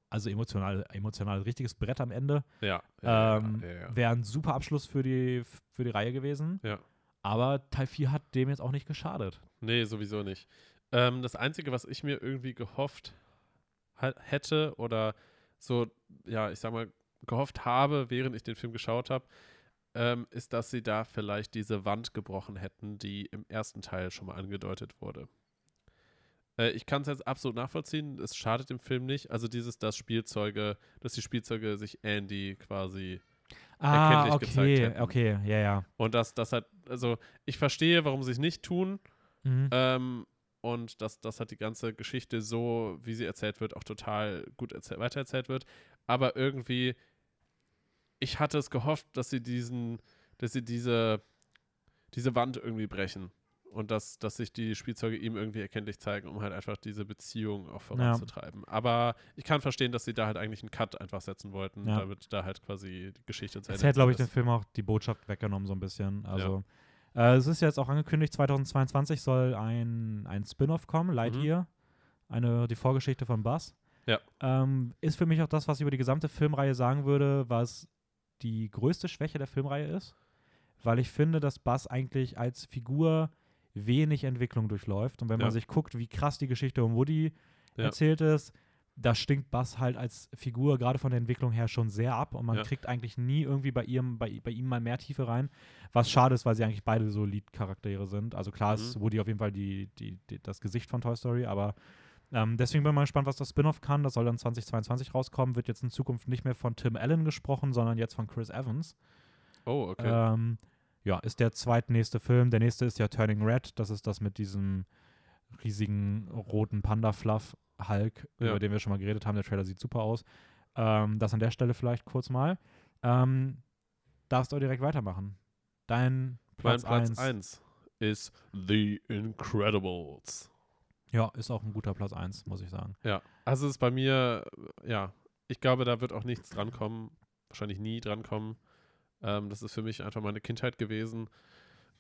[SPEAKER 1] also emotional, emotional richtiges Brett am Ende.
[SPEAKER 2] Ja.
[SPEAKER 1] Ähm,
[SPEAKER 2] ja, ja, ja.
[SPEAKER 1] Wäre ein super Abschluss für die, für die Reihe gewesen.
[SPEAKER 2] Ja.
[SPEAKER 1] Aber Teil 4 hat dem jetzt auch nicht geschadet.
[SPEAKER 2] Nee, sowieso nicht. Ähm, das Einzige, was ich mir irgendwie gehofft hätte oder so, ja, ich sag mal, gehofft habe, während ich den Film geschaut habe, ähm, ist, dass sie da vielleicht diese Wand gebrochen hätten, die im ersten Teil schon mal angedeutet wurde. Äh, ich kann es jetzt absolut nachvollziehen, es schadet dem Film nicht. Also dieses, dass Spielzeuge, dass die Spielzeuge sich Andy quasi
[SPEAKER 1] Ah,
[SPEAKER 2] Erkenntlich gezeigt
[SPEAKER 1] okay,
[SPEAKER 2] hätten.
[SPEAKER 1] okay, ja, ja.
[SPEAKER 2] und dass das halt, also ich verstehe, warum sie es nicht tun,
[SPEAKER 1] Mhm.
[SPEAKER 2] ähm, und dass, dass halt die ganze Geschichte so, wie sie erzählt wird, auch total gut erzähl weitererzählt wird. Aber irgendwie, ich hatte es gehofft, dass sie diesen, dass sie diese, diese Wand irgendwie brechen. Und dass, dass sich die Spielzeuge ihm irgendwie erkenntlich zeigen, um halt einfach diese Beziehung auch voranzutreiben. Aber ich kann verstehen, dass sie da halt eigentlich einen Cut einfach setzen wollten,
[SPEAKER 1] Ja.
[SPEAKER 2] damit da halt quasi die Geschichte zu
[SPEAKER 1] Es
[SPEAKER 2] Ende
[SPEAKER 1] hätte, glaube ich, den. Film auch die Botschaft weggenommen, so ein bisschen. Also, äh, es ist jetzt auch angekündigt, 2022 soll ein, ein Spin-off kommen, Lightyear. Eine, die Vorgeschichte von Buzz.
[SPEAKER 2] Ja.
[SPEAKER 1] Ähm, ist für mich auch das, was ich über die gesamte Filmreihe sagen würde, was die größte Schwäche der Filmreihe ist. Weil ich finde, dass Buzz eigentlich als Figur wenig Entwicklung durchläuft. Und wenn man
[SPEAKER 2] Ja.
[SPEAKER 1] sich guckt, wie krass die Geschichte um Woody
[SPEAKER 2] Ja.
[SPEAKER 1] erzählt ist, da stinkt Buzz halt als Figur gerade von der Entwicklung her schon sehr ab und man
[SPEAKER 2] Ja.
[SPEAKER 1] kriegt eigentlich nie irgendwie bei ihrem, bei, bei ihm mal mehr Tiefe rein. Was schade ist, weil sie eigentlich beide so Lead-Charaktere sind. Also klar ist
[SPEAKER 2] Mhm.
[SPEAKER 1] Woody auf jeden Fall die, die, die, das Gesicht von Toy Story, aber ähm, deswegen bin ich mal gespannt, was das Spin-off kann. Das soll dann 2022 rauskommen. Wird jetzt in Zukunft nicht mehr von Tim Allen gesprochen, sondern jetzt von Chris Evans.
[SPEAKER 2] Oh, okay.
[SPEAKER 1] Ähm, ja, ist der zweitnächste Film. Der nächste ist ja Turning Red. Das ist das mit diesem riesigen roten Panda-Fluff Hulk,
[SPEAKER 2] Ja.
[SPEAKER 1] über den wir schon mal geredet haben. Der Trailer sieht super aus. Ähm, das an der Stelle vielleicht kurz mal. Ähm, darfst du direkt weitermachen. Dein Platz
[SPEAKER 2] mein Platz
[SPEAKER 1] 1.
[SPEAKER 2] 1 ist The Incredibles.
[SPEAKER 1] Ja, ist auch ein guter Platz 1, muss ich sagen.
[SPEAKER 2] Ja, also es ist bei mir, ja, ich glaube, da wird auch nichts drankommen, wahrscheinlich nie drankommen. Ähm, das ist für mich einfach meine Kindheit gewesen.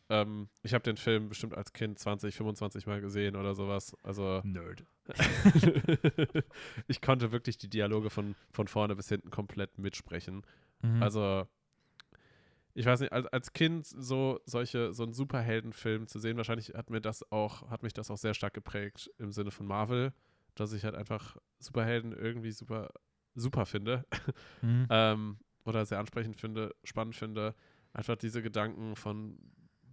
[SPEAKER 2] Ähm, ich habe den Film bestimmt als Kind 20, 25 Mal gesehen oder sowas. Also
[SPEAKER 1] Nerd.
[SPEAKER 2] ich konnte wirklich die Dialoge von, von vorne bis hinten komplett mitsprechen.
[SPEAKER 1] Mhm.
[SPEAKER 2] Also, ich weiß nicht, als, als Kind so solche, so einen Superheldenfilm zu sehen, wahrscheinlich hat mir das auch, hat mich das auch sehr stark geprägt im Sinne von Marvel, dass ich halt einfach Superhelden irgendwie super, super finde.
[SPEAKER 1] mhm.
[SPEAKER 2] ähm, oder sehr ansprechend finde, spannend finde. Einfach diese Gedanken von,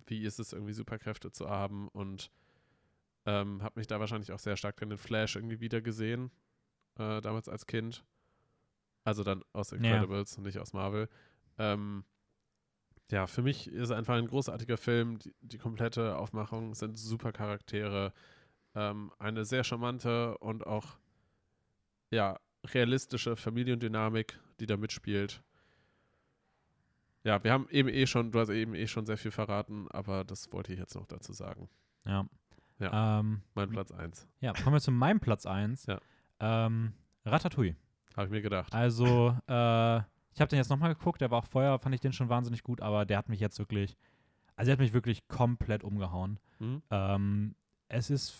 [SPEAKER 2] wie ist es irgendwie Superkräfte zu haben und ähm, habe mich da wahrscheinlich auch sehr stark in den Flash irgendwie wieder gesehen, äh, damals als Kind. Also dann aus Incredibles und nicht aus Marvel. Ähm, ja, für mich ist es einfach ein großartiger Film. Die, die komplette Aufmachung sind super Charaktere. Ähm, eine sehr charmante und auch ja, realistische Familiendynamik, die da mitspielt. Ja, wir haben eben eh schon, du hast eben eh schon sehr viel verraten, aber das wollte ich jetzt noch dazu sagen.
[SPEAKER 1] Ja.
[SPEAKER 2] Ja.
[SPEAKER 1] Ähm,
[SPEAKER 2] Mein Platz 1.
[SPEAKER 1] ja, kommen wir zu meinem Platz 1.
[SPEAKER 2] Ja.
[SPEAKER 1] Ähm, Ratatouille.
[SPEAKER 2] Habe ich mir gedacht.
[SPEAKER 1] Also, äh, ich habe den jetzt nochmal geguckt, der war auch vorher, fand ich den schon wahnsinnig gut, aber der hat mich jetzt wirklich, also der hat mich wirklich komplett umgehauen.
[SPEAKER 2] Hm?
[SPEAKER 1] Ähm, es ist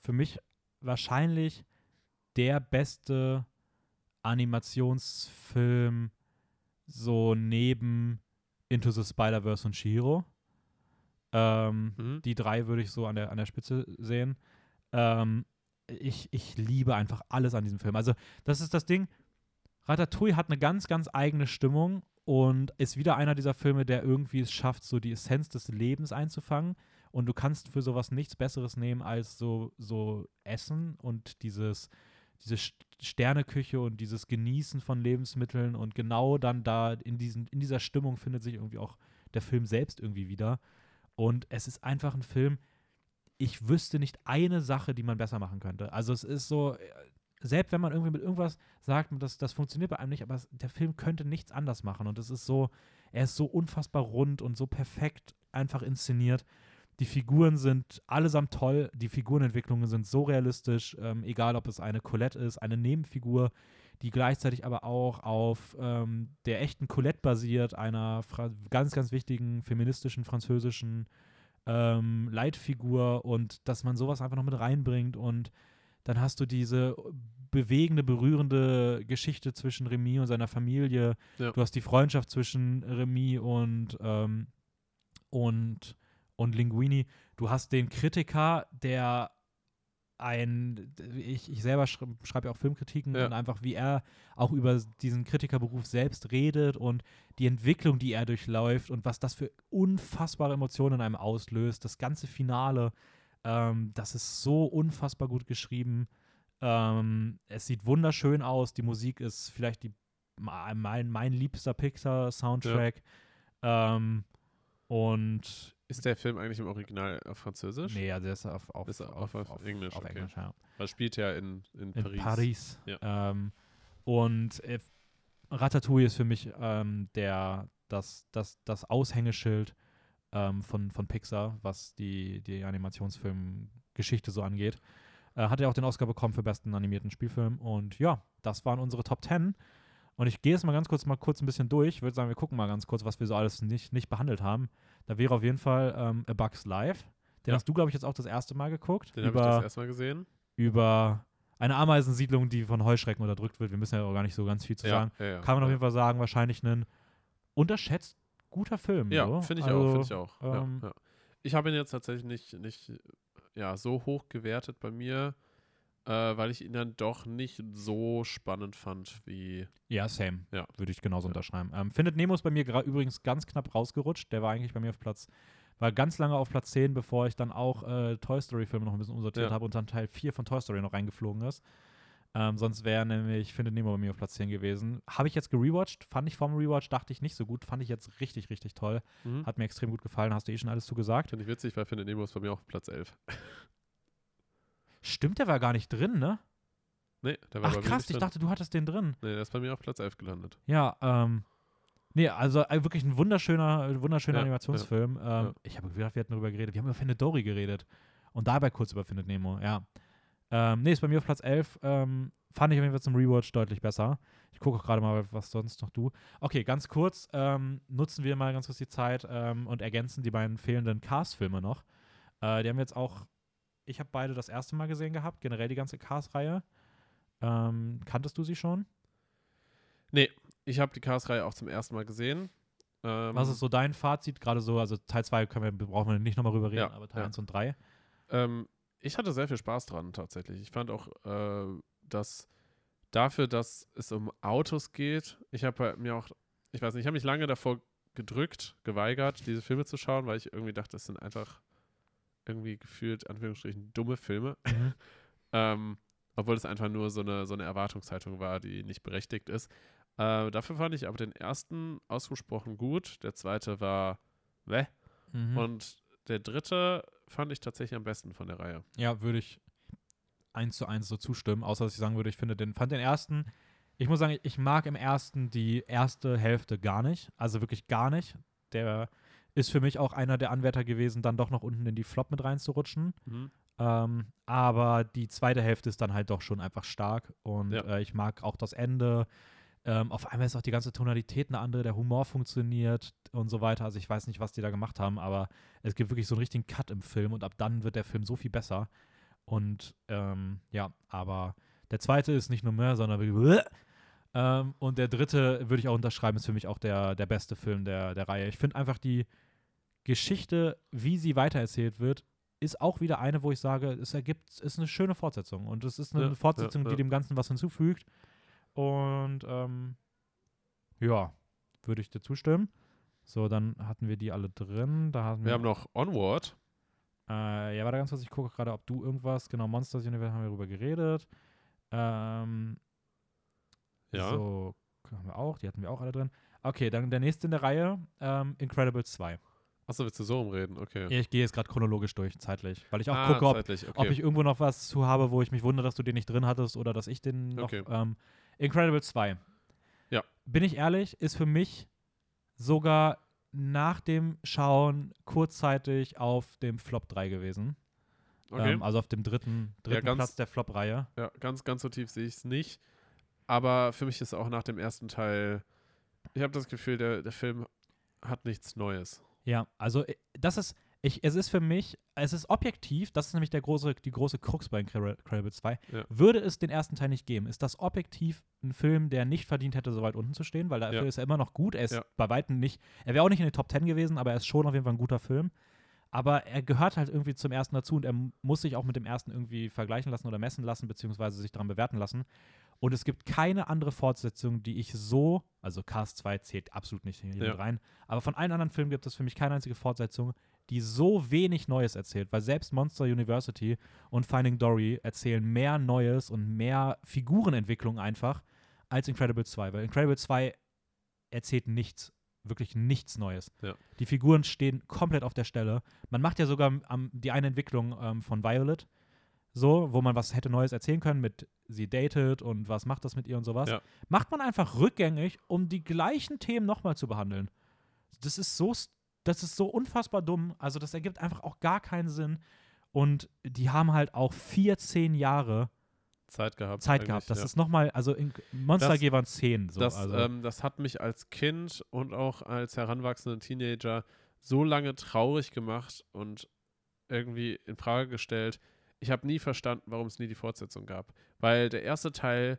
[SPEAKER 1] für mich wahrscheinlich der beste Animationsfilm so neben Into the Spider-Verse und Shihiro. Ähm,
[SPEAKER 2] Mhm.
[SPEAKER 1] die drei würde ich so an der, an der Spitze sehen. Ähm, ich, ich liebe einfach alles an diesem Film. Also, das ist das Ding. Ratatouille hat eine ganz, ganz eigene Stimmung und ist wieder einer dieser Filme, der irgendwie es schafft, so die Essenz des Lebens einzufangen. Und du kannst für sowas nichts Besseres nehmen als so, so Essen und dieses, diese Sterneküche und dieses Genießen von Lebensmitteln. Und genau dann da in, diesen, in dieser Stimmung findet sich irgendwie auch der Film selbst irgendwie wieder. Und es ist einfach ein Film, ich wüsste nicht eine Sache, die man besser machen könnte. Also es ist so, äh, selbst wenn man irgendwie mit irgendwas sagt, das, das funktioniert bei einem nicht, aber es, der Film könnte nichts anders machen. Und es ist so, er ist so unfassbar rund und so perfekt einfach inszeniert. Die Figuren sind allesamt toll, die Figurenentwicklungen sind so realistisch, ähm, egal ob es eine Colette ist, eine Nebenfigur, die gleichzeitig aber auch auf ähm, der echten Colette basiert, einer Fra ganz, ganz wichtigen feministischen französischen ähm, Leitfigur und dass man sowas einfach noch mit reinbringt und dann hast du diese bewegende, berührende Geschichte zwischen Remy und seiner Familie.
[SPEAKER 2] Ja.
[SPEAKER 1] Du hast die Freundschaft zwischen Remy und, ähm, und, und Linguini. Du hast den Kritiker, der ein, ich, ich selber schreibe schreib ja auch Filmkritiken
[SPEAKER 2] Ja.
[SPEAKER 1] und einfach wie er auch über diesen Kritikerberuf selbst redet und die Entwicklung, die er durchläuft und was das für unfassbare Emotionen in einem auslöst. Das ganze Finale, ähm, das ist so unfassbar gut geschrieben. Ähm, es sieht wunderschön aus. Die Musik ist vielleicht die, mein, mein liebster Pixar-Soundtrack. Ähm, und
[SPEAKER 2] Ist der Film eigentlich im Original auf Französisch?
[SPEAKER 1] nee, also der ist auf, auf,
[SPEAKER 2] Ist auf- auf Englisch,
[SPEAKER 1] Auf
[SPEAKER 2] okay.
[SPEAKER 1] Englisch, ja.
[SPEAKER 2] Weil spielt ja in, in,
[SPEAKER 1] In
[SPEAKER 2] Paris.
[SPEAKER 1] Paris.
[SPEAKER 2] Ja.
[SPEAKER 1] Ähm, und äh, Ratatouille ist für mich ähm, der, das, das, das Aushängeschild ähm, von, von Pixar, was die, die Animationsfilm-Geschichte so angeht. Äh, hat ja auch den Oscar bekommen für besten animierten Spielfilm. Und ja, das waren unsere Top 10. Und ich gehe jetzt mal ganz kurz mal kurz ein bisschen durch. Ich würde sagen, wir gucken mal ganz kurz, was wir so alles nicht, nicht behandelt haben. Da wäre auf jeden Fall ähm, A Bug's Life. Den
[SPEAKER 2] Ja.
[SPEAKER 1] hast du, glaube ich, jetzt auch das erste Mal geguckt.
[SPEAKER 2] Den habe ich das erstmal gesehen.
[SPEAKER 1] über eine Ameisensiedlung, die von Heuschrecken unterdrückt wird. Wir müssen ja auch gar nicht so ganz viel zu sagen.
[SPEAKER 2] ja, ja.
[SPEAKER 1] Kann man auf
[SPEAKER 2] ja.
[SPEAKER 1] jeden Fall sagen, wahrscheinlich ein unterschätzt guter Film.
[SPEAKER 2] Ja,
[SPEAKER 1] so.
[SPEAKER 2] finde ich
[SPEAKER 1] also,
[SPEAKER 2] auch, finde ich auch.
[SPEAKER 1] ähm,
[SPEAKER 2] ja, ja. Ich habe ihn jetzt tatsächlich nicht, nicht ja, so hoch gewertet bei mir, äh, weil ich ihn dann doch nicht so spannend fand wie.
[SPEAKER 1] Ja, same.
[SPEAKER 2] Ja.
[SPEAKER 1] Würde ich genauso
[SPEAKER 2] Ja.
[SPEAKER 1] unterschreiben. Ähm, Findet Nemo ist bei mir übrigens ganz knapp rausgerutscht. Der war eigentlich bei mir auf Platz, war ganz lange auf Platz 10, bevor ich dann auch äh, Toy Story-Filme noch ein bisschen umsortiert
[SPEAKER 2] Ja.
[SPEAKER 1] habe und dann Teil 4 von Toy Story noch reingeflogen ist. Ähm, sonst wäre nämlich Findet Nemo bei mir auf Platz 10 gewesen. Habe ich jetzt gerewatcht, fand ich vom Rewatch, dachte ich nicht so gut, fand ich jetzt richtig, richtig toll.
[SPEAKER 2] Mhm.
[SPEAKER 1] Hat mir extrem gut gefallen, hast du eh schon alles zu gesagt.
[SPEAKER 2] Finde ich witzig, weil Findet Nemo ist bei mir auch auf Platz 11.
[SPEAKER 1] Stimmt, der war gar nicht drin, ne?
[SPEAKER 2] Nee, der war
[SPEAKER 1] Ach
[SPEAKER 2] bei mir
[SPEAKER 1] krass,
[SPEAKER 2] nicht
[SPEAKER 1] ich
[SPEAKER 2] drin.
[SPEAKER 1] dachte, du hattest den drin.
[SPEAKER 2] Nee, der ist bei mir auf Platz 11 gelandet.
[SPEAKER 1] Ja, ähm, nee, also äh, wirklich ein wunderschöner, wunderschöner
[SPEAKER 2] Ja,
[SPEAKER 1] Animationsfilm. Ähm,
[SPEAKER 2] ja.
[SPEAKER 1] Ich habe gedacht, wir hätten darüber geredet. Wir haben über Findet Dory geredet. Und dabei kurz über Findet Nemo, ja. Ähm, nee, ist bei mir auf Platz 11. Ähm, fand ich auf jeden Fall zum Rewatch deutlich besser. Ich gucke auch gerade mal, was sonst noch du. Okay, ganz kurz, ähm, nutzen wir mal ganz kurz die Zeit ähm, und ergänzen die beiden fehlenden Cars-Filme noch. Äh, die haben wir jetzt auch, ich habe beide das erste Mal gesehen gehabt, generell die ganze Cars-Reihe. Ähm, kanntest du sie schon?
[SPEAKER 2] Ich habe die Cars-Reihe auch zum ersten Mal gesehen. Ähm,
[SPEAKER 1] Was ist so dein Fazit? Gerade so, also Teil 2 können wir, brauchen wir nicht nochmal rüber reden,
[SPEAKER 2] Ja,
[SPEAKER 1] aber Teil
[SPEAKER 2] ja.
[SPEAKER 1] 1 und 3.
[SPEAKER 2] Ähm, ich hatte sehr viel Spaß dran tatsächlich. Ich fand auch, äh, dass dafür, dass es um Autos geht, ich habe mir auch, ich weiß nicht, ich habe mich lange davor gedrückt, geweigert, diese Filme zu schauen, weil ich irgendwie dachte, das sind einfach irgendwie gefühlt, Anführungsstrichen, dumme Filme. Ähm, obwohl es einfach nur so eine, so eine Erwartungshaltung war, die nicht berechtigt ist. Äh, dafür fand ich aber den ersten ausgesprochen gut. Der zweite war weh.
[SPEAKER 1] Mhm.
[SPEAKER 2] Und der dritte fand ich tatsächlich am besten von der Reihe.
[SPEAKER 1] Ja, würde ich eins zu eins so zustimmen, außer dass ich sagen würde, ich finde den, fand den ersten, ich muss sagen, ich mag im ersten die erste Hälfte gar nicht, also wirklich gar nicht. Der ist für mich auch einer der Anwärter gewesen, dann doch noch unten in die Flop mit reinzurutschen.
[SPEAKER 2] Mhm.
[SPEAKER 1] Ähm, aber die zweite Hälfte ist dann halt doch schon einfach stark und
[SPEAKER 2] Ja.
[SPEAKER 1] äh, ich mag auch das Ende. Ähm, auf einmal ist auch die ganze Tonalität eine andere, der Humor funktioniert und so weiter. Also ich weiß nicht, was die da gemacht haben, aber es gibt wirklich so einen richtigen Cut im Film und ab dann wird der Film so viel besser. Und ähm, ja, aber der zweite ist nicht nur mehr, sondern wirklich ähm, und der dritte würde ich auch unterschreiben, ist für mich auch der, der beste Film der, der Reihe. Ich finde einfach die Geschichte, wie sie weitererzählt wird, ist auch wieder eine, wo ich sage, es ergibt, ist eine schöne Fortsetzung. Und es ist eine
[SPEAKER 2] Ja,
[SPEAKER 1] Fortsetzung,
[SPEAKER 2] ja,
[SPEAKER 1] die
[SPEAKER 2] ja.
[SPEAKER 1] dem Ganzen was hinzufügt. Und ähm, ja, würde ich dir zustimmen. So, dann hatten wir die alle drin. Da hatten
[SPEAKER 2] Wir haben noch Onward.
[SPEAKER 1] äh, ja, warte ganz kurz, ich gucke gerade, ob du irgendwas, genau, Monsters Universe haben wir darüber geredet. Ähm,
[SPEAKER 2] Ja.
[SPEAKER 1] So, haben wir auch, die hatten wir auch alle drin. Okay, dann der nächste in der Reihe, ähm, Incredibles 2.
[SPEAKER 2] Achso, willst du so umreden? Okay.
[SPEAKER 1] Ich gehe jetzt gerade chronologisch durch, zeitlich, weil ich auch
[SPEAKER 2] ah,
[SPEAKER 1] gucke, ob,
[SPEAKER 2] okay.
[SPEAKER 1] ob ich irgendwo noch was zu habe, wo ich mich wundere, dass du den nicht drin hattest oder dass ich den noch.
[SPEAKER 2] Okay.
[SPEAKER 1] Ähm, Incredibles 2.
[SPEAKER 2] Ja.
[SPEAKER 1] Bin ich ehrlich, ist für mich sogar nach dem Schauen kurzzeitig auf dem Flop 3 gewesen.
[SPEAKER 2] okay.
[SPEAKER 1] Ähm, also auf dem dritten, dritten
[SPEAKER 2] ganz-
[SPEAKER 1] Platz der Flop-Reihe.
[SPEAKER 2] ja, ganz, ganz so tief sehe ich es nicht. Aber für mich ist auch nach dem ersten Teil, ich habe das Gefühl, der, der Film hat nichts Neues.
[SPEAKER 1] Ja, also äh, das ist, Ich, es ist für mich, es ist objektiv, das ist nämlich der große, die große Krux bei Incredible 2.
[SPEAKER 2] Ja.
[SPEAKER 1] Würde es den ersten Teil nicht geben, ist das objektiv ein Film, der nicht verdient hätte, so weit unten zu stehen, weil dafür
[SPEAKER 2] Ja.
[SPEAKER 1] ist er immer noch gut. Er ist
[SPEAKER 2] Ja.
[SPEAKER 1] bei Weitem nicht, er wäre auch nicht in den Top 10 gewesen, aber er ist schon auf jeden Fall ein guter Film. Aber er gehört halt irgendwie zum ersten dazu und er muss sich auch mit dem ersten irgendwie vergleichen lassen oder messen lassen, beziehungsweise sich daran bewerten lassen. Und es gibt keine andere Fortsetzung, die ich so, also Cast 2 zählt absolut nicht hier
[SPEAKER 2] Ja.
[SPEAKER 1] rein, aber von allen anderen Filmen gibt es für mich keine einzige Fortsetzung, die so wenig Neues erzählt, weil selbst Monster University und Finding Dory erzählen mehr Neues und mehr Figurenentwicklung einfach als Incredible 2, weil Incredible 2 erzählt nichts, wirklich nichts Neues.
[SPEAKER 2] Ja.
[SPEAKER 1] Die Figuren stehen komplett auf der Stelle. Man macht ja sogar am, die eine Entwicklung ähm, von Violet, so, wo man was hätte Neues erzählen können mit sie datet und was macht das mit ihr und sowas.
[SPEAKER 2] Ja.
[SPEAKER 1] Macht man einfach rückgängig, um die gleichen Themen nochmal zu behandeln. Das ist so, das ist so unfassbar dumm. Also das ergibt einfach auch gar keinen Sinn. Und die haben halt auch 14 Jahre
[SPEAKER 2] Zeit gehabt.
[SPEAKER 1] Zeit gehabt. Das
[SPEAKER 2] ja.
[SPEAKER 1] ist nochmal, also in Monster
[SPEAKER 2] Das-
[SPEAKER 1] AG waren 10. So,
[SPEAKER 2] das,
[SPEAKER 1] also.
[SPEAKER 2] ähm, das hat mich als Kind und auch als heranwachsenden Teenager so lange traurig gemacht und irgendwie in Frage gestellt. Ich habe nie verstanden, warum es nie die Fortsetzung gab. Weil der erste Teil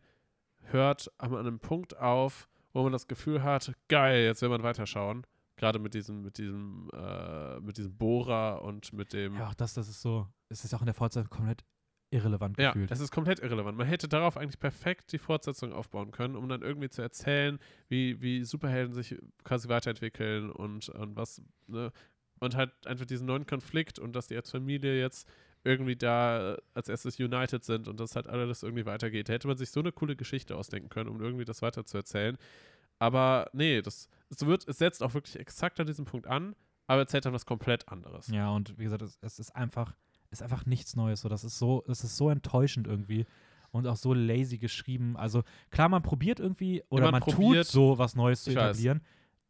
[SPEAKER 2] hört an einem Punkt auf, wo man das Gefühl hat, geil, jetzt will man weiterschauen. Gerade mit diesem, mit diesem, äh, mit diesem Bohrer und mit dem.
[SPEAKER 1] ja, auch das, das ist so, es ist auch in der Fortsetzung komplett irrelevant
[SPEAKER 2] Ja,
[SPEAKER 1] gefühlt.
[SPEAKER 2] es ist komplett irrelevant. Man hätte darauf eigentlich perfekt die Fortsetzung aufbauen können, um dann irgendwie zu erzählen, wie, wie Superhelden sich quasi weiterentwickeln und, und was, ne? Und halt einfach diesen neuen Konflikt und dass die als Familie jetzt irgendwie da äh, als erstes united sind und dass halt alles irgendwie weitergeht. Da hätte man sich so eine coole Geschichte ausdenken können, um irgendwie das weiter zu erzählen. Aber nee, das, es wird, es setzt auch wirklich exakt an diesem Punkt an, aber erzählt dann was komplett anderes.
[SPEAKER 1] Ja, und wie gesagt, es, es ist einfach, ist einfach nichts Neues. So, das ist so, es ist so enttäuschend irgendwie und auch so lazy geschrieben. Also klar, man probiert irgendwie oder
[SPEAKER 2] man
[SPEAKER 1] man,
[SPEAKER 2] probiert-
[SPEAKER 1] tut so was Neues zu
[SPEAKER 2] Ich weiß.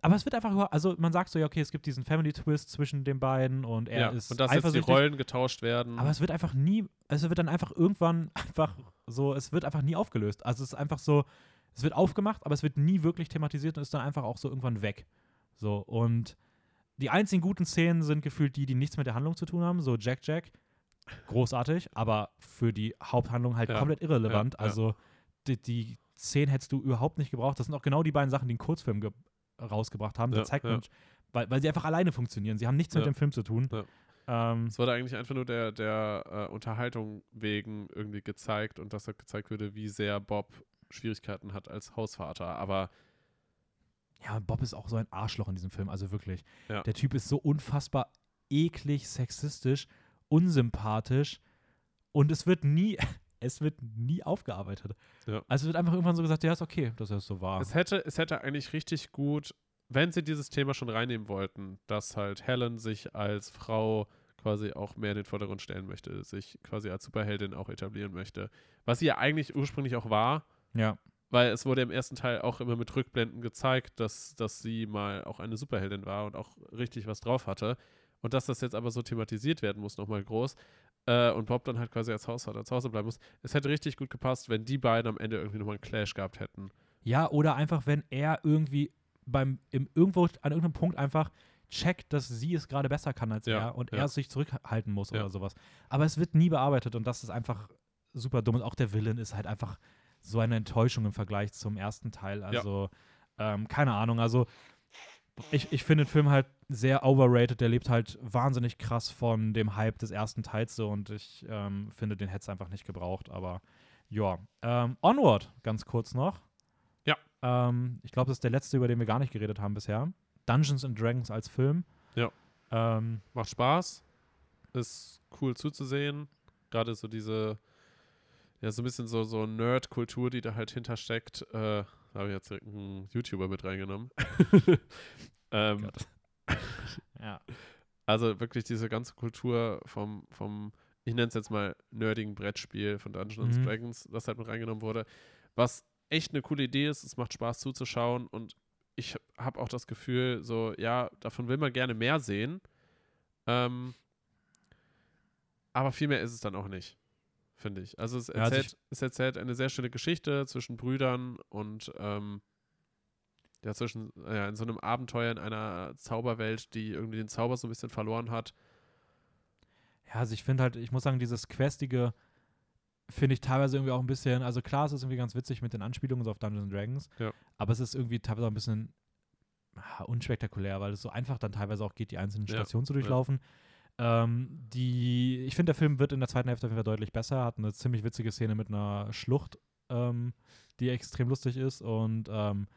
[SPEAKER 1] Aber es wird einfach, über- also man sagt so, ja, okay, es gibt diesen Family Twist zwischen den beiden und er
[SPEAKER 2] ja,
[SPEAKER 1] ist
[SPEAKER 2] und dass jetzt die. Rollen getauscht werden.
[SPEAKER 1] Aber es wird einfach nie, es wird dann einfach irgendwann einfach so, es wird einfach nie aufgelöst. Also es ist einfach so, es wird aufgemacht, aber es wird nie wirklich thematisiert und ist dann einfach auch so irgendwann weg. So, und die einzigen guten Szenen sind gefühlt die, die nichts mit der Handlung zu tun haben, so Jack Jack. Großartig, aber für die Haupthandlung halt
[SPEAKER 2] Ja,
[SPEAKER 1] komplett irrelevant.
[SPEAKER 2] ja.
[SPEAKER 1] Also die, die Szenen hättest du überhaupt nicht gebraucht. Das sind auch genau die beiden Sachen, die einen Kurzfilm rausgebracht haben.
[SPEAKER 2] Ja,
[SPEAKER 1] Da zeigt
[SPEAKER 2] ja.
[SPEAKER 1] man, weil, weil sie einfach alleine funktionieren. Sie haben nichts mit
[SPEAKER 2] Ja.
[SPEAKER 1] dem Film zu tun. Ähm,
[SPEAKER 2] Es wurde eigentlich einfach nur der, der äh, Unterhaltung wegen irgendwie gezeigt und dass halt gezeigt würde, wie sehr Bob Schwierigkeiten hat als Hausvater. Aber
[SPEAKER 1] Ja, Bob ist auch so ein Arschloch in diesem Film, also wirklich.
[SPEAKER 2] Ja.
[SPEAKER 1] Der Typ ist so unfassbar eklig, sexistisch, unsympathisch und es wird nie, es wird nie aufgearbeitet.
[SPEAKER 2] Ja.
[SPEAKER 1] Also es wird einfach irgendwann so gesagt, ja, ist okay, dass er so war.
[SPEAKER 2] es, hätte, es hätte eigentlich richtig gut, wenn sie dieses Thema schon reinnehmen wollten, dass halt Helen sich als Frau quasi auch mehr in den Vordergrund stellen möchte, sich quasi als Superheldin auch etablieren möchte. Was sie ja eigentlich ursprünglich auch war,
[SPEAKER 1] ja.
[SPEAKER 2] weil es wurde im ersten Teil auch immer mit Rückblenden gezeigt, dass, dass sie mal auch eine Superheldin war und auch richtig was drauf hatte. Und dass das jetzt aber so thematisiert werden muss, nochmal groß. Äh, und Bob dann halt quasi als Hausvater zu Hause bleiben muss. Es hätte richtig gut gepasst, wenn die beiden am Ende irgendwie nochmal einen Clash gehabt hätten.
[SPEAKER 1] Ja, oder einfach, wenn er irgendwie beim, im, irgendwo an irgendeinem Punkt einfach checkt, dass sie es gerade besser kann als
[SPEAKER 2] Ja,
[SPEAKER 1] er und
[SPEAKER 2] ja.
[SPEAKER 1] er sich zurückhalten muss
[SPEAKER 2] Ja.
[SPEAKER 1] oder sowas. Aber es wird nie bearbeitet und das ist einfach super dumm. Und auch der Villain ist halt einfach so eine Enttäuschung im Vergleich zum ersten Teil. Also, ähm, keine Ahnung. Also, ich, ich finde den Film halt sehr overrated. Der lebt halt wahnsinnig krass von dem Hype des ersten Teils so und ich ähm, finde, den hätte es einfach nicht gebraucht. Aber ja. Ähm, Onward, ganz kurz noch.
[SPEAKER 2] Ja.
[SPEAKER 1] Ähm, ich glaube, das ist der letzte, über den wir gar nicht geredet haben bisher. Dungeons and Dragons als Film.
[SPEAKER 2] Ja.
[SPEAKER 1] Ähm,
[SPEAKER 2] Macht Spaß. Ist cool zuzusehen. Gerade so diese, ja, so ein bisschen so, so Nerd-Kultur, die da halt hintersteckt. Äh, da habe ich jetzt direkt einen YouTuber mit reingenommen. ähm,
[SPEAKER 1] ja.
[SPEAKER 2] Also wirklich diese ganze Kultur vom, vom ich nenne es jetzt mal nerdigen Brettspiel von Dungeons
[SPEAKER 1] Mhm.
[SPEAKER 2] Dragons, das halt mit reingenommen wurde. Was echt eine coole Idee ist, es macht Spaß zuzuschauen und ich habe auch das Gefühl, so, ja, davon will man gerne mehr sehen. Ähm, aber viel mehr ist es dann auch nicht, finde ich. Also es
[SPEAKER 1] Ja, also
[SPEAKER 2] erzählt, es erzählt eine sehr schöne Geschichte zwischen Brüdern und ähm, ja, zwischen, ja, in so einem Abenteuer in einer Zauberwelt, die irgendwie den Zauber so ein bisschen verloren hat.
[SPEAKER 1] ja, also ich finde halt, ich muss sagen, dieses Questige finde ich teilweise irgendwie auch ein bisschen, also klar, es ist irgendwie ganz witzig mit den Anspielungen so auf Dungeons Dragons,
[SPEAKER 2] Ja.
[SPEAKER 1] aber es ist irgendwie teilweise auch ein bisschen ah, unspektakulär, weil es so einfach dann teilweise auch geht, die einzelnen
[SPEAKER 2] Ja,
[SPEAKER 1] Stationen zu
[SPEAKER 2] ja.
[SPEAKER 1] Ähm, die, ich finde, der Film wird in der zweiten Hälfte auf jeden Fall deutlich besser, hat eine ziemlich witzige Szene mit einer Schlucht, ähm, die extrem lustig ist und ähm,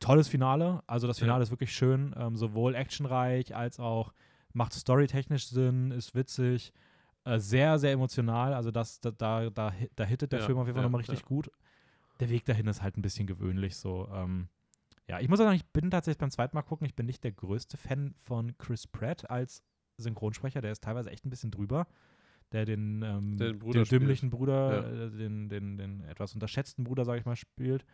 [SPEAKER 1] tolles Finale. Also das
[SPEAKER 2] Ja.
[SPEAKER 1] Finale ist wirklich schön, ähm, sowohl actionreich als auch macht storytechnisch Sinn, ist witzig, äh, sehr, sehr emotional. Also das, da, da, da, da hittet der
[SPEAKER 2] Ja,
[SPEAKER 1] Film auf jeden Fall
[SPEAKER 2] ja,
[SPEAKER 1] nochmal richtig
[SPEAKER 2] ja.
[SPEAKER 1] gut. Der Weg dahin ist halt ein bisschen gewöhnlich so. Ähm, ja, ich muss sagen, ich bin tatsächlich beim zweiten Mal gucken, ich bin nicht der größte Fan von Chris Pratt als Synchronsprecher, der ist teilweise echt ein bisschen drüber. Der den, ähm,
[SPEAKER 2] Den Bruder
[SPEAKER 1] den dümmlichen Bruder,
[SPEAKER 2] Ja.
[SPEAKER 1] äh, den, den, den etwas unterschätzten Bruder, sage ich mal, spielt.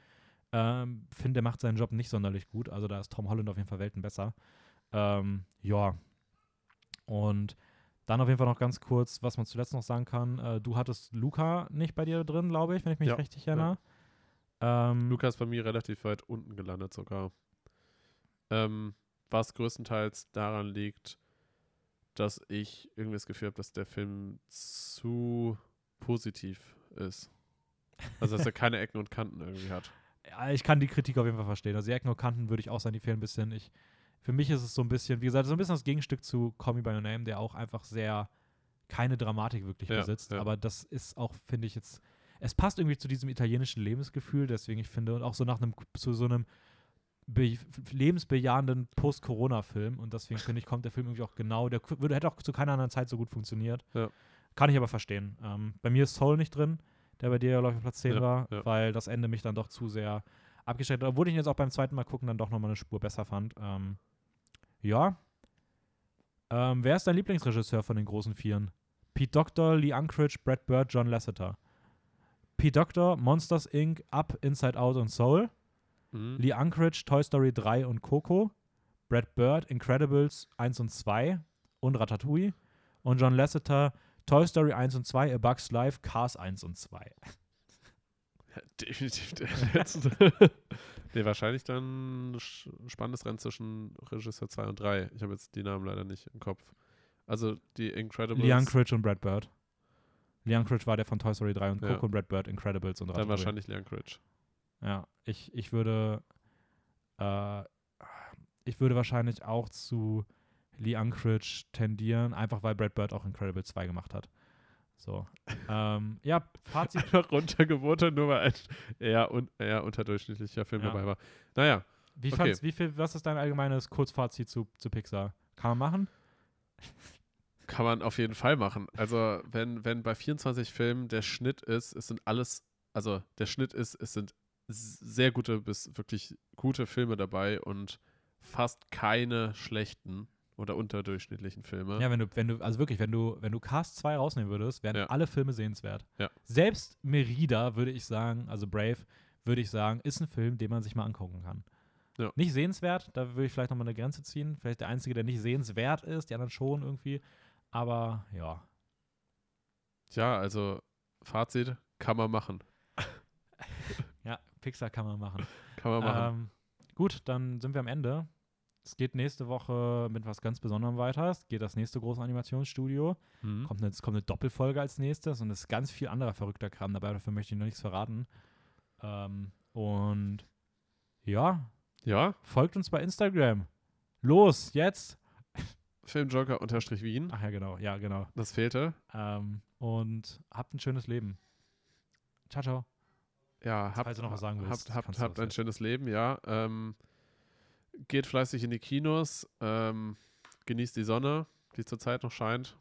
[SPEAKER 1] Ähm, finde, der macht seinen Job nicht sonderlich gut. Also da ist Tom Holland auf jeden Fall Welten besser. Ähm, ja. Und dann auf jeden Fall noch ganz kurz, was man zuletzt noch sagen kann. Äh, du hattest Luca nicht bei dir drin, glaube ich, wenn ich mich
[SPEAKER 2] Ja,
[SPEAKER 1] richtig erinnere. Ähm,
[SPEAKER 2] Lukas bei mir relativ weit unten gelandet sogar. Ähm, was größtenteils daran liegt, dass ich irgendwie das Gefühl habe, dass der Film zu positiv ist. Also, dass er keine Ecken und Kanten irgendwie hat.
[SPEAKER 1] ja, ich kann die Kritik auf jeden Fall verstehen. Also die Ecken und Kanten würde ich auch sagen, die fehlen ein bisschen. Ich, für mich ist es so ein bisschen, wie gesagt, so ein bisschen das Gegenstück zu Call Me By Your Name, der auch einfach sehr keine Dramatik wirklich
[SPEAKER 2] Ja,
[SPEAKER 1] besitzt.
[SPEAKER 2] ja.
[SPEAKER 1] Aber das ist auch, finde ich, jetzt, es passt irgendwie zu diesem italienischen Lebensgefühl, deswegen ich finde, und auch so nach einem, zu so einem lebensbejahenden Post-Corona-Film und deswegen finde ich, kommt der Film irgendwie auch genau, der würde, hätte auch zu keiner anderen Zeit so gut funktioniert.
[SPEAKER 2] Ja.
[SPEAKER 1] Kann ich aber verstehen. Ähm, bei mir ist Soul nicht drin, der bei dir ja, glaube ich, auf Platz 10
[SPEAKER 2] Ja,
[SPEAKER 1] war,
[SPEAKER 2] ja.
[SPEAKER 1] weil das Ende mich dann doch zu sehr abgeschreckt hat, obwohl ich ihn jetzt auch beim zweiten Mal gucken dann doch nochmal eine Spur besser fand. Ähm, ja. Ähm, wer ist dein Lieblingsregisseur von den großen Vieren? Pete Doctor, Lee Unkrich, Brad Bird, John Lasseter. Pete Doctor, Monsters Inc., Up, Inside Out und Soul.
[SPEAKER 2] Mhm.
[SPEAKER 1] Lee Unkrich, Toy Story 3 und Coco. Brad Bird, Incredibles 1 und 2 und Ratatouille. Und John Lasseter, Toy Story 1 und 2, A Bug's Life, Cars 1 und 2.
[SPEAKER 2] Ja, definitiv der letzte. nee, wahrscheinlich dann ein spannendes Rennen zwischen Regisseur 2 und 3. Ich habe jetzt die Namen leider nicht im Kopf. Also die Incredibles.
[SPEAKER 1] Lee Unkrich und Brad Bird. Lee Unkrich war der von Toy Story 3 und
[SPEAKER 2] Ja.
[SPEAKER 1] Coco und Brad Bird, Incredibles und
[SPEAKER 2] Dann
[SPEAKER 1] Ratatouille.
[SPEAKER 2] wahrscheinlich Leon Critch.
[SPEAKER 1] Ja, ich, ich würde äh, ich würde wahrscheinlich auch zu Lee Unkrich tendieren, einfach weil Brad Bird auch Incredible 2 gemacht hat. So. ähm, ja, Fazit.
[SPEAKER 2] Einfach runtergewotet, nur weil ein eher, un eher unterdurchschnittlicher Film
[SPEAKER 1] Ja.
[SPEAKER 2] dabei war. Naja,
[SPEAKER 1] Wie
[SPEAKER 2] Okay.
[SPEAKER 1] wie viel, was ist dein allgemeines Kurzfazit zu, zu Pixar? Kann man machen?
[SPEAKER 2] kann man auf jeden Fall machen. Also, wenn, wenn bei 24 Filmen der Schnitt ist, es sind alles, also der Schnitt ist, es sind sehr gute bis wirklich gute Filme dabei und fast keine schlechten oder unterdurchschnittlichen Filme.
[SPEAKER 1] Ja, wenn du, wenn du, also wirklich, wenn du, wenn du Cast 2 rausnehmen würdest, wären
[SPEAKER 2] Ja.
[SPEAKER 1] alle Filme sehenswert.
[SPEAKER 2] Ja.
[SPEAKER 1] Selbst Merida, würde ich sagen, also Brave, würde ich sagen, ist ein Film, den man sich mal angucken kann.
[SPEAKER 2] Ja.
[SPEAKER 1] Nicht sehenswert, da würde ich vielleicht nochmal eine Grenze ziehen. Vielleicht der einzige, der nicht sehenswert ist, die anderen schon irgendwie. Aber ja.
[SPEAKER 2] Ja, also Fazit kann man machen.
[SPEAKER 1] Pixar kann man machen.
[SPEAKER 2] Kann man machen.
[SPEAKER 1] Ähm, gut, dann sind wir am Ende. Es geht nächste Woche mit was ganz Besonderem weiter. Es geht das nächste große Animationsstudio.
[SPEAKER 2] Mhm.
[SPEAKER 1] Kommt eine, es kommt eine Doppelfolge als nächstes und es ist ganz viel anderer verrückter Kram dabei. Dafür möchte ich noch nichts verraten. Ähm, und ja,
[SPEAKER 2] Ja,
[SPEAKER 1] folgt uns bei Instagram. Los, jetzt!
[SPEAKER 2] Filmjoker unterstrich Wien.
[SPEAKER 1] Ach ja, genau. Ja, genau.
[SPEAKER 2] Das fehlte.
[SPEAKER 1] Ähm, und habt ein schönes Leben. Ciao, ciao.
[SPEAKER 2] Ja, habt,
[SPEAKER 1] falls du noch was sagen willst,
[SPEAKER 2] habt, habt, habt
[SPEAKER 1] das
[SPEAKER 2] ein schönes Leben, ja. Ähm, geht fleißig in die Kinos. Ähm, genießt die Sonne, die zurzeit noch scheint.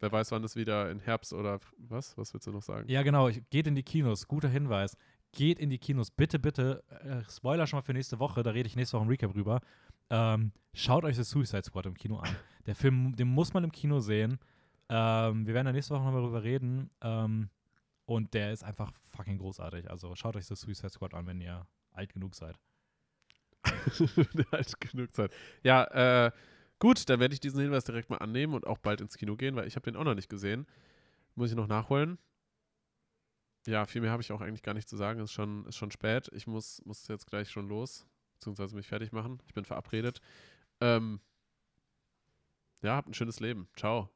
[SPEAKER 2] Wer weiß, wann es wieder in Herbst oder was? Was willst du noch sagen?
[SPEAKER 1] Ja, genau. Ich, geht in die Kinos. Guter Hinweis. Geht in die Kinos. Bitte, bitte. Äh, Spoiler schon mal für nächste Woche. Da rede ich nächste Woche im Recap rüber. Ähm, schaut euch The Suicide Squad im Kino an. Der Film, den muss man im Kino sehen. Ähm, wir werden da nächste Woche nochmal drüber reden. Ähm, und der ist einfach fucking großartig. Also schaut euch The Suicide Squad an, wenn ihr alt genug seid.
[SPEAKER 2] halt genug Zeit. Ja, äh, gut, dann werde ich diesen Hinweis direkt mal annehmen und auch bald ins Kino gehen, weil ich habe den auch noch nicht gesehen. Muss ich noch nachholen. Ja, viel mehr habe ich auch eigentlich gar nicht zu sagen. Ist schon, ist schon spät. Ich muss, muss jetzt gleich schon los, beziehungsweise mich fertig machen. Ich bin verabredet. Ähm, ja, habt ein schönes Leben. Ciao.